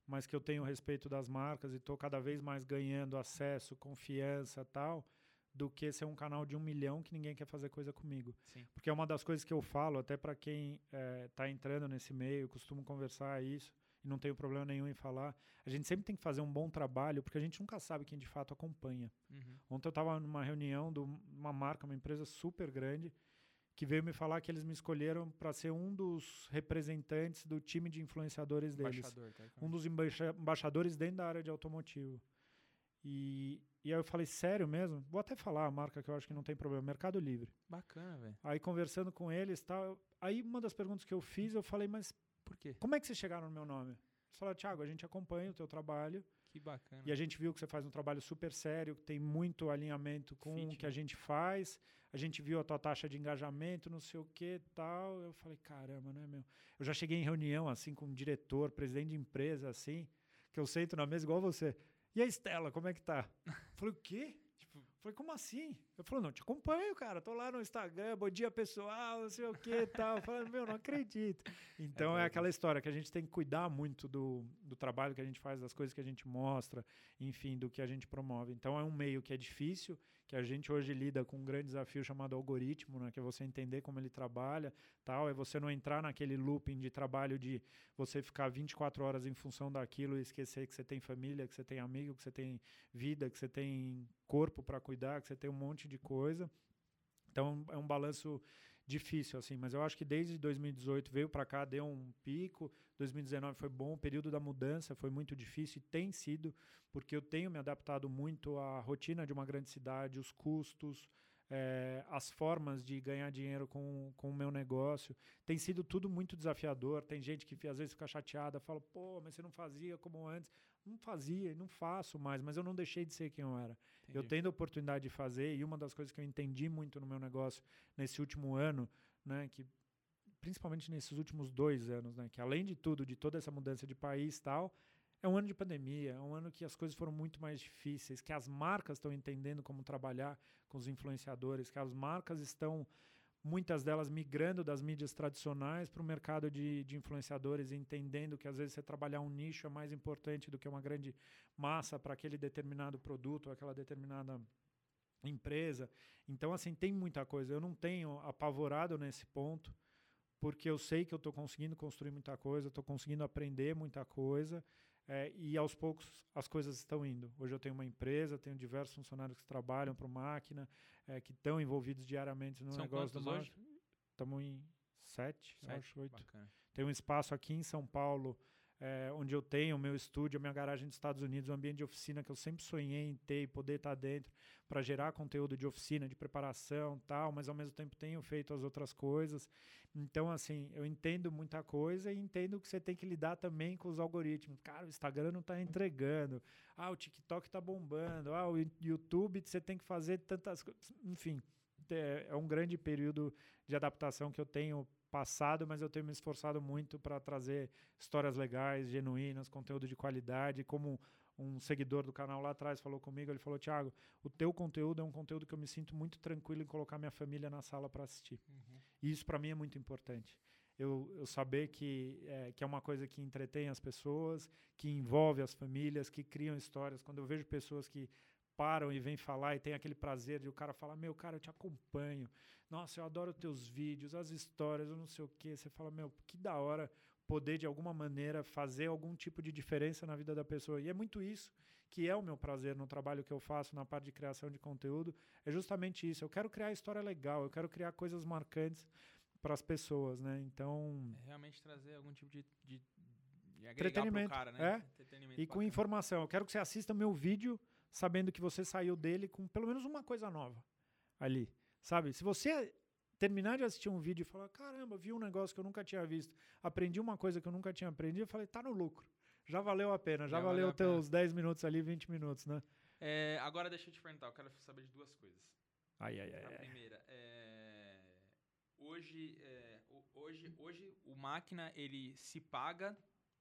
mas que eu tenho respeito das marcas e estou cada vez mais ganhando acesso, confiança tal, do que ser um canal de um milhão que ninguém quer fazer coisa comigo. Sim. Porque é uma das coisas que eu falo, até para quem está entrando nesse meio, eu costumo conversar isso, e não tenho problema nenhum em falar. A gente sempre tem que fazer um bom trabalho, porque a gente nunca sabe quem de fato acompanha. Uhum. Ontem eu estava numa reunião de uma marca, uma empresa super grande, que veio me falar que eles me escolheram para ser um dos representantes do time de influenciadores deles. Tá? Um dos embaixa- embaixadores dentro da área de automotivo. E, e aí eu falei, sério mesmo? Vou até falar a marca que eu acho que não tem problema, Mercado Livre. Bacana, velho. Aí conversando com eles tal, aí uma das perguntas que eu fiz, eu falei, mas Por quê? como é que vocês chegaram no meu nome? Eles falaram, Thiago, a gente acompanha o teu trabalho Que bacana. e a gente viu que você faz um trabalho super sério, que tem muito alinhamento com Fit, o que né? a gente faz. A gente viu a tua taxa de engajamento, não sei o que tal. Eu falei, caramba, né, meu? Eu já cheguei em reunião, assim, com um diretor, presidente de empresa, assim, que eu sento na mesa igual você. E a Estela, como é que tá? Eu falei, o quê? Tipo, Falei, como assim? Eu falei, não, te acompanho, cara. Tô lá no Instagram, bom dia pessoal, não sei o que e tal. Eu falei, meu, não acredito. Então é, doido. aquela história que a gente tem que cuidar muito do, do trabalho que a gente faz, das coisas que a gente mostra, enfim, do que a gente promove. Então é um meio que é difícil, que a gente hoje lida com um grande desafio chamado algoritmo, né? Que é você entender como ele trabalha, tal. É você não entrar naquele looping de trabalho de você ficar 24 horas em função daquilo e esquecer que você tem família, que você tem amigo, que você tem vida, que você tem corpo para cuidar, que você tem um monte de coisa. Então é um balanço difícil assim, mas eu acho que desde 2018 veio para cá, deu um pico, 2019 foi bom, o período da mudança foi muito difícil e tem sido, porque eu tenho me adaptado muito à rotina de uma grande cidade, os custos, é, as formas de ganhar dinheiro com, com o meu negócio. Tem sido tudo muito desafiador. Tem gente que às vezes fica chateada, fala, pô, mas você não fazia como antes. Não fazia e não faço mais, mas eu não deixei de ser quem eu era. Entendi. Eu tendo a oportunidade de fazer, e uma das coisas que eu entendi muito no meu negócio nesse último ano, né, que principalmente nesses últimos dois anos, né, que além de tudo, de toda essa mudança de país tal, é um ano de pandemia, é um ano que as coisas foram muito mais difíceis, que as marcas estão entendendo como trabalhar com os influenciadores, que as marcas estão, muitas delas, migrando das mídias tradicionais para o mercado de, de influenciadores, entendendo que às vezes você trabalhar um nicho é mais importante do que uma grande massa para aquele determinado produto, aquela determinada empresa. Então, assim, tem muita coisa. Eu não tenho apavorado nesse ponto, porque eu sei que eu estou conseguindo construir muita coisa, estou conseguindo aprender muita coisa. É, e aos poucos as coisas estão indo. Hoje eu tenho uma empresa, tenho diversos funcionários que trabalham para o máquina, é, que estão envolvidos diariamente no São negócio do hoje? Estamos em sete, sete acho, oito. Bacana. Tem um espaço aqui em São Paulo é, onde eu tenho o meu estúdio, a minha garagem dos Estados Unidos, um ambiente de oficina que eu sempre sonhei em ter e poder estar dentro para gerar conteúdo de oficina, de preparação tal, mas ao mesmo tempo tenho feito as outras coisas. Então, assim, eu entendo muita coisa e entendo que você tem que lidar também com os algoritmos. Cara, o Instagram não está entregando. Ah, o TikTok está bombando. Ah, o YouTube você tem que fazer tantas coisas. Enfim, é, é um grande período de adaptação que eu tenho passado, mas eu tenho me esforçado muito para trazer histórias legais, genuínas, conteúdo de qualidade. Como um seguidor do canal lá atrás falou comigo, ele falou: Thiago, o teu conteúdo é um conteúdo que eu me sinto muito tranquilo em colocar minha família na sala para assistir. Uhum. E isso para mim é muito importante. Eu, eu saber que é, que é uma coisa que entretém as pessoas, que envolve as famílias, que criam histórias. Quando eu vejo pessoas que param e vêm falar e tem aquele prazer de o cara falar: Meu, cara, eu te acompanho. Nossa, eu adoro teus vídeos, as histórias, eu não sei o quê. Você fala: Meu, que da hora poder, de alguma maneira, fazer algum tipo de diferença na vida da pessoa. E é muito isso que é o meu prazer no trabalho que eu faço na parte de criação de conteúdo. É justamente isso. Eu quero criar história legal, eu quero criar coisas marcantes para as pessoas, né? Então. É realmente trazer algum tipo de, de, de entretenimento, cara, né? É? Entretenimento e com informação. Eu quero que você assista meu vídeo sabendo que você saiu dele com pelo menos uma coisa nova ali, sabe? Se você terminar de assistir um vídeo e falar, caramba, vi um negócio que eu nunca tinha visto, aprendi uma coisa que eu nunca tinha aprendido, eu falei, tá no lucro. Já valeu a pena, já, já valeu, valeu teus 10 minutos ali, 20 minutos, né? É, agora deixa eu te perguntar, eu quero saber de duas coisas. Ai, ai, ai. A primeira, é, hoje, é, hoje, hoje o máquina, ele se paga,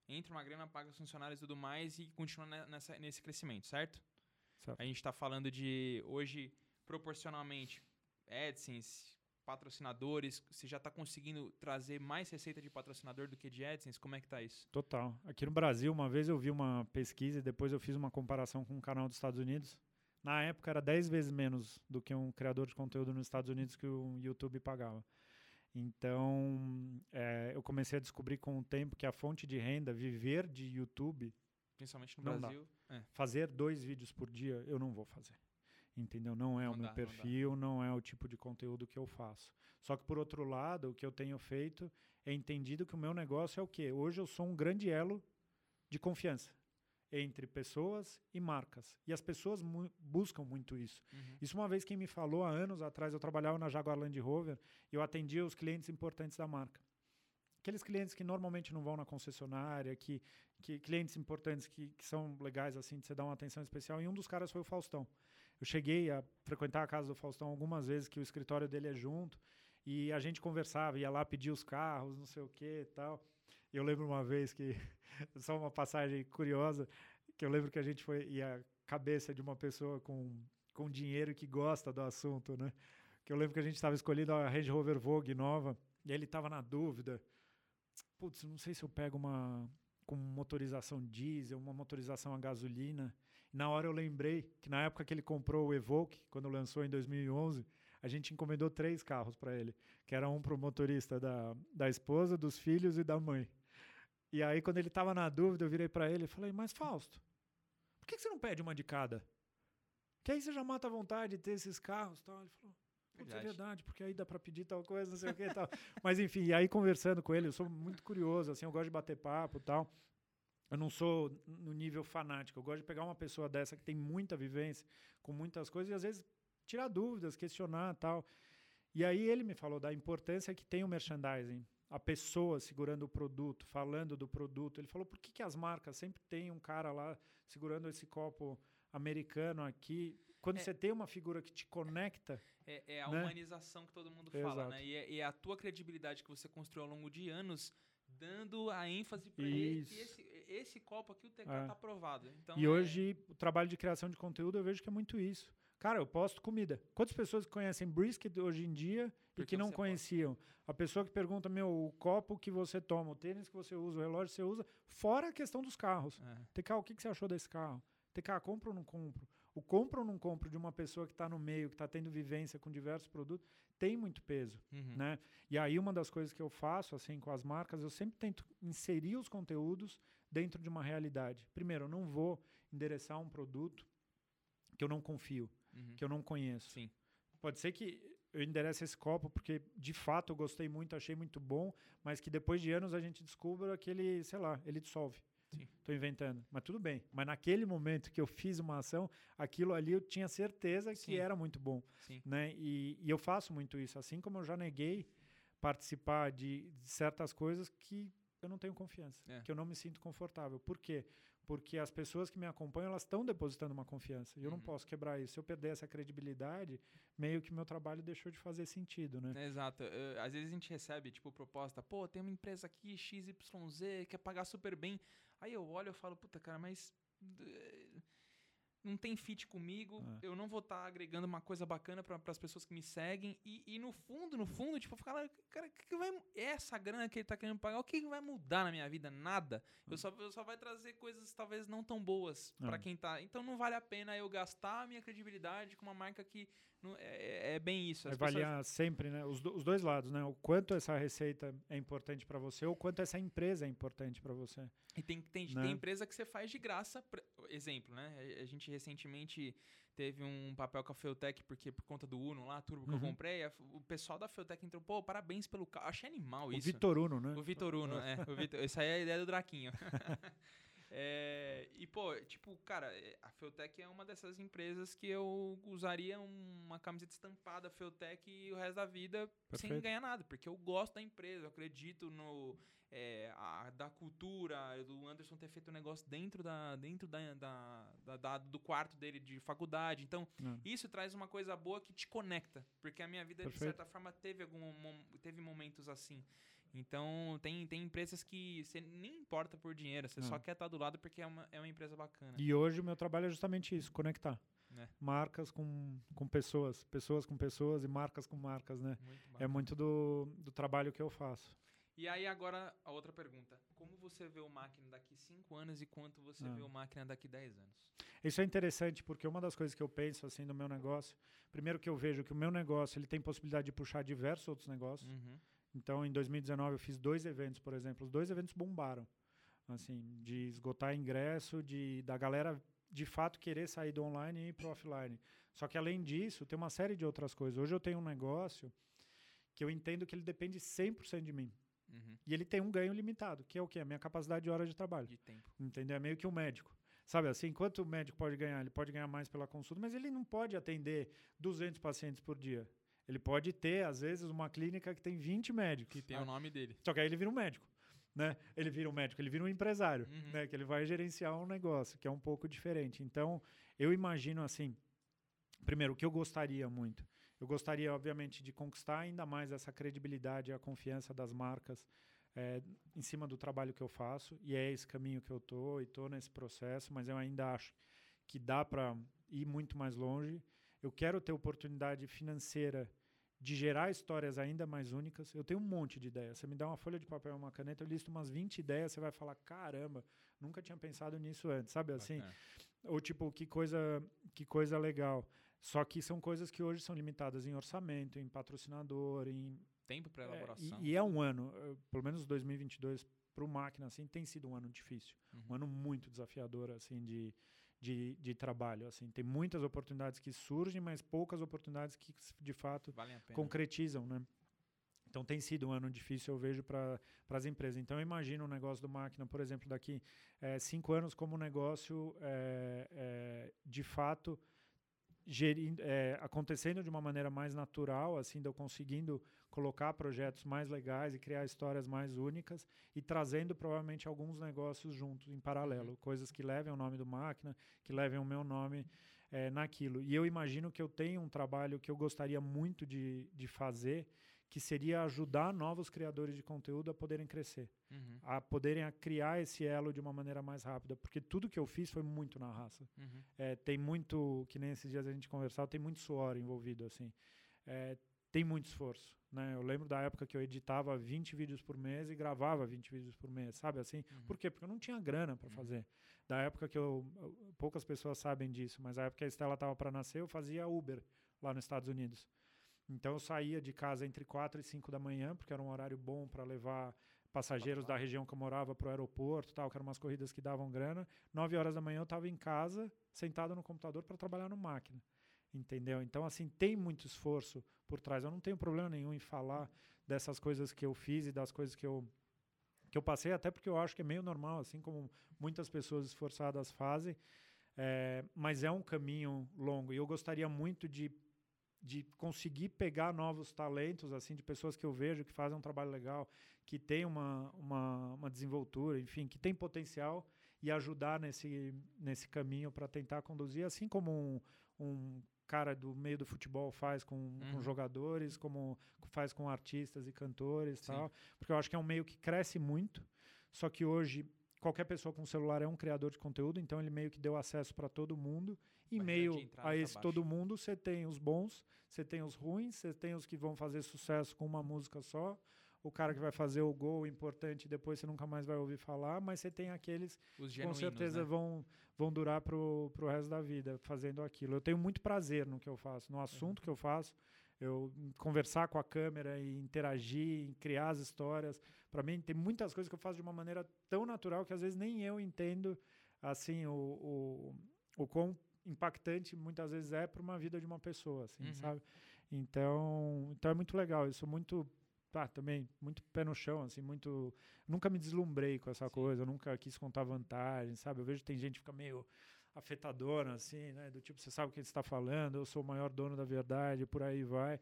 entra uma grana, paga os funcionários e tudo mais e continua nessa, nesse crescimento, certo? Certo. A gente está falando de hoje, proporcionalmente, AdSense, patrocinadores, você já está conseguindo trazer mais receita de patrocinador do que de AdSense? Como é que está isso? Total. Aqui no Brasil, uma vez eu vi uma pesquisa e depois eu fiz uma comparação com um canal dos Estados Unidos. Na época era 10 vezes menos do que um criador de conteúdo nos Estados Unidos que o YouTube pagava. Então, é, eu comecei a descobrir com o tempo que a fonte de renda, viver de YouTube, principalmente no Brasil, é. fazer dois vídeos por dia, eu não vou fazer. Entendeu? Não é não o meu dá, perfil, não, não, é o tipo de conteúdo que eu faço. Só que, por outro lado, o que eu tenho feito é entendido que o meu negócio é o quê? Hoje eu sou um grande elo de confiança entre pessoas e marcas. E as pessoas mu buscam muito isso. Uhum. Isso uma vez quem me falou há anos atrás, eu trabalhava na Jaguar Land Rover e eu atendia os clientes importantes da marca. Aqueles clientes que normalmente não vão na concessionária, que, que clientes importantes que, que são legais assim de você dar uma atenção especial. E um dos caras foi o Faustão. Eu cheguei a frequentar a casa do Faustão algumas vezes, que o escritório dele é junto, e a gente conversava, ia lá pedir os carros, não sei o que e tal. Eu lembro uma vez que, só uma passagem curiosa, que eu lembro que a gente foi, e a cabeça de uma pessoa com, com dinheiro que gosta do assunto, né? Que eu lembro que a gente estava escolhendo a Range Rover Vogue nova, e ele estava na dúvida. Putz, não sei se eu pego uma com motorização diesel, uma motorização a gasolina. Na hora eu lembrei que na época que ele comprou o Evoque, quando lançou em 2011, a gente encomendou três carros para ele, que era um para o motorista da, da esposa, dos filhos e da mãe. E aí, quando ele estava na dúvida, eu virei para ele e falei: Mas Fausto, por que, que você não pede uma de cada? Que aí você já mata a vontade de ter esses carros. Tal. Ele falou: Putz, é verdade, porque aí dá para pedir tal coisa, não sei o que e tal. Mas enfim, e aí conversando com ele, eu sou muito curioso, assim, eu gosto de bater papo e tal. Eu não sou no nível fanático. Eu gosto de pegar uma pessoa dessa que tem muita vivência, com muitas coisas, e às vezes tirar dúvidas, questionar tal. E aí ele me falou da importância que tem o merchandising, a pessoa segurando o produto, falando do produto. Ele falou por que, que as marcas sempre tem um cara lá segurando esse copo americano aqui. Quando É. você tem uma figura que te conecta, É, é a Né? humanização que todo mundo fala, Exato. né? E é, e é a tua credibilidade que você construiu ao longo de anos dando a ênfase para ele que Isso. esse, esse copo aqui o TK É. tá aprovado. Então, e é- hoje o trabalho de criação de conteúdo eu vejo que é muito isso. Cara, eu posto comida. Quantas pessoas conhecem brisket hoje em dia e Porque que não conheciam? A pessoa que pergunta, meu, o copo que você toma, o tênis que você usa, o relógio que você usa, fora a questão dos carros. É. TK, o que, que você achou desse carro? TK, compro ou não compro? O compro ou não compro de uma pessoa que está no meio, que está tendo vivência com diversos produtos, tem muito peso, Uhum. né? E aí uma das coisas que eu faço assim com as marcas, eu sempre tento inserir os conteúdos dentro de uma realidade. Primeiro, eu não vou endereçar um produto que eu não confio, Uhum. que eu não conheço. Sim. Pode ser que eu enderece esse copo porque de fato eu gostei muito, achei muito bom, mas que depois de anos a gente descubra que ele, sei lá, ele dissolve. Tô inventando. Mas tudo bem. Mas naquele momento que eu fiz uma ação, aquilo ali eu tinha certeza que Sim. era muito bom. Sim. Né? E, e eu faço muito isso. Assim como eu já neguei participar de, de certas coisas que eu não tenho confiança, É. que eu não me sinto confortável. Por quê? Porque as pessoas que me acompanham, elas estão depositando uma confiança. E eu não Uhum. posso quebrar isso. Se eu perder essa credibilidade, meio que meu trabalho deixou de fazer sentido, né? Exato. Eh, às vezes a gente recebe, tipo, proposta, pô, tem uma empresa aqui, XYZ, quer pagar super bem. Aí eu olho e falo, puta, cara, mas. Não tem fit comigo, É. eu não vou estar agregando uma coisa bacana para as pessoas que me seguem. E, e no fundo, no fundo, tipo, ficar cara, que que vai, essa grana que ele tá querendo pagar, o que, que vai mudar na minha vida? Nada. Eu só, eu só vai trazer coisas talvez não tão boas É. para quem tá. Então não vale a pena eu gastar a minha credibilidade com uma marca que. Não, é, é bem isso. as pessoas- Avaliar sempre, né? Os, do- os dois lados, né? O quanto essa receita é importante para você, ou quanto essa empresa é importante para você. E tem, tem, Né? tem empresa que você faz de graça. Exemplo, né? A- gente recentemente teve um papel com a Feutec, porque por conta do Uno lá, turbo que eu Uhum. comprei, a- o pessoal da Feutec entrou, pô, parabéns pelo carro. Achei animal O isso. Vitor Uno, né? O Vitor Uno, é. O Vitor, essa aí é a ideia do Draquinho. É, e, pô, tipo, cara, é, a Feutec é uma dessas empresas que eu usaria uma camiseta estampada Feutec e o resto da vida sem Perfeito. ganhar nada, porque eu gosto da empresa, eu acredito no é, a- da cultura, do Anderson ter feito um negócio dentro da dentro da, da- da- da- do quarto dele de faculdade. Então, Não. isso traz uma coisa boa que te conecta, porque a minha vida de Perfeito. certa forma teve algum teve momentos assim. Então, tem, tem empresas que você nem importa por dinheiro, você só Não. quer estar do lado porque é uma, é uma empresa bacana. E hoje o meu trabalho é justamente isso, conectar. É. Marcas com, com pessoas, pessoas com pessoas e marcas com marcas, né? Muito É muito do, do trabalho que eu faço. E aí, agora, a outra pergunta. Como você vê o máquina daqui 5 anos e quanto você Ah. vê o máquina daqui 10 anos? Isso é interessante porque uma das coisas que eu penso assim no meu negócio, primeiro que eu vejo que o meu negócio ele tem possibilidade de puxar diversos outros negócios. Uhum. Então, em 2019 eu fiz dois eventos, por exemplo. Os dois eventos bombaram, assim, de esgotar ingresso, de da galera de fato querer sair do online e ir para o offline. Só que além disso, tem uma série de outras coisas. Hoje eu tenho um negócio que eu entendo que ele depende 100% de mim. Uhum. E ele tem um ganho limitado, que é o quê? A minha capacidade de hora de trabalho. De tempo. Entendeu? É meio que um médico. Sabe assim, quanto o médico pode ganhar? Ele pode ganhar mais pela consulta, mas ele não pode atender 200 pacientes por dia. Ele pode ter, às vezes, uma clínica que tem 20 médicos. Que tem Ah, o nome dele. Só que aí ele vira um médico. Né? Ele vira um médico, ele vira um empresário, Uhum. né? que ele vai gerenciar um negócio, que é um pouco diferente. Então, eu imagino assim, primeiro, o que eu gostaria muito? Eu gostaria, obviamente, de conquistar ainda mais essa credibilidade e a confiança das marcas eh, em cima do trabalho que eu faço, e é esse caminho que eu tô e tô nesse processo, mas eu ainda acho que dá para ir muito mais longe. Eu quero ter oportunidade financeira de gerar histórias ainda mais únicas. Eu tenho um monte de ideias. Você me dá uma folha de papel e uma caneta, eu listo umas 20 ideias, você vai falar: "Caramba, nunca tinha pensado nisso antes", sabe assim? Bacana. Ou tipo, que coisa, que coisa legal. Só que são coisas que hoje são limitadas em orçamento, em patrocinador, em Tempo para é, elaboração. e, e é um ano, eh, pelo menos 2022 para o máquina assim tem sido um ano difícil, um Uhum. ano muito desafiador assim de, de, de trabalho assim. Tem muitas oportunidades que surgem, mas poucas oportunidades que de fato concretizam, né? Então tem sido um ano difícil, eu vejo, para as empresas. Então eu imagino um negócio do máquina, por exemplo, daqui eh, cinco anos como um negócio eh, eh, de fato gerindo, é, acontecendo de uma maneira mais natural, assim, de eu conseguindo colocar projetos mais legais e criar histórias mais únicas e trazendo provavelmente alguns negócios juntos em paralelo, uhum. coisas que levem o nome do máquina, que levem o meu nome é, naquilo. E eu imagino que eu tenho um trabalho que eu gostaria muito de, de fazer, que seria ajudar novos criadores de conteúdo a poderem crescer, uhum. a poderem a criar esse elo de uma maneira mais rápida, porque tudo que eu fiz foi muito na raça. Uhum. É, tem muito, que nem esses dias a gente conversava, tem muito suor envolvido, assim. É, tem muito esforço, né? Eu lembro da época que eu editava 20 vídeos por mês e gravava 20 vídeos por mês, sabe assim? Uhum. Por quê? Porque eu não tinha grana para uhum. fazer. Da época que eu, poucas pessoas sabem disso, mas a época que a Estela estava para nascer, eu fazia Uber lá nos Estados Unidos. Então eu saía de casa entre 4 e 5 da manhã, porque era um horário bom para levar passageiros da região que eu morava para o aeroporto, tal, que eram umas corridas que davam grana. 9 horas da manhã eu estava em casa, sentado no computador para trabalhar no máquina. Entendeu? Então, assim, tem muito esforço por trás. Eu não tenho problema nenhum em falar dessas coisas que eu fiz e das coisas que eu que eu passei, até porque eu acho que é meio normal, assim como muitas pessoas esforçadas fazem, é, mas é um caminho longo. E eu gostaria muito de de conseguir pegar novos talentos, assim, de pessoas que eu vejo que fazem um trabalho legal, que tem uma, uma, uma desenvoltura, enfim, que tem potencial e ajudar nesse, nesse caminho para tentar conduzir, assim como um, um cara do meio do futebol faz com, uhum. com jogadores, como faz com artistas e cantores, tal, porque eu acho que é um meio que cresce muito, só que hoje qualquer pessoa com celular é um criador de conteúdo, então ele meio que deu acesso para todo mundo. E Mas meio a esse todo mundo, você tem os bons, você tem os ruins, você tem os que vão fazer sucesso com uma música só, o cara que vai fazer o gol importante depois você nunca mais vai ouvir falar, mas você tem aqueles que com certeza né? vão, vão durar pro, pro resto da vida fazendo aquilo. Eu tenho muito prazer no que eu faço, no assunto uhum. que eu faço eu conversar com a câmera e interagir, criar as histórias. Para mim, tem muitas coisas que eu faço de uma maneira tão natural que às vezes nem eu entendo assim o, o, o quão impactante muitas vezes é para uma vida de uma pessoa, assim, uhum. sabe? Então, então é muito legal. Eu sou muito ah, também muito pé no chão, assim, muito. Nunca me deslumbrei com essa Sim. coisa, nunca quis contar vantagem, sabe? Eu vejo que tem gente que fica meio afetadora, assim, né? Do tipo, você sabe o que está falando, eu sou o maior dono da verdade, por aí vai.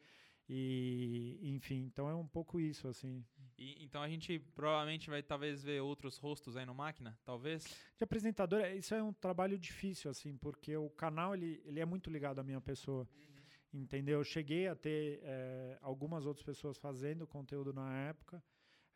E, enfim, então é um pouco isso, assim. E, então a gente provavelmente vai talvez ver outros rostos aí no máquina, talvez? De apresentador, é, isso é um trabalho difícil, assim, porque o canal ele, ele é muito ligado à minha pessoa. Uhum. Entendeu? Eu cheguei a ter é, algumas outras pessoas fazendo conteúdo na época.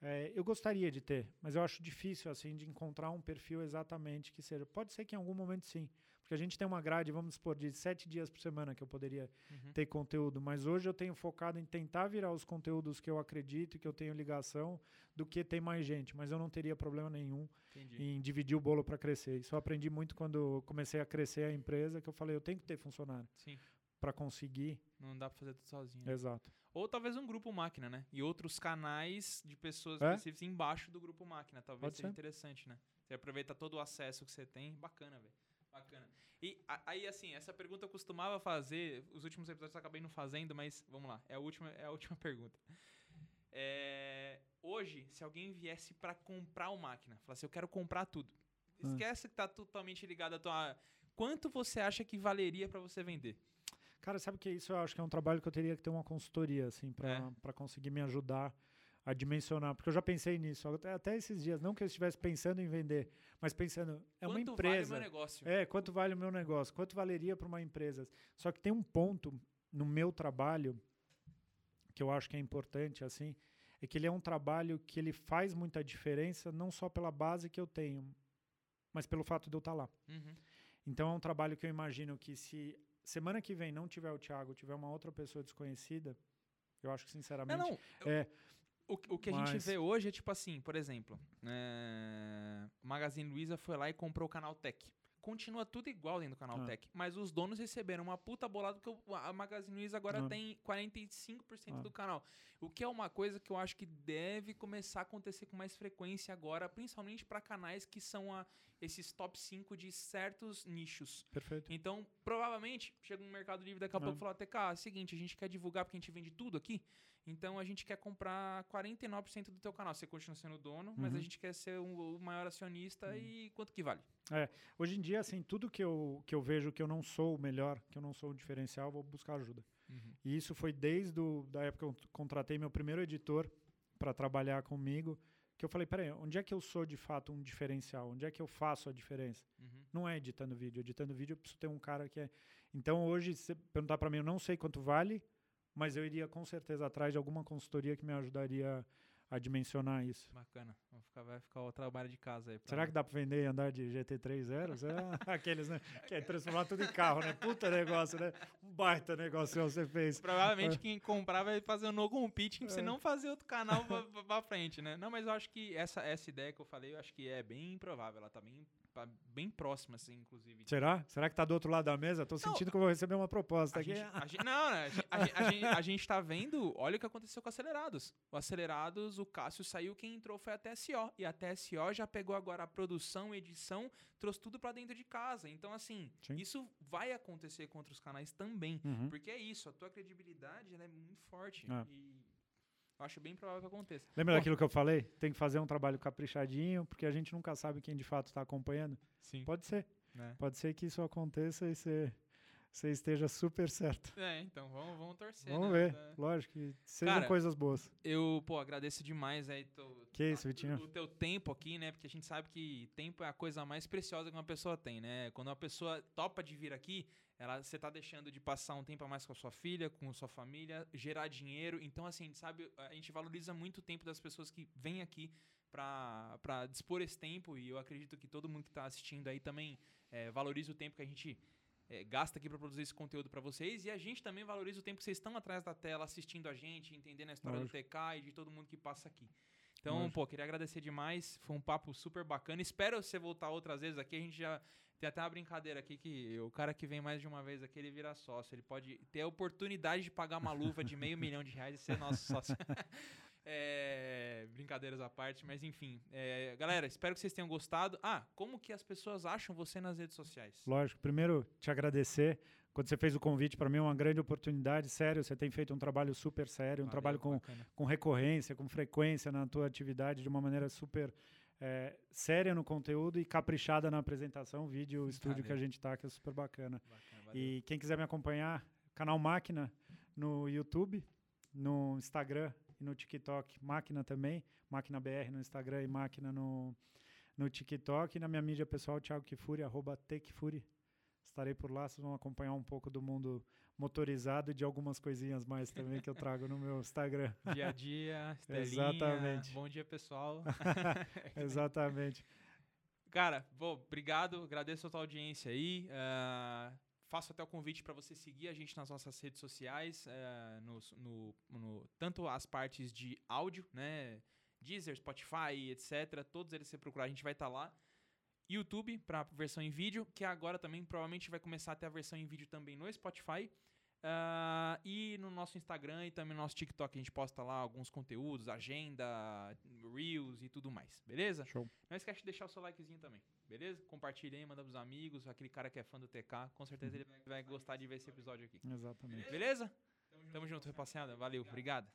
É, eu gostaria de ter, mas eu acho difícil assim de encontrar um perfil exatamente que seja. Pode ser que em algum momento sim, porque a gente tem uma grade, vamos supor, de sete dias por semana que eu poderia uhum. ter conteúdo, mas hoje eu tenho focado em tentar virar os conteúdos que eu acredito e que eu tenho ligação do que ter mais gente, mas eu não teria problema nenhum Entendi. em dividir o bolo para crescer. Isso eu aprendi muito quando comecei a crescer a empresa, que eu falei, eu tenho que ter funcionário. Sim para conseguir. Não dá para fazer tudo sozinho. Exato. Ou talvez um grupo máquina, né? E outros canais de pessoas é? específicas embaixo do grupo máquina. Talvez Pode seja ser. interessante, né? Você aproveita todo o acesso que você tem. Bacana, velho. Bacana. E aí, assim, essa pergunta eu costumava fazer, os últimos episódios eu acabei não fazendo, mas vamos lá, é a última, é a última pergunta. É, hoje, se alguém viesse para comprar uma máquina, falasse, eu quero comprar tudo. Ah. Esquece que tá totalmente ligado a tua. Quanto você acha que valeria para você vender? Cara, sabe que isso eu acho que é um trabalho que eu teria que ter uma consultoria, assim, para é. conseguir me ajudar a dimensionar, porque eu já pensei nisso, até, até, esses dias, não que eu estivesse pensando em vender, mas pensando, é quanto uma empresa. Quanto vale o meu negócio? É, quanto vale o meu negócio? Quanto valeria para uma empresa? Só que tem um ponto no meu trabalho que eu acho que é importante, assim, é que ele é um trabalho que ele faz muita diferença, não só pela base que eu tenho, mas pelo fato de eu estar lá. Uhum. Então é um trabalho que eu imagino que se semana que vem não tiver o Thiago, tiver uma outra pessoa desconhecida, eu acho que sinceramente. Não, não. É, o, o que mas... a gente vê hoje é tipo assim, por exemplo, é, Magazine Luiza foi lá e comprou o canal Tech. Continua tudo igual dentro do canal ah. Tech, mas os donos receberam uma puta bolada porque a Magazine Luiza agora ah. tem 45% ah. do canal. O que é uma coisa que eu acho que deve começar a acontecer com mais frequência agora, principalmente para canais que são a esses top 5 de certos nichos. Perfeito. Então, provavelmente, chega um Mercado Livre daqui a É. pouco e fala, TK, é o seguinte, a gente quer divulgar porque a gente vende tudo aqui, então a gente quer comprar 49% do teu canal. Você continua sendo dono, mas a Uhum. gente quer ser o, o maior acionista e quanto que vale? Hoje em dia, assim, tudo que eu, que eu vejo que eu não sou o melhor, que eu não sou o diferencial, eu vou buscar ajuda. E isso foi desde do, da época que eu contratei meu primeiro editor para trabalhar comigo, que eu falei, peraí, onde é que eu sou de fato um diferencial? Onde é que eu faço a diferença? Uhum. Não é editando vídeo. Editando vídeo eu preciso ter um cara que é... Então hoje, se você perguntar para mim, eu não sei quanto vale, mas eu iria com certeza atrás de alguma consultoria que me ajudaria a dimensionar isso. Bacana. Vai ficar, vai ficar o trabalho de casa aí. Será que dá para vender e andar de GT3 Zero? Será? Aqueles, né? Que é transformar tudo em carro, né? Puta negócio, né? Um baita negócio você fez. Provavelmente quem comprar vai fazer um no compete você É. não fazer outro canal pra frente, né? Não, mas eu acho que essa, essa ideia que eu falei, eu acho que é bem improvável. Ela tá bem, bem próxima, assim, inclusive. Será? Será que tá do outro lado da mesa? Tô sentindo que eu vou receber uma proposta aqui. gente, a gente- não, né, a gente, a, gente, a, gente, tá vendo, olha o que aconteceu com o Acelerados. O Acelerados, o Cássio saiu, quem entrou foi a TSO. E a TSO já pegou agora a produção, edição, trouxe tudo pra dentro de casa. Então, assim, Sim. isso vai acontecer com outros canais também. Uhum. Porque é isso, a tua credibilidade é muito forte. É. E eu acho bem provável que aconteça. Lembra Bom. daquilo que eu falei? Tem que fazer um trabalho caprichadinho, porque a gente nunca sabe quem de fato está acompanhando. Sim. Pode ser. Né? Pode ser que isso aconteça e você, você esteja super certo. É, então vamos, vamos torcer. Vamos né? ver. É. Lógico que sejam Cara, coisas boas. Eu, pô, agradeço demais aí teu, Que isso, Vitinho. o teu tempo aqui, né? Porque a gente sabe que tempo é a coisa mais preciosa que uma pessoa tem, né? Quando uma pessoa topa de vir aqui, ela você tá deixando de passar um tempo a mais com a sua filha, com a sua família, gerar dinheiro. Então, assim, a gente sabe, a gente valoriza muito o tempo das pessoas que vêm aqui pra dispor esse tempo e eu acredito que todo mundo que tá assistindo aí também é, valoriza o tempo que a gente é, gasta aqui para produzir esse conteúdo para vocês e a gente também valoriza o tempo que vocês estão atrás da tela assistindo a gente, entendendo a história Lógico. do TK e de todo mundo que passa aqui. Então, Lógico. pô, queria agradecer demais. Foi um papo super bacana. Espero você voltar outras vezes aqui. A gente já tem até uma brincadeira aqui que o cara que vem mais de uma vez aqui, ele vira sócio. Ele pode ter a oportunidade de pagar uma luva de meio milhão de reais e ser nosso sócio. É, brincadeiras à parte, mas enfim. É, galera, espero que vocês tenham gostado. Ah, como que as pessoas acham você nas redes sociais? Lógico. Primeiro, te agradecer. Quando você fez o convite, para mim é uma grande oportunidade. Sério, você tem feito um trabalho super sério, um Valeu, trabalho com, bacana. com recorrência, com frequência na tua atividade de uma maneira super eh, séria no conteúdo e caprichada na apresentação, vídeo, estúdio que a gente tá, que é super bacana. Bacana. E quem quiser me acompanhar, canal Máquina no YouTube, no Instagram e no TikTok, Máquina também, Máquina BR no Instagram e Máquina no, no TikTok. E na minha mídia pessoal, Thiago Kifuri, arroba Tekfuri. Estarei por lá, vocês vão acompanhar um pouco do mundo motorizado e de algumas coisinhas mais também que eu trago no meu Instagram. Dia a dia, Estelinha. Exatamente. Bom dia, pessoal. Exatamente. Cara, bom, obrigado, agradeço a tua audiência aí. ah, faço até o convite para você seguir a gente nas nossas redes sociais, ah, nos- no, no- tanto as partes de áudio, né? Deezer, Spotify, etc. Todos eles você procurar, a gente vai estar lá. YouTube para versão em vídeo, que agora também provavelmente vai começar a ter a versão em vídeo também no Spotify. Ah, e no nosso Instagram e também no nosso TikTok a gente posta lá alguns conteúdos, agenda, Reels e tudo mais, beleza? Show. Não esquece de deixar o seu likezinho também, beleza? Compartilha aí, manda pros amigos, aquele cara que é fã do TK, com certeza ele vai, vai gostar de ver esse episódio aqui. Exatamente. Beleza? Tamo junto, rapaziada. Valeu, obrigado.